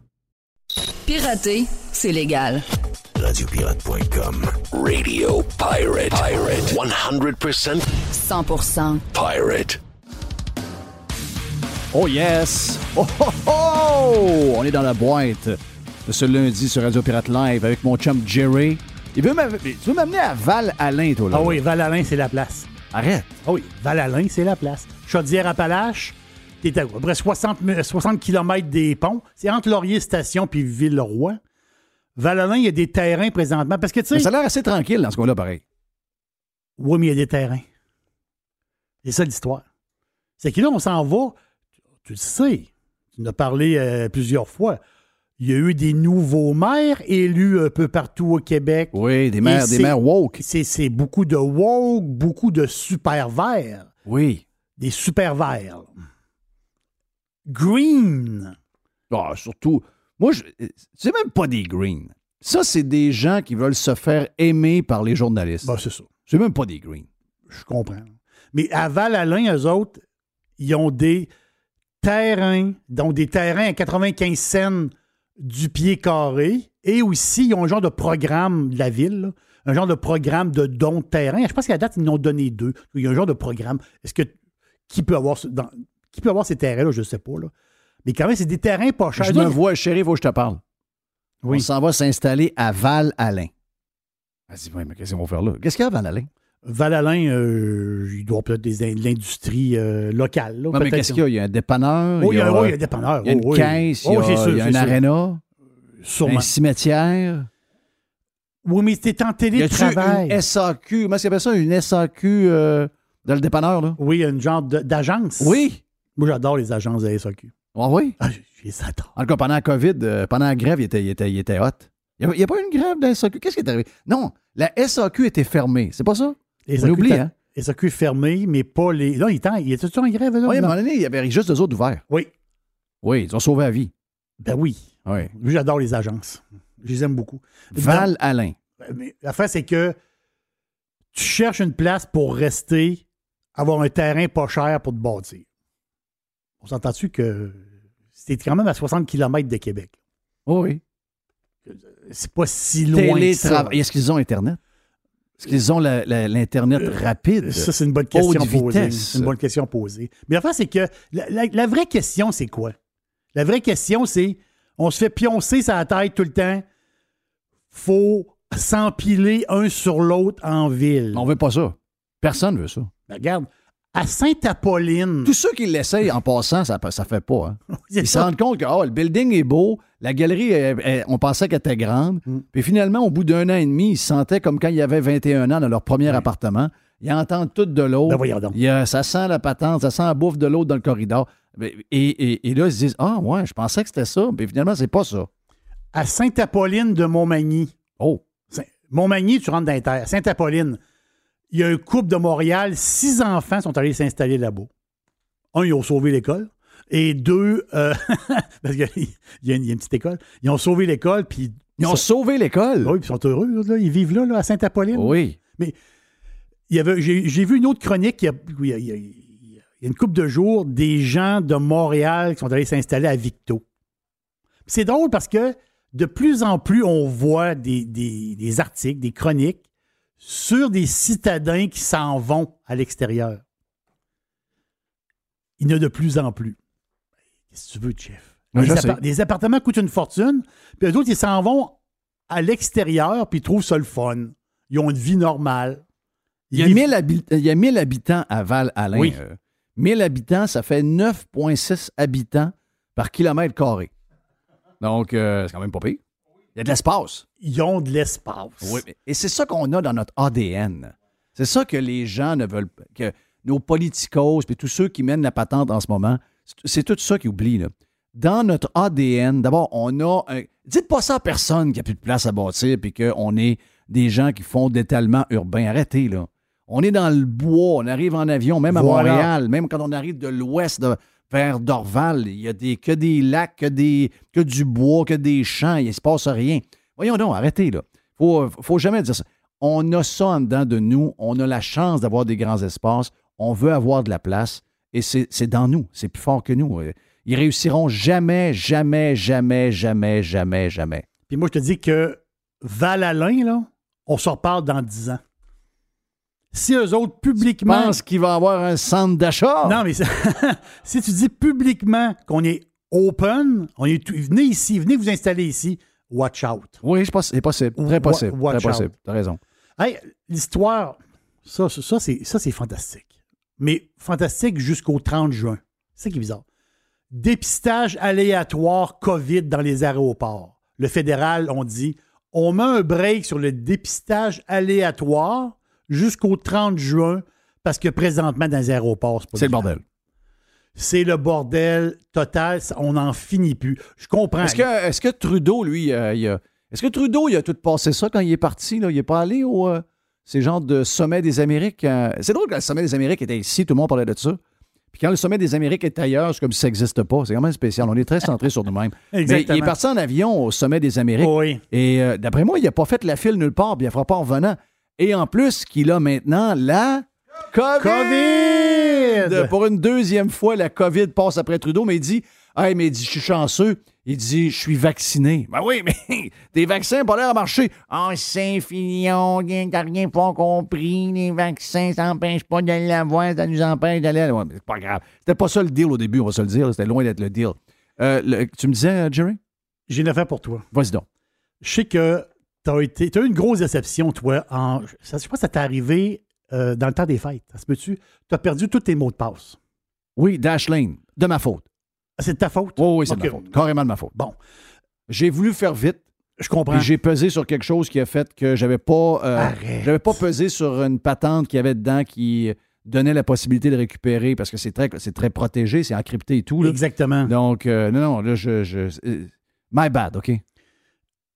Speaker 16: Pirater, c'est légal.
Speaker 5: Radiopirate.com. Radio Pirate. Pirate. 100%
Speaker 16: 100%
Speaker 5: pirate.
Speaker 6: Oh yes! Oh oh oh! On est dans la boîte de ce lundi sur Radio Pirate Live avec mon chum Jerry. Il veut m'amener- tu veux m'amener à Val-Alain, toi, là?
Speaker 7: Ah oui, Val-Alain, c'est la place.
Speaker 6: Arrête.
Speaker 7: Ah oui, Val-Alain, c'est la place. Chaudière-Appalaches, t'es à peu près 60, mi- 60 km des ponts. C'est entre Laurier Station puis Villeroy. Val-Alain, il y a des terrains présentement. Parce que, tu sais.
Speaker 6: Mais ça a l'air assez tranquille dans ce coin-là, pareil.
Speaker 7: Oui, mais il y a des terrains. C'est ça l'histoire. C'est que là, on s'en va. Tu le sais. Tu en as parlé euh, plusieurs fois. Il y a eu des nouveaux maires élus un peu partout au Québec.
Speaker 6: Oui, des maires, des maires woke.
Speaker 7: C'est c'est beaucoup de woke, beaucoup de super verts.
Speaker 6: Oui.
Speaker 7: Des super verts. Green.
Speaker 6: Ah, surtout, moi, c'est même pas des greens. Ça, c'est des gens qui veulent se faire aimer par les journalistes.
Speaker 7: Ben, c'est ça.
Speaker 6: C'est même pas des greens.
Speaker 7: Je comprends. Mais à Val-Alain, eux autres, ils ont des terrains, donc des terrains à 95 cents du pied carré. Et aussi, ils ont un genre de programme de la ville, là, un genre de programme de don de terrain. Je pense qu'à la date, ils en ont donné deux. Il y a un genre de programme. Est-ce que qui peut avoir ce- dans- qui peut avoir ces terrains-là, je ne sais pas. Là. Mais quand même, c'est des terrains pas chers.
Speaker 6: Je me vois, chérie, faut que je te parle.
Speaker 7: Oui.
Speaker 6: On s'en va s'installer à Val-Alain. Vas-y, mais qu'est-ce qu'on va faire là? Qu'est-ce qu'il y a à Val-Alain?
Speaker 7: Val-Alain, euh, il doit peut-être de l'industrie euh, locale. là,
Speaker 6: Non, mais qu'est-ce qu'il y a? Il y a un dépanneur.
Speaker 7: Oh, il y a- oui, il y a un dépanneur.
Speaker 6: Il y a une
Speaker 7: Oh,
Speaker 6: caisse, il y a,
Speaker 7: sûr,
Speaker 6: il y a un
Speaker 7: sûr.
Speaker 6: aréna,
Speaker 7: Sûrement.
Speaker 6: un cimetière.
Speaker 7: Oui, mais c'était en
Speaker 6: Y a-tu
Speaker 7: télétravail.
Speaker 6: une SAQ? Comment est-ce appelle ça? Une SAQ euh, dans le dépanneur, là?
Speaker 7: Oui, une genre d'agence.
Speaker 6: Oui.
Speaker 7: Moi, j'adore les agences de SAQ.
Speaker 6: Ah oui?
Speaker 7: Ah, je les adore.
Speaker 6: En tout cas, pendant la COVID, euh, pendant la grève, il était, il était, il était hot. Il n'y a, pas eu une grève de la SAQ. Qu'est-ce qui est arrivé? Non, la SAQ était fermée. C'est pas ça?
Speaker 7: Les
Speaker 6: On oublie, hein?
Speaker 7: Circuits fermés, mais pas les. Là, il est en, il était en grève, là?
Speaker 6: Oui, à un
Speaker 7: non?
Speaker 6: moment donné, il y avait juste deux autres ouverts.
Speaker 7: Oui.
Speaker 6: Oui, ils ont sauvé la vie.
Speaker 7: Ben oui.
Speaker 6: Oui.
Speaker 7: J'adore les agences. Je les aime beaucoup.
Speaker 6: Val Alain.
Speaker 7: Mais l'affaire, c'est que tu cherches une place pour rester, avoir un terrain pas cher pour te bâtir. On s'entend-tu que c'est quand même à 60 km de Québec?
Speaker 6: Oh oui.
Speaker 7: C'est pas si loin que ça.
Speaker 6: Est-ce qu'ils ont Internet? Est-ce qu'ils ont l'Internet rapide?
Speaker 7: Euh, Ça, c'est une bonne question posée. C'est une bonne question posée. Mais l'affaire, c'est que la, la- la vraie question, c'est quoi? La vraie question, c'est on se fait pioncer sa tête tout le temps. faut s'empiler un sur l'autre en ville.
Speaker 6: On veut pas ça. Personne veut ça.
Speaker 7: Ben, regarde, à Sainte-Apolline.
Speaker 6: Tous ceux qui l'essayent en passant, ça ne fait pas. hein. Ils se rendent compte que oh, le building est beau, la galerie, elle- elle- on pensait qu'elle était grande.
Speaker 7: Mm.
Speaker 6: Puis finalement, au bout d'un an et demi, ils se sentaient comme quand ils avaient 21 ans dans leur premier appartement. Ils entendent tout de l'eau.
Speaker 7: Ben
Speaker 6: ça sent la patente, ça sent la bouffe de l'eau dans le corridor. Et, et- et là, ils se disent Ah, ouais, je pensais que c'était ça. Puis finalement, c'est pas ça.
Speaker 7: À Sainte-Apolline de Montmagny.
Speaker 6: Oh.
Speaker 7: Montmagny, tu rentres dans les terres. Sainte-Apolline. Il y a un couple de Montréal, six enfants sont allés s'installer là-bas. Un, ils ont sauvé l'école. Et deux, euh, parce qu'il y, a- il y a une petite école, ils ont sauvé l'école, puis.
Speaker 6: Ils ont sauvé l'école?
Speaker 7: Oui, puis ils sont heureux, là, ils vivent là, là, à Sainte-Apolline.
Speaker 6: Oui.
Speaker 7: Mais il y avait, j'ai, vu une autre chronique, il y a, il y a- il y a- il y a une couple de jours, des gens de Montréal qui sont allés s'installer à Victo. C'est drôle parce que de plus en plus, on voit des, des- des articles, des chroniques sur des citadins qui s'en vont à l'extérieur. Il y en a de plus en plus. Qu'est-ce que tu veux, chef?
Speaker 6: Oui,
Speaker 7: les, appartements coûtent une fortune, puis eux autres, ils s'en vont à l'extérieur, puis ils trouvent ça le fun. Ils ont une vie normale.
Speaker 6: Il y, a
Speaker 7: Ils-
Speaker 6: 1000 habi- il y a 1000 habitants à Val-Alain.
Speaker 7: Oui.
Speaker 6: Euh, 1000 habitants, ça fait 9,6 habitants par kilomètre carré. Donc, euh, c'est quand même pas pire. Il y a de l'espace.
Speaker 7: Ils ont de l'espace.
Speaker 6: Oui, mais- et c'est ça qu'on a dans notre ADN. C'est ça que les gens ne veulent pas. Que nos politicos, puis tous ceux qui mènent la patente en ce moment, c'est- tout ça qu'ils oublient. là. Dans notre ADN, d'abord, on a. un- Dites pas ça à personne qui a plus de place à bâtir, puis qu'on est des gens qui font d'étalement urbain. Arrêtez, là. On est dans le bois, on arrive en avion, même à
Speaker 7: Voilà.
Speaker 6: Montréal, même quand on arrive de l'ouest de- vers Dorval, il y a des, que des lacs, que, du bois, que des champs, il ne se passe rien. Voyons donc, arrêtez, là. Faut, faut jamais dire ça. On a ça en dedans de nous, on a la chance d'avoir des grands espaces, on veut avoir de la place, et c'est dans nous, c'est plus fort que nous. Euh, Ils réussiront jamais, jamais, jamais, jamais, jamais, jamais.
Speaker 7: Puis moi, je te dis que Val-Alain, là, on s'en reparle dans 10 ans. Si eux autres, publiquement.
Speaker 6: Je pense qu'il va y avoir un centre d'achat.
Speaker 7: Non, mais si tu dis publiquement qu'on est open, on est tout- venez ici, venez vous installer ici, watch out.
Speaker 6: Oui, je pense c'est possible. Très possible.
Speaker 7: watch
Speaker 6: Très possible.
Speaker 7: out.
Speaker 6: T'as raison.
Speaker 7: Hey, l'histoire, ça, ça, ça, c'est, ça, c'est fantastique. Mais fantastique jusqu'au 30 juin. C'est ça qui est bizarre. Dépistage aléatoire COVID dans les aéroports. Le fédéral, on dit, on met un break sur le dépistage aléatoire jusqu'au 30 juin parce que présentement, dans les aéroports, c'est
Speaker 6: le bordel.
Speaker 7: C'est le bordel total. On n'en finit plus. Je comprends.
Speaker 6: Est-ce que, Trudeau, lui, euh, il a- est-ce que Trudeau, il a tout passé ça quand il est parti? Là? Il n'est pas allé au euh, ces genres de sommet des Amériques? euh, c'est drôle que le sommet des Amériques était ici, tout le monde parlait de ça. Puis quand le sommet des Amériques est ailleurs, c'est comme si ça n'existe pas. C'est quand même spécial. On est très centré sur nous-mêmes. Mais
Speaker 7: Exactement.
Speaker 6: il est parti en avion au sommet des Amériques.
Speaker 7: Oui.
Speaker 6: Et euh, d'après moi, il n'a pas fait la file nulle part, puis il ne fera pas en revenant. Et en plus, qu'il a maintenant la COVID!
Speaker 7: COVID!
Speaker 6: Pour une deuxième fois, la COVID passe après Trudeau, mais il dit Hey, mais il dit, je suis chanceux. Il dit Je suis vacciné. Ben oui, mais tes vaccins n'ont pas l'air à marcher. Ah, Saint-Filion, t'as rien pas compris. Les vaccins, ça n'empêche pas de l'avoir, ça nous empêche d'aller. Ouais, mais c'est pas grave. C'était pas ça le deal au début, on va se le dire. C'était loin d'être le deal. Euh, le- tu me disais, euh, Jerry?
Speaker 7: J'ai une affaire pour toi.
Speaker 6: Vas-y donc.
Speaker 7: Je sais que t'as eu une grosse déception, toi. En, ça, je sais pas si ça t'est arrivé euh, dans le temps des fêtes. Ça se peut-tu? Tu as perdu tous tes mots de passe.
Speaker 6: Oui, Dashlane, de ma faute.
Speaker 7: Ah, C'est de ta faute?
Speaker 6: Oui, oui, c'est de ma faute. Carrément de ma faute.
Speaker 7: Bon.
Speaker 6: J'ai voulu faire vite.
Speaker 7: Je comprends.
Speaker 6: J'ai pesé sur quelque chose qui a fait que j'avais pas euh, j'avais pas pesé sur une patente qu'il y avait dedans qui donnait la possibilité de récupérer parce que c'est très c'est très protégé, c'est encrypté et tout. là.
Speaker 7: Exactement.
Speaker 6: Donc euh, non non, là je, je euh, my bad, OK?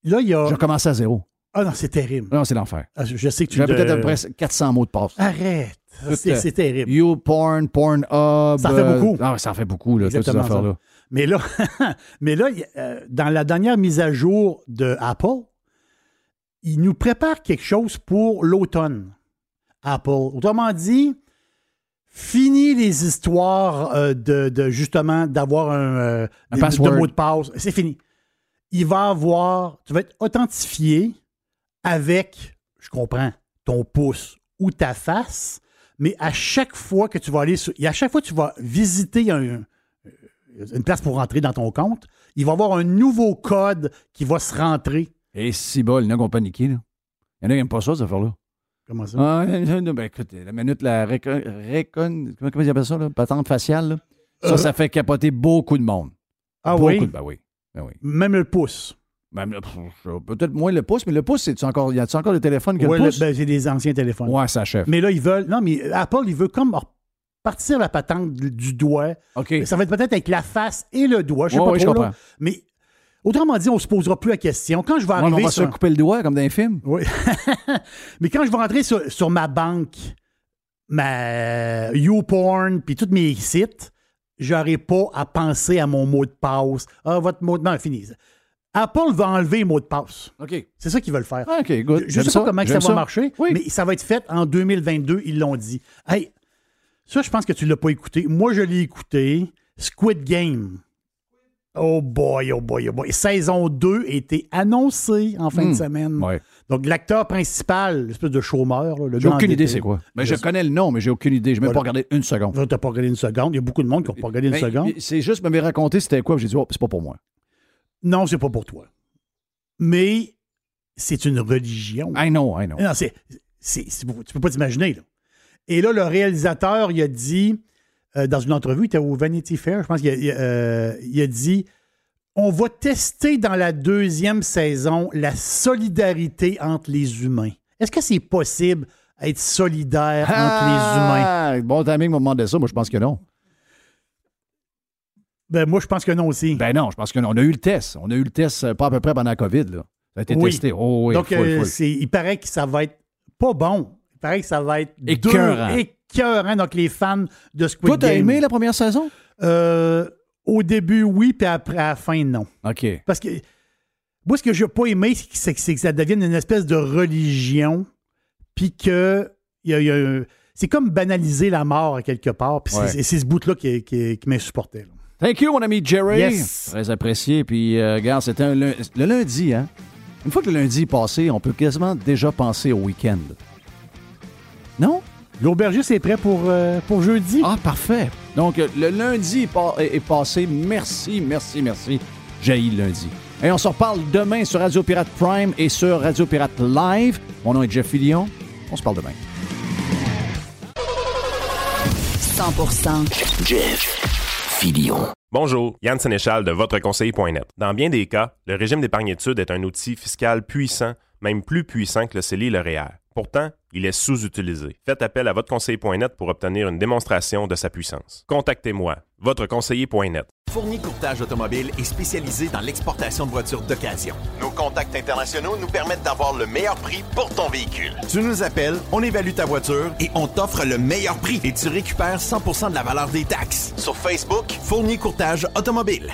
Speaker 7: Là, il y a.
Speaker 6: Je commence à zéro.
Speaker 7: Ah non, c'est terrible.
Speaker 6: Non, c'est l'enfer.
Speaker 7: Ah, je, je sais que tu
Speaker 6: J'ai peut-être
Speaker 7: le-
Speaker 6: à peu près 400 mots de passe.
Speaker 7: Arrête.
Speaker 6: Tout,
Speaker 7: C'est
Speaker 6: euh,
Speaker 7: c'est terrible.
Speaker 6: YouPorn, Pornhub.
Speaker 7: Ça en fait
Speaker 6: euh,
Speaker 7: beaucoup.
Speaker 6: Ah, ça en fait beaucoup, là, toutes ces affaires-là.
Speaker 7: Mais là, mais là, euh, dans la dernière mise à jour de Apple, il nous prépare quelque chose pour l'automne. Apple. Autrement dit, fini les histoires euh, de, de, justement d'avoir un, euh,
Speaker 6: Un
Speaker 7: des- de mot de passe. C'est fini. Il va avoir, tu vas être authentifié avec, je comprends, ton pouce ou ta face, mais à chaque fois que tu vas aller sur, et à chaque fois que tu vas visiter un, une place pour rentrer dans ton compte, il va y avoir un nouveau code qui va se rentrer.
Speaker 6: Et si bol, il y en a qui ont paniqué, là. Il y en a qui n'aiment pas ça, cette affaire-là.
Speaker 7: Comment ça?
Speaker 6: Ah, ben écoute, la minute, la récon... récon- comment, comment ils appellent ça, là? Patente faciale, là? Ça,
Speaker 7: Euh.
Speaker 6: ça fait capoter beaucoup de monde.
Speaker 7: Ah
Speaker 6: beaucoup
Speaker 7: oui?
Speaker 6: de- ben oui. Ben oui.
Speaker 7: Même le pouce.
Speaker 6: Peut-être moins le pouce, mais le pouce, c'est encore. Y a-tu encore le téléphone que
Speaker 7: Ouais,
Speaker 6: le pouce?
Speaker 7: ben, c'est des anciens téléphones.
Speaker 6: Ouais, ça achève.
Speaker 7: Mais là, ils veulent. Non, mais Apple, il veut comme partir la patente du, doigt.
Speaker 6: OK.
Speaker 7: Ça va être peut-être avec la face et le doigt. Je sais
Speaker 6: Ouais,
Speaker 7: pas
Speaker 6: ouais, je
Speaker 7: là. Mais autrement dit, on se posera plus la question. Quand je vais arriver
Speaker 6: on va
Speaker 7: sur...
Speaker 6: se couper le doigt comme dans les films.
Speaker 7: Oui. mais quand je vais rentrer sur, sur ma banque, ma YouPorn, puis tous mes sites, j'aurai pas à penser à mon mot de passe. Ah, votre mot de passe, fini. Apple va enlever les mots de passe.
Speaker 6: OK.
Speaker 7: C'est ça qu'ils veulent faire.
Speaker 6: Ah, OK, good.
Speaker 7: Je ne sais
Speaker 6: ça,
Speaker 7: pas comment que ça va marcher, mais ça va être fait en 2022, ils l'ont dit. Hey, ça, je pense que tu ne l'as pas écouté. Moi, je l'ai écouté. Squid Game. Oh boy, oh boy, oh boy. Saison 2 a été annoncée en fin
Speaker 6: Hmm.
Speaker 7: de semaine.
Speaker 6: Ouais.
Speaker 7: Donc, l'acteur principal, l'espèce de chômeur, là, le
Speaker 6: J'ai aucune idée c'est quoi. Mais je connais le nom, mais j'ai aucune idée. Je n'ai même pas regardé une seconde.
Speaker 7: Tu n'as pas regardé une seconde? Il y a beaucoup de monde qui n'ont pas regardé une
Speaker 6: Mais-
Speaker 7: seconde?
Speaker 6: C'est juste, m'avait raconté c'était quoi, j'ai dit, oh, c'est pas pour moi.
Speaker 7: Non, c'est pas pour toi. Mais c'est une religion.
Speaker 6: I know, I know.
Speaker 7: Non, c'est- tu peux pas t'imaginer. Là. Et là, le réalisateur, il a dit, euh, dans une entrevue, il était au Vanity Fair, je pense qu'il a, euh, il a dit on va tester dans la deuxième saison la solidarité entre les humains. Est-ce que c'est possible d'être solidaire entre les humains?
Speaker 6: Ah, bon timing m'a demandé ça. Moi, je pense que non.
Speaker 7: Ben, moi, je pense que non aussi.
Speaker 6: Ben non, je pense que non. On a eu le test. On a eu le test euh, pas à peu près pendant la COVID. Là. Ça a été
Speaker 7: Oui.
Speaker 6: testé. Oh, oui,
Speaker 7: Donc,
Speaker 6: full, full.
Speaker 7: c'est- il paraît que ça va être pas bon. Paraît que ça va être
Speaker 6: Écœurant.
Speaker 7: écœurant. Donc, les fans de Squid
Speaker 6: Toi, t'as aimé la première saison?
Speaker 7: Euh, au début, oui, puis après, à la fin, non.
Speaker 6: OK.
Speaker 7: Parce que moi, ce que j'ai pas aimé, c'est que, ça devienne une espèce de religion, puis que y a- y c'est comme banaliser la mort à quelque part. Puis c'est-
Speaker 6: Ouais.
Speaker 7: c'est c'est ce bout-là qui, qui, qui m'insupportait.
Speaker 6: Thank you, mon ami Jerry.
Speaker 7: Yes.
Speaker 6: Très apprécié. Puis, euh, regarde, c'était le lundi, hein? Une fois que le lundi est passé, on peut quasiment déjà penser au week-end. Non?
Speaker 7: L'aubergiste est prêt pour, euh, pour jeudi.
Speaker 6: Ah, parfait. Donc, euh, le lundi est, pa- est- est passé. Merci, merci, merci. J'ai le lundi. Et on se reparle demain sur Radio Pirate Prime et sur Radio Pirate Live. Mon nom est Jeff Fillion. On se parle demain.
Speaker 16: 100%
Speaker 5: Jeff Filion.
Speaker 3: Bonjour, Yann Sénéchal de votreconseiller.net. Dans bien des cas, le régime d'épargne-études est un outil fiscal puissant, même plus puissant que le CELI et le REER. Pourtant, il est sous-utilisé. Faites appel à votreconseiller.net pour obtenir une démonstration de sa puissance. Contactez-moi, votreconseiller.net.
Speaker 2: Fournier Courtage Automobile est spécialisé dans l'exportation de voitures d'occasion. Nos contacts internationaux nous permettent d'avoir le meilleur prix pour ton véhicule. Tu nous appelles, on évalue ta voiture et on t'offre le meilleur prix. Et tu récupères 100% de la valeur des taxes. Sur Facebook, Fournier Courtage Automobile.